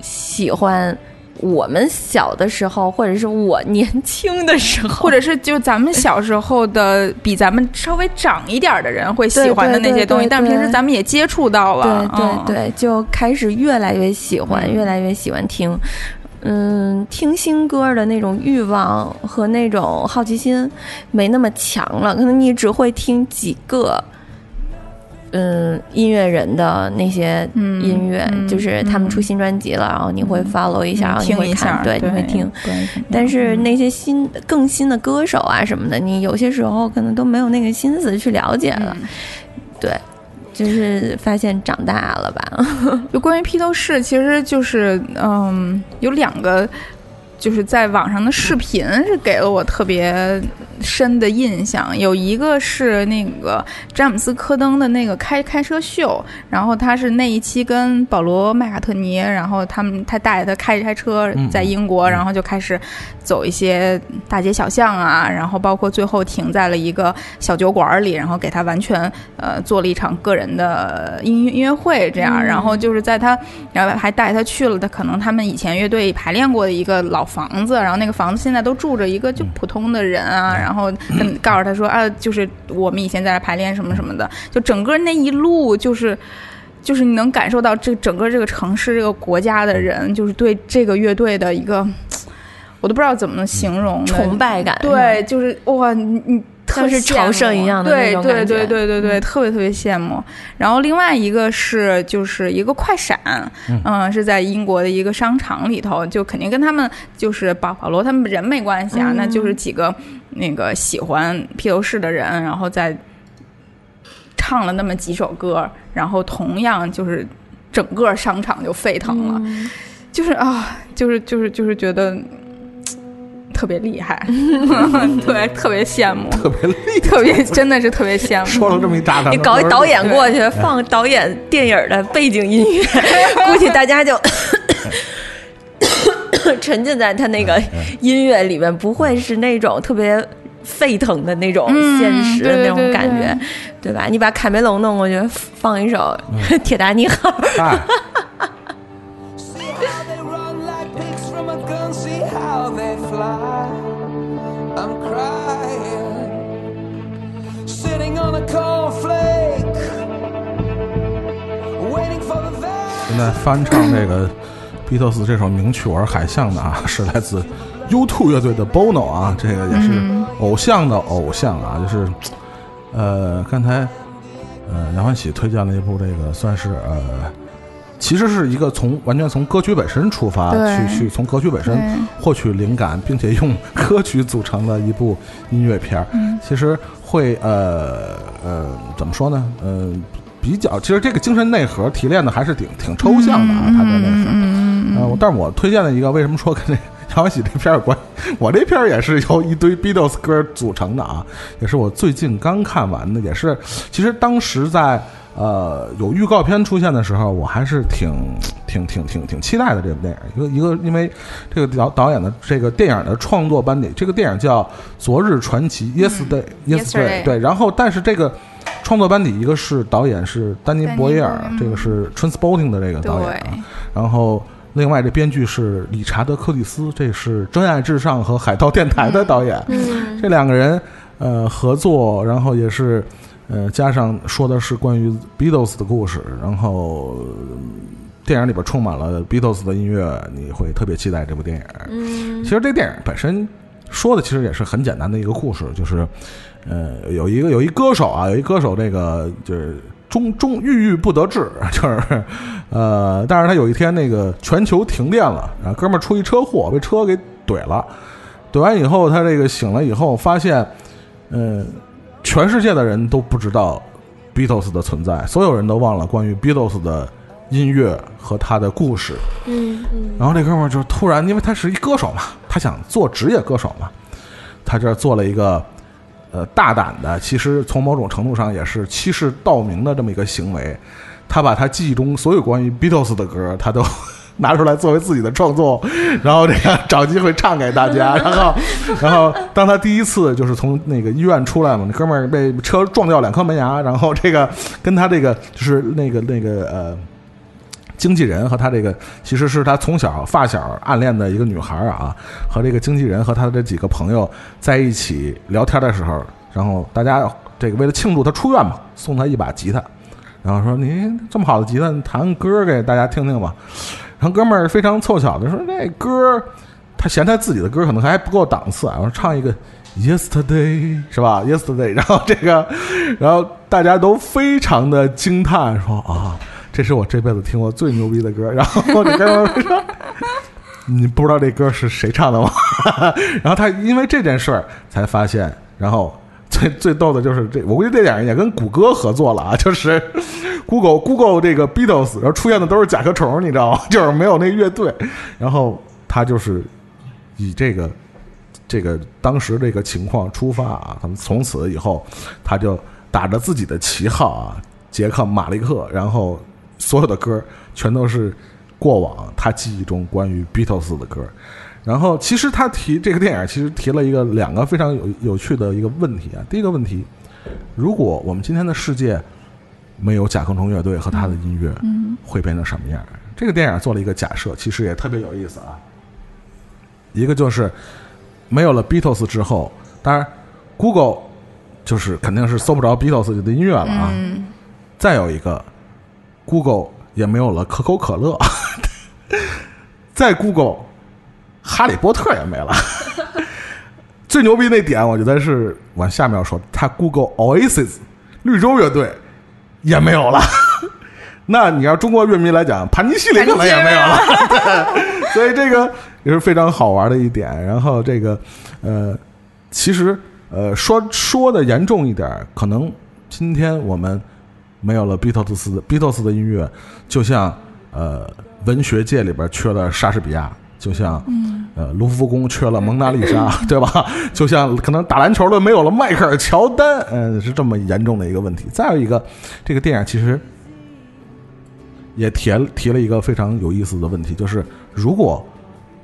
喜欢。我们小的时候，或者是我年轻的时候，或者是就咱们小时候的比咱们稍微长一点儿的人会喜欢的那些东西，但平时咱们也接触到了，对嗯对对，就开始越来越喜欢，嗯越来越喜欢听。嗯，听新歌的那种欲望和那种好奇心没那么强了，可能你只会听几个。嗯，音乐人的那些嗯音乐，嗯就是他们出新专辑了，然后你会 follow 一下，然后你会看，下，对，你会听。但是那些新更新的歌手啊什么的，你有些时候可能都没有那个心思去了解了。嗯对，就是发现长大了吧。就关于披头士，其实就是嗯，有两个。就是在网上的视频是给了我特别深的印象，有一个是那个詹姆斯科登的那个开开车秀，然后他是那一期跟保罗麦卡特尼，然后他们他带着他开着开车嗯在英国，然后就开始走一些大街小巷啊，然后包括最后停在了一个小酒馆里，然后给他完全呃做了一场个人的音乐音乐会，这样，嗯。然后就是在他，然后还带他去了他可能他们以前乐队排练过的一个老房子，然后那个房子现在都住着一个就普通的人啊，然后跟告诉他说啊，就是我们以前在这排练什么什么的，就整个那一路就是。就是你能感受到这整个这个城市、这个国家的人，就是对这个乐队的一个，我都不知道怎么形容崇拜感对，就是哇，你你特像是朝圣一样的那对对种感觉对对对对，特别特别羡慕。然后另外一个是就是一个快闪，嗯、是在英国的一个商场里头，就肯定跟他们就是保保罗他们人没关系啊，嗯那就是几个那个喜欢披头士的人，然后在唱了那么几首歌，然后同样就是整个商场就沸腾了，嗯。就是啊，就是就是就是觉得。特别厉害，对，特别羡慕，特别厉特别真的是特别羡慕。说了这么一大段，你搞一导演过去，放导演电影的背景音乐，估计大家就 沉浸在他那个音乐里面，不会是那种特别沸腾的那种嗯现实的那种对对对。感觉，对吧？你把卡梅隆弄过去，放一首 《铁达尼号》，哎在翻唱这个披头士这首名曲《我是海象》的啊，是来自 U2 乐队的 Bono 啊，这个也是偶像的偶像啊，就是呃，刚才呃杨欢喜推荐了一部这个算是呃其实是一个从完全从歌曲本身出发，去去从歌曲本身获取灵感，并且用 歌曲组成的一部音乐片儿。嗯其实会呃呃怎么说呢？嗯、比较其实这个精神内核提炼的还是挺挺抽象的啊，他的内核。嗯呃，但是我推荐了一个，为什么说跟这个 杨欢喜这片儿有关？我这片儿也是由一堆 Beatles 歌组成的啊，也是我最近刚看完的，也是其实当时在呃有预告片出现的时候，我还是挺挺挺挺挺期待的这部电影。一个一个，因为这个导导演的这个电影的创作班底，这个电影叫《昨日传奇》（Yesterday），Yesterday、Yesterday 对，然后但是这个。创作班底一个是导演是丹尼博耶尔，这个是 Transporting 的这个导演啊，然后另外这编剧是理查德·柯蒂斯，这是《真爱至上》和《海盗电台》的导演。嗯。这两个人呃合作，然后也是呃加上说的是关于 Beatles 的故事，然后呃电影里边充满了 Beatles 的音乐，你会特别期待这部电影。嗯。其实这电影本身说的其实也是很简单的一个故事，就是呃有一个有一歌手啊，有一歌手这个就是终终郁郁不得志，就是呃，但是他有一天那个全球停电了，然后哥们儿出一车祸被车给怼了，怼完以后他这个醒了以后发现，呃，全世界的人都不知道 Beatles 的存在，所有人都忘了关于 Beatles 的音乐和他的故事。嗯嗯然后这哥们儿就突然，因为他是一歌手嘛，他想做职业歌手嘛，他这儿做了一个呃大胆的，其实从某种程度上也是欺世盗名的这么一个行为。他把他记忆中所有关于 Beatles 的歌，他都 拿出来作为自己的创作，然后这个找机会唱给大家。然后，然后当他第一次就是从那个医院出来嘛，那哥们儿被车撞掉两颗门牙，然后这个跟他这个就是那个那个呃。经纪人和他这个其实是他从小发小暗恋的一个女孩啊，和这个经纪人和他的几个朋友在一起聊天的时候，然后大家这个为了庆祝他出院嘛，送他一把吉他，然后说你这么好的吉他，你弹歌给大家听听吧。然后哥们儿非常凑巧的说那歌，他嫌他自己的歌可能还不够档次啊，我说唱一个 Yesterday 是吧？Yesterday，然后这个，然后大家都非常的惊叹说啊。这是我这辈子听过最牛逼的歌，然后这哥们儿说：“ 你不知道这歌是谁唱的吗？” 然后他因为这件事儿才发现，然后最最逗的就是这，我估计这电影也跟谷歌合作了啊，就是 Google Google 这个 Beatles，然后出现的都是甲壳虫，你知道吗？就是没有那乐队，然后他就是以这个这个当时这个情况出发啊，他们从此以后他就打着自己的旗号啊，杰克马利克，然后。所有的歌全都是过往他记忆中关于 Beatles 的歌，然后其实他提这个电影，其实提了一个两个非常有有趣的一个问题啊。第一个问题，如果我们今天的世界没有甲壳虫乐队和他的音乐，嗯会变成什么样？这个电影做了一个假设，其实也特别有意思啊。一个就是没有了 Beatles 之后，当然 Google 就是肯定是搜不着 Beatles 的音乐了啊。嗯再有一个。Google 也没有了可口可乐，在 Google，哈利波特也没了。最牛逼那点，我觉得是往下面要说，他 Google Oasis 绿洲乐队也没有了。那你要中国乐迷来讲，盘尼西林可能也没有了。对，所以这个也是非常好玩的一点。然后这个呃，其实呃说说的严重一点，可能今天我们。没有了 Beatles 的 Beatles 的音乐，就像呃文学界里边缺了莎士比亚，就像呃卢浮宫缺了蒙娜丽莎，对 吧？就像可能打篮球的没有了迈克尔乔丹，嗯、是这么严重的一个问题。再有一个，这个电影其实也提提了一个非常有意思的问题，就是如果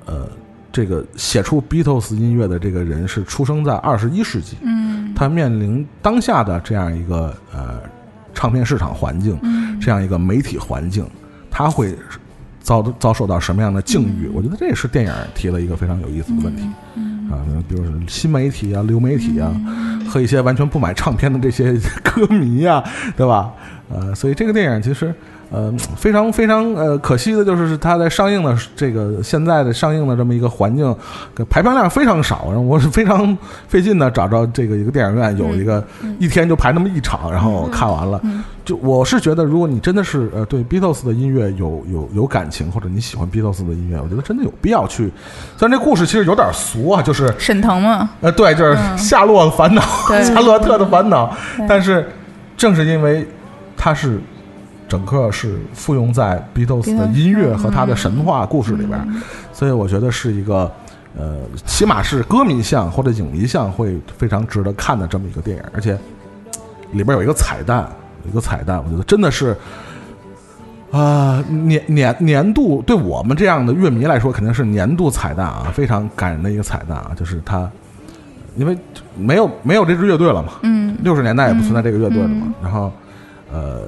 呃这个写出 Beatles 音乐的这个人是出生在二十一世纪，嗯他面临当下的这样一个呃。唱片市场环境，这样一个媒体环境，他会遭遭受到什么样的境遇？我觉得这也是电影提了一个非常有意思的问题啊，比如说新媒体啊、流媒体啊，和一些完全不买唱片的这些 歌迷啊，对吧？呃，所以这个电影其实。呃，非常非常呃，可惜的就是它在上映的这个现在的上映的这么一个环境，排片量非常少。然后我是非常费劲的找着这个一个电影院有一个一天就排那么一场，然后看完了。就我是觉得，如果你真的是呃对 Beatles 的音乐有有有感情，或者你喜欢 Beatles 的音乐，我觉得真的有必要去。虽然这故事其实有点俗啊，就是沈腾嘛，呃，对，就是夏洛的烦恼，夏洛特的烦恼。但是正是因为他是。整个是附庸在 Beatles 的音乐和他的神话故事里边，所以我觉得是一个，呃，起码是歌迷向或者影迷向会非常值得看的这么一个电影，而且里边有一个彩蛋，有一个彩蛋，我觉得真的是，啊，年年年度对我们这样的乐迷来说肯定是年度彩蛋啊，非常感人的一个彩蛋啊，就是他，因为没有没有这支乐队了嘛，嗯，六十年代也不存在这个乐队了嘛，然后，呃。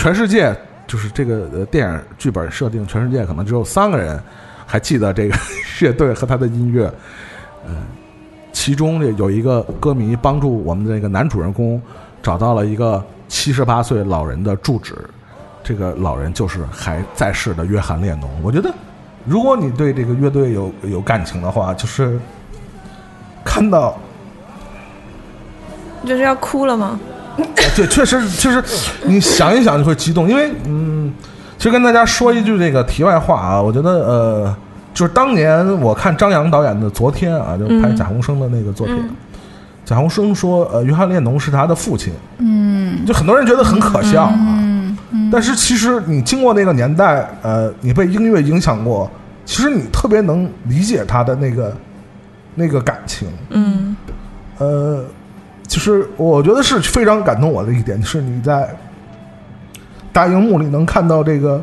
全世界就是这个呃电影剧本设定，全世界可能只有三个人还记得这个乐队和他的音乐。嗯，其中有一个歌迷帮助我们的那个男主人公找到了一个七十八岁老人的住址，这个老人就是还在世的约翰列侬。我觉得，如果你对这个乐队有有感情的话，就是看到就是要哭了吗？对，确实，确实你想一想就会激动，因为嗯，其实跟大家说一句这个题外话啊，我觉得呃，就是当年我看张扬导演的《昨天》啊，就拍贾宏声的那个作品，贾宏声说呃，约翰列侬是他的父亲，嗯，就很多人觉得很可笑啊，嗯，但是其实你经过那个年代，呃，你被音乐影响过，其实你特别能理解他的那个那个感情，嗯，呃。就是我觉得是非常感动我的一点，就是你在大荧幕里能看到这个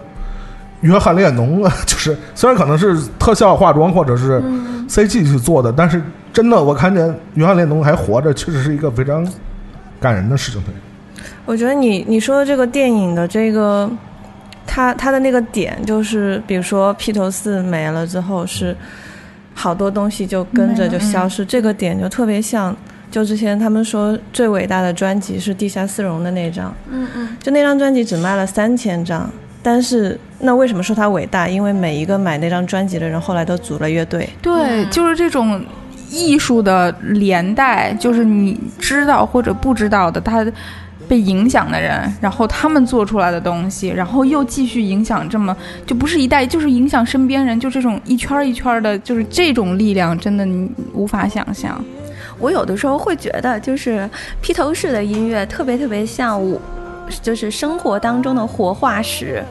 约翰列侬啊，就是虽然可能是特效化妆或者是 CG 去做的，但是真的我看见约翰列侬还活着，确实是一个非常感人的事情。我觉得你你说的这个电影的这个，他他的那个点就是，比如说披头四没了之后，是好多东西就跟着就消失，这个点就特别像。就之前他们说最伟大的专辑是地下丝绒的那张，嗯嗯，就那张专辑只卖了三千张，但是那为什么说它伟大？因为每一个买那张专辑的人后来都组了乐队。对，就是这种艺术的连带，就是你知道或者不知道的，他被影响的人，然后他们做出来的东西，然后又继续影响这么，就不是一代，就是影响身边人，就这种一圈一圈的，就是这种力量，真的你无法想象。我有的时候会觉得，就是披头士的音乐特别特别像我，就是生活当中的活化石。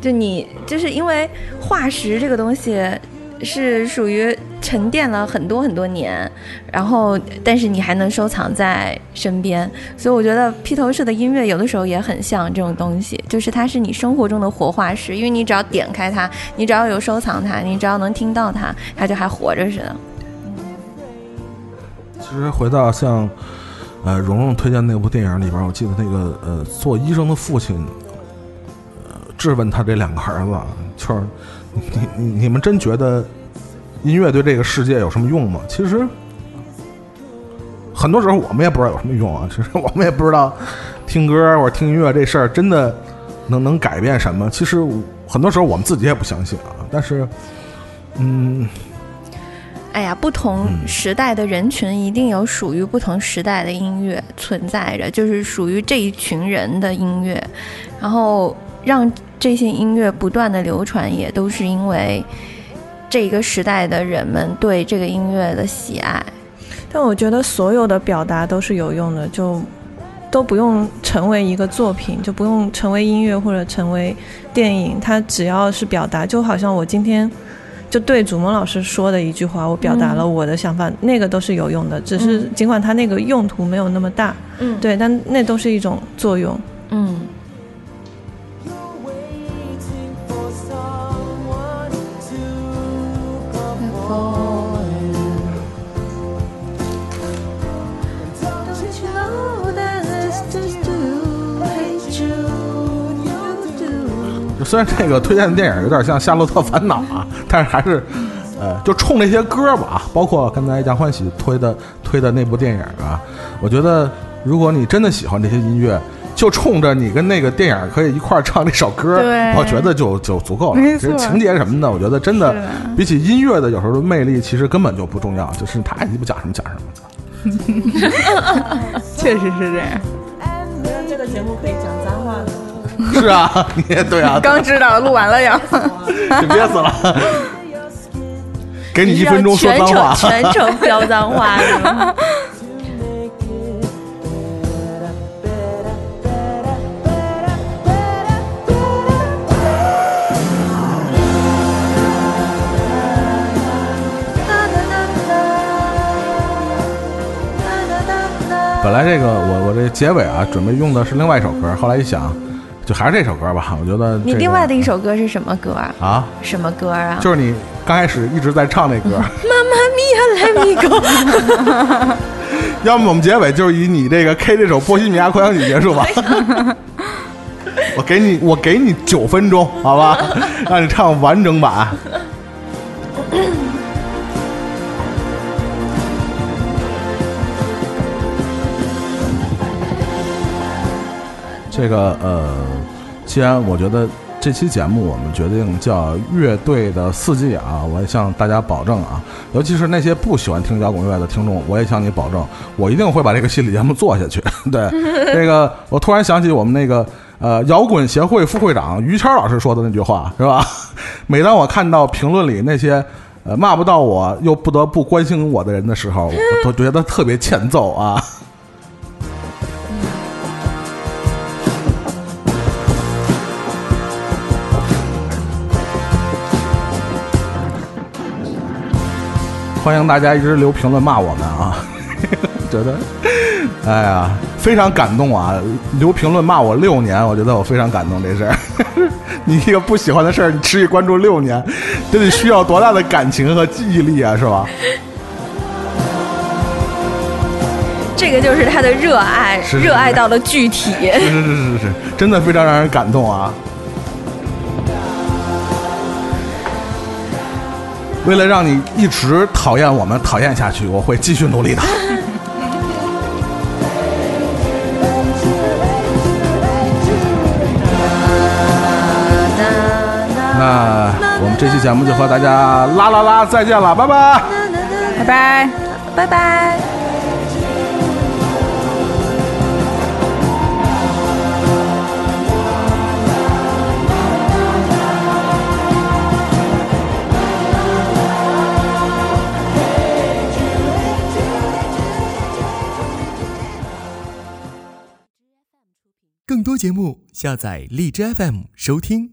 就你就是因为化石这个东西是属于沉淀了很多很多年，然后但是你还能收藏在身边，所以我觉得披头士的音乐有的时候也很像这种东西，就是它是你生活中的活化石，因为你只要点开它，你只要有收藏它，你只要能听到它，它就还活着似的。其实回到像，呃，蓉蓉推荐那部电影里边，我记得那个呃，做医生的父亲，呃，质问他这两个儿子，就是你你你们真觉得音乐对这个世界有什么用吗？其实很多时候我们也不知道有什么用啊，其实我们也不知道听歌或者听音乐这事儿真的能能改变什么。其实很多时候我们自己也不相信啊，但是，嗯。哎呀，不同时代的人群一定有属于不同时代的音乐存在着，就是属于这一群人的音乐，然后让这些音乐不断的流传，也都是因为这一个时代的人们对这个音乐的喜爱。但我觉得所有的表达都是有用的，就都不用成为一个作品，就不用成为音乐或者成为电影，它只要是表达，就好像我今天。就对祖萌老师说的一句话，我表达了我的想法，那个都是有用的，只是尽管它那个用途没有那么大，嗯，对，但那都是一种作用，嗯。虽然这个推荐的电影有点像《夏洛特烦恼》啊，但是还是，呃，就冲这些歌吧，包括刚才杨欢喜推的推的那部电影啊，我觉得如果你真的喜欢这些音乐，就冲着你跟那个电影可以一块儿唱这首歌，我觉得就就足够了。其实情节什么的，我觉得真的比起音乐的有时候的魅力，其实根本就不重要，就是他你不讲什么讲什么。确实是这样。这个节目可以讲脏话的。是啊，你也对啊，刚知道录完了呀，你憋死了。给你一分钟说全脏话，程全程飙脏话？本来这个我我这结尾啊，准备用的是另外一首歌，后来一想，就还是这首歌吧。我觉得、这个、你另外的一首歌是什么歌啊？啊，什么歌啊？就是你刚开始一直在唱那歌，妈妈咪呀，来咪狗。要么我们结尾就是以你这个 K 这首《波西米亚狂想曲》结束吧。我给你，我给你九分钟，好吧，让你唱完整版。这个呃，既然我觉得这期节目我们决定叫乐队的四季啊，我也向大家保证啊，尤其是那些不喜欢听摇滚乐的听众，我也向你保证，我一定会把这个系列节目做下去。对，这个我突然想起我们那个呃摇滚协会副会长于谦老师说的那句话，是吧？每当我看到评论里那些呃骂不到我又不得不关心我的人的时候，我都觉得特别欠揍啊。欢迎大家一直留评论骂我们啊！觉得，哎呀，非常感动啊！留评论骂我六年，我觉得我非常感动这事儿。你一个不喜欢的事儿，你持续关注六年，这得需要多大的感情和记忆力啊，是吧？这个就是他的热爱，是是热爱到了具体。是是是是是，真的非常让人感动啊！为了让你一直讨厌我们，讨厌下去，我会继续努力的。那我们这期节目就和大家啦啦啦再见了，拜拜。拜拜。拜拜。节目，下载荔枝 FM 收听。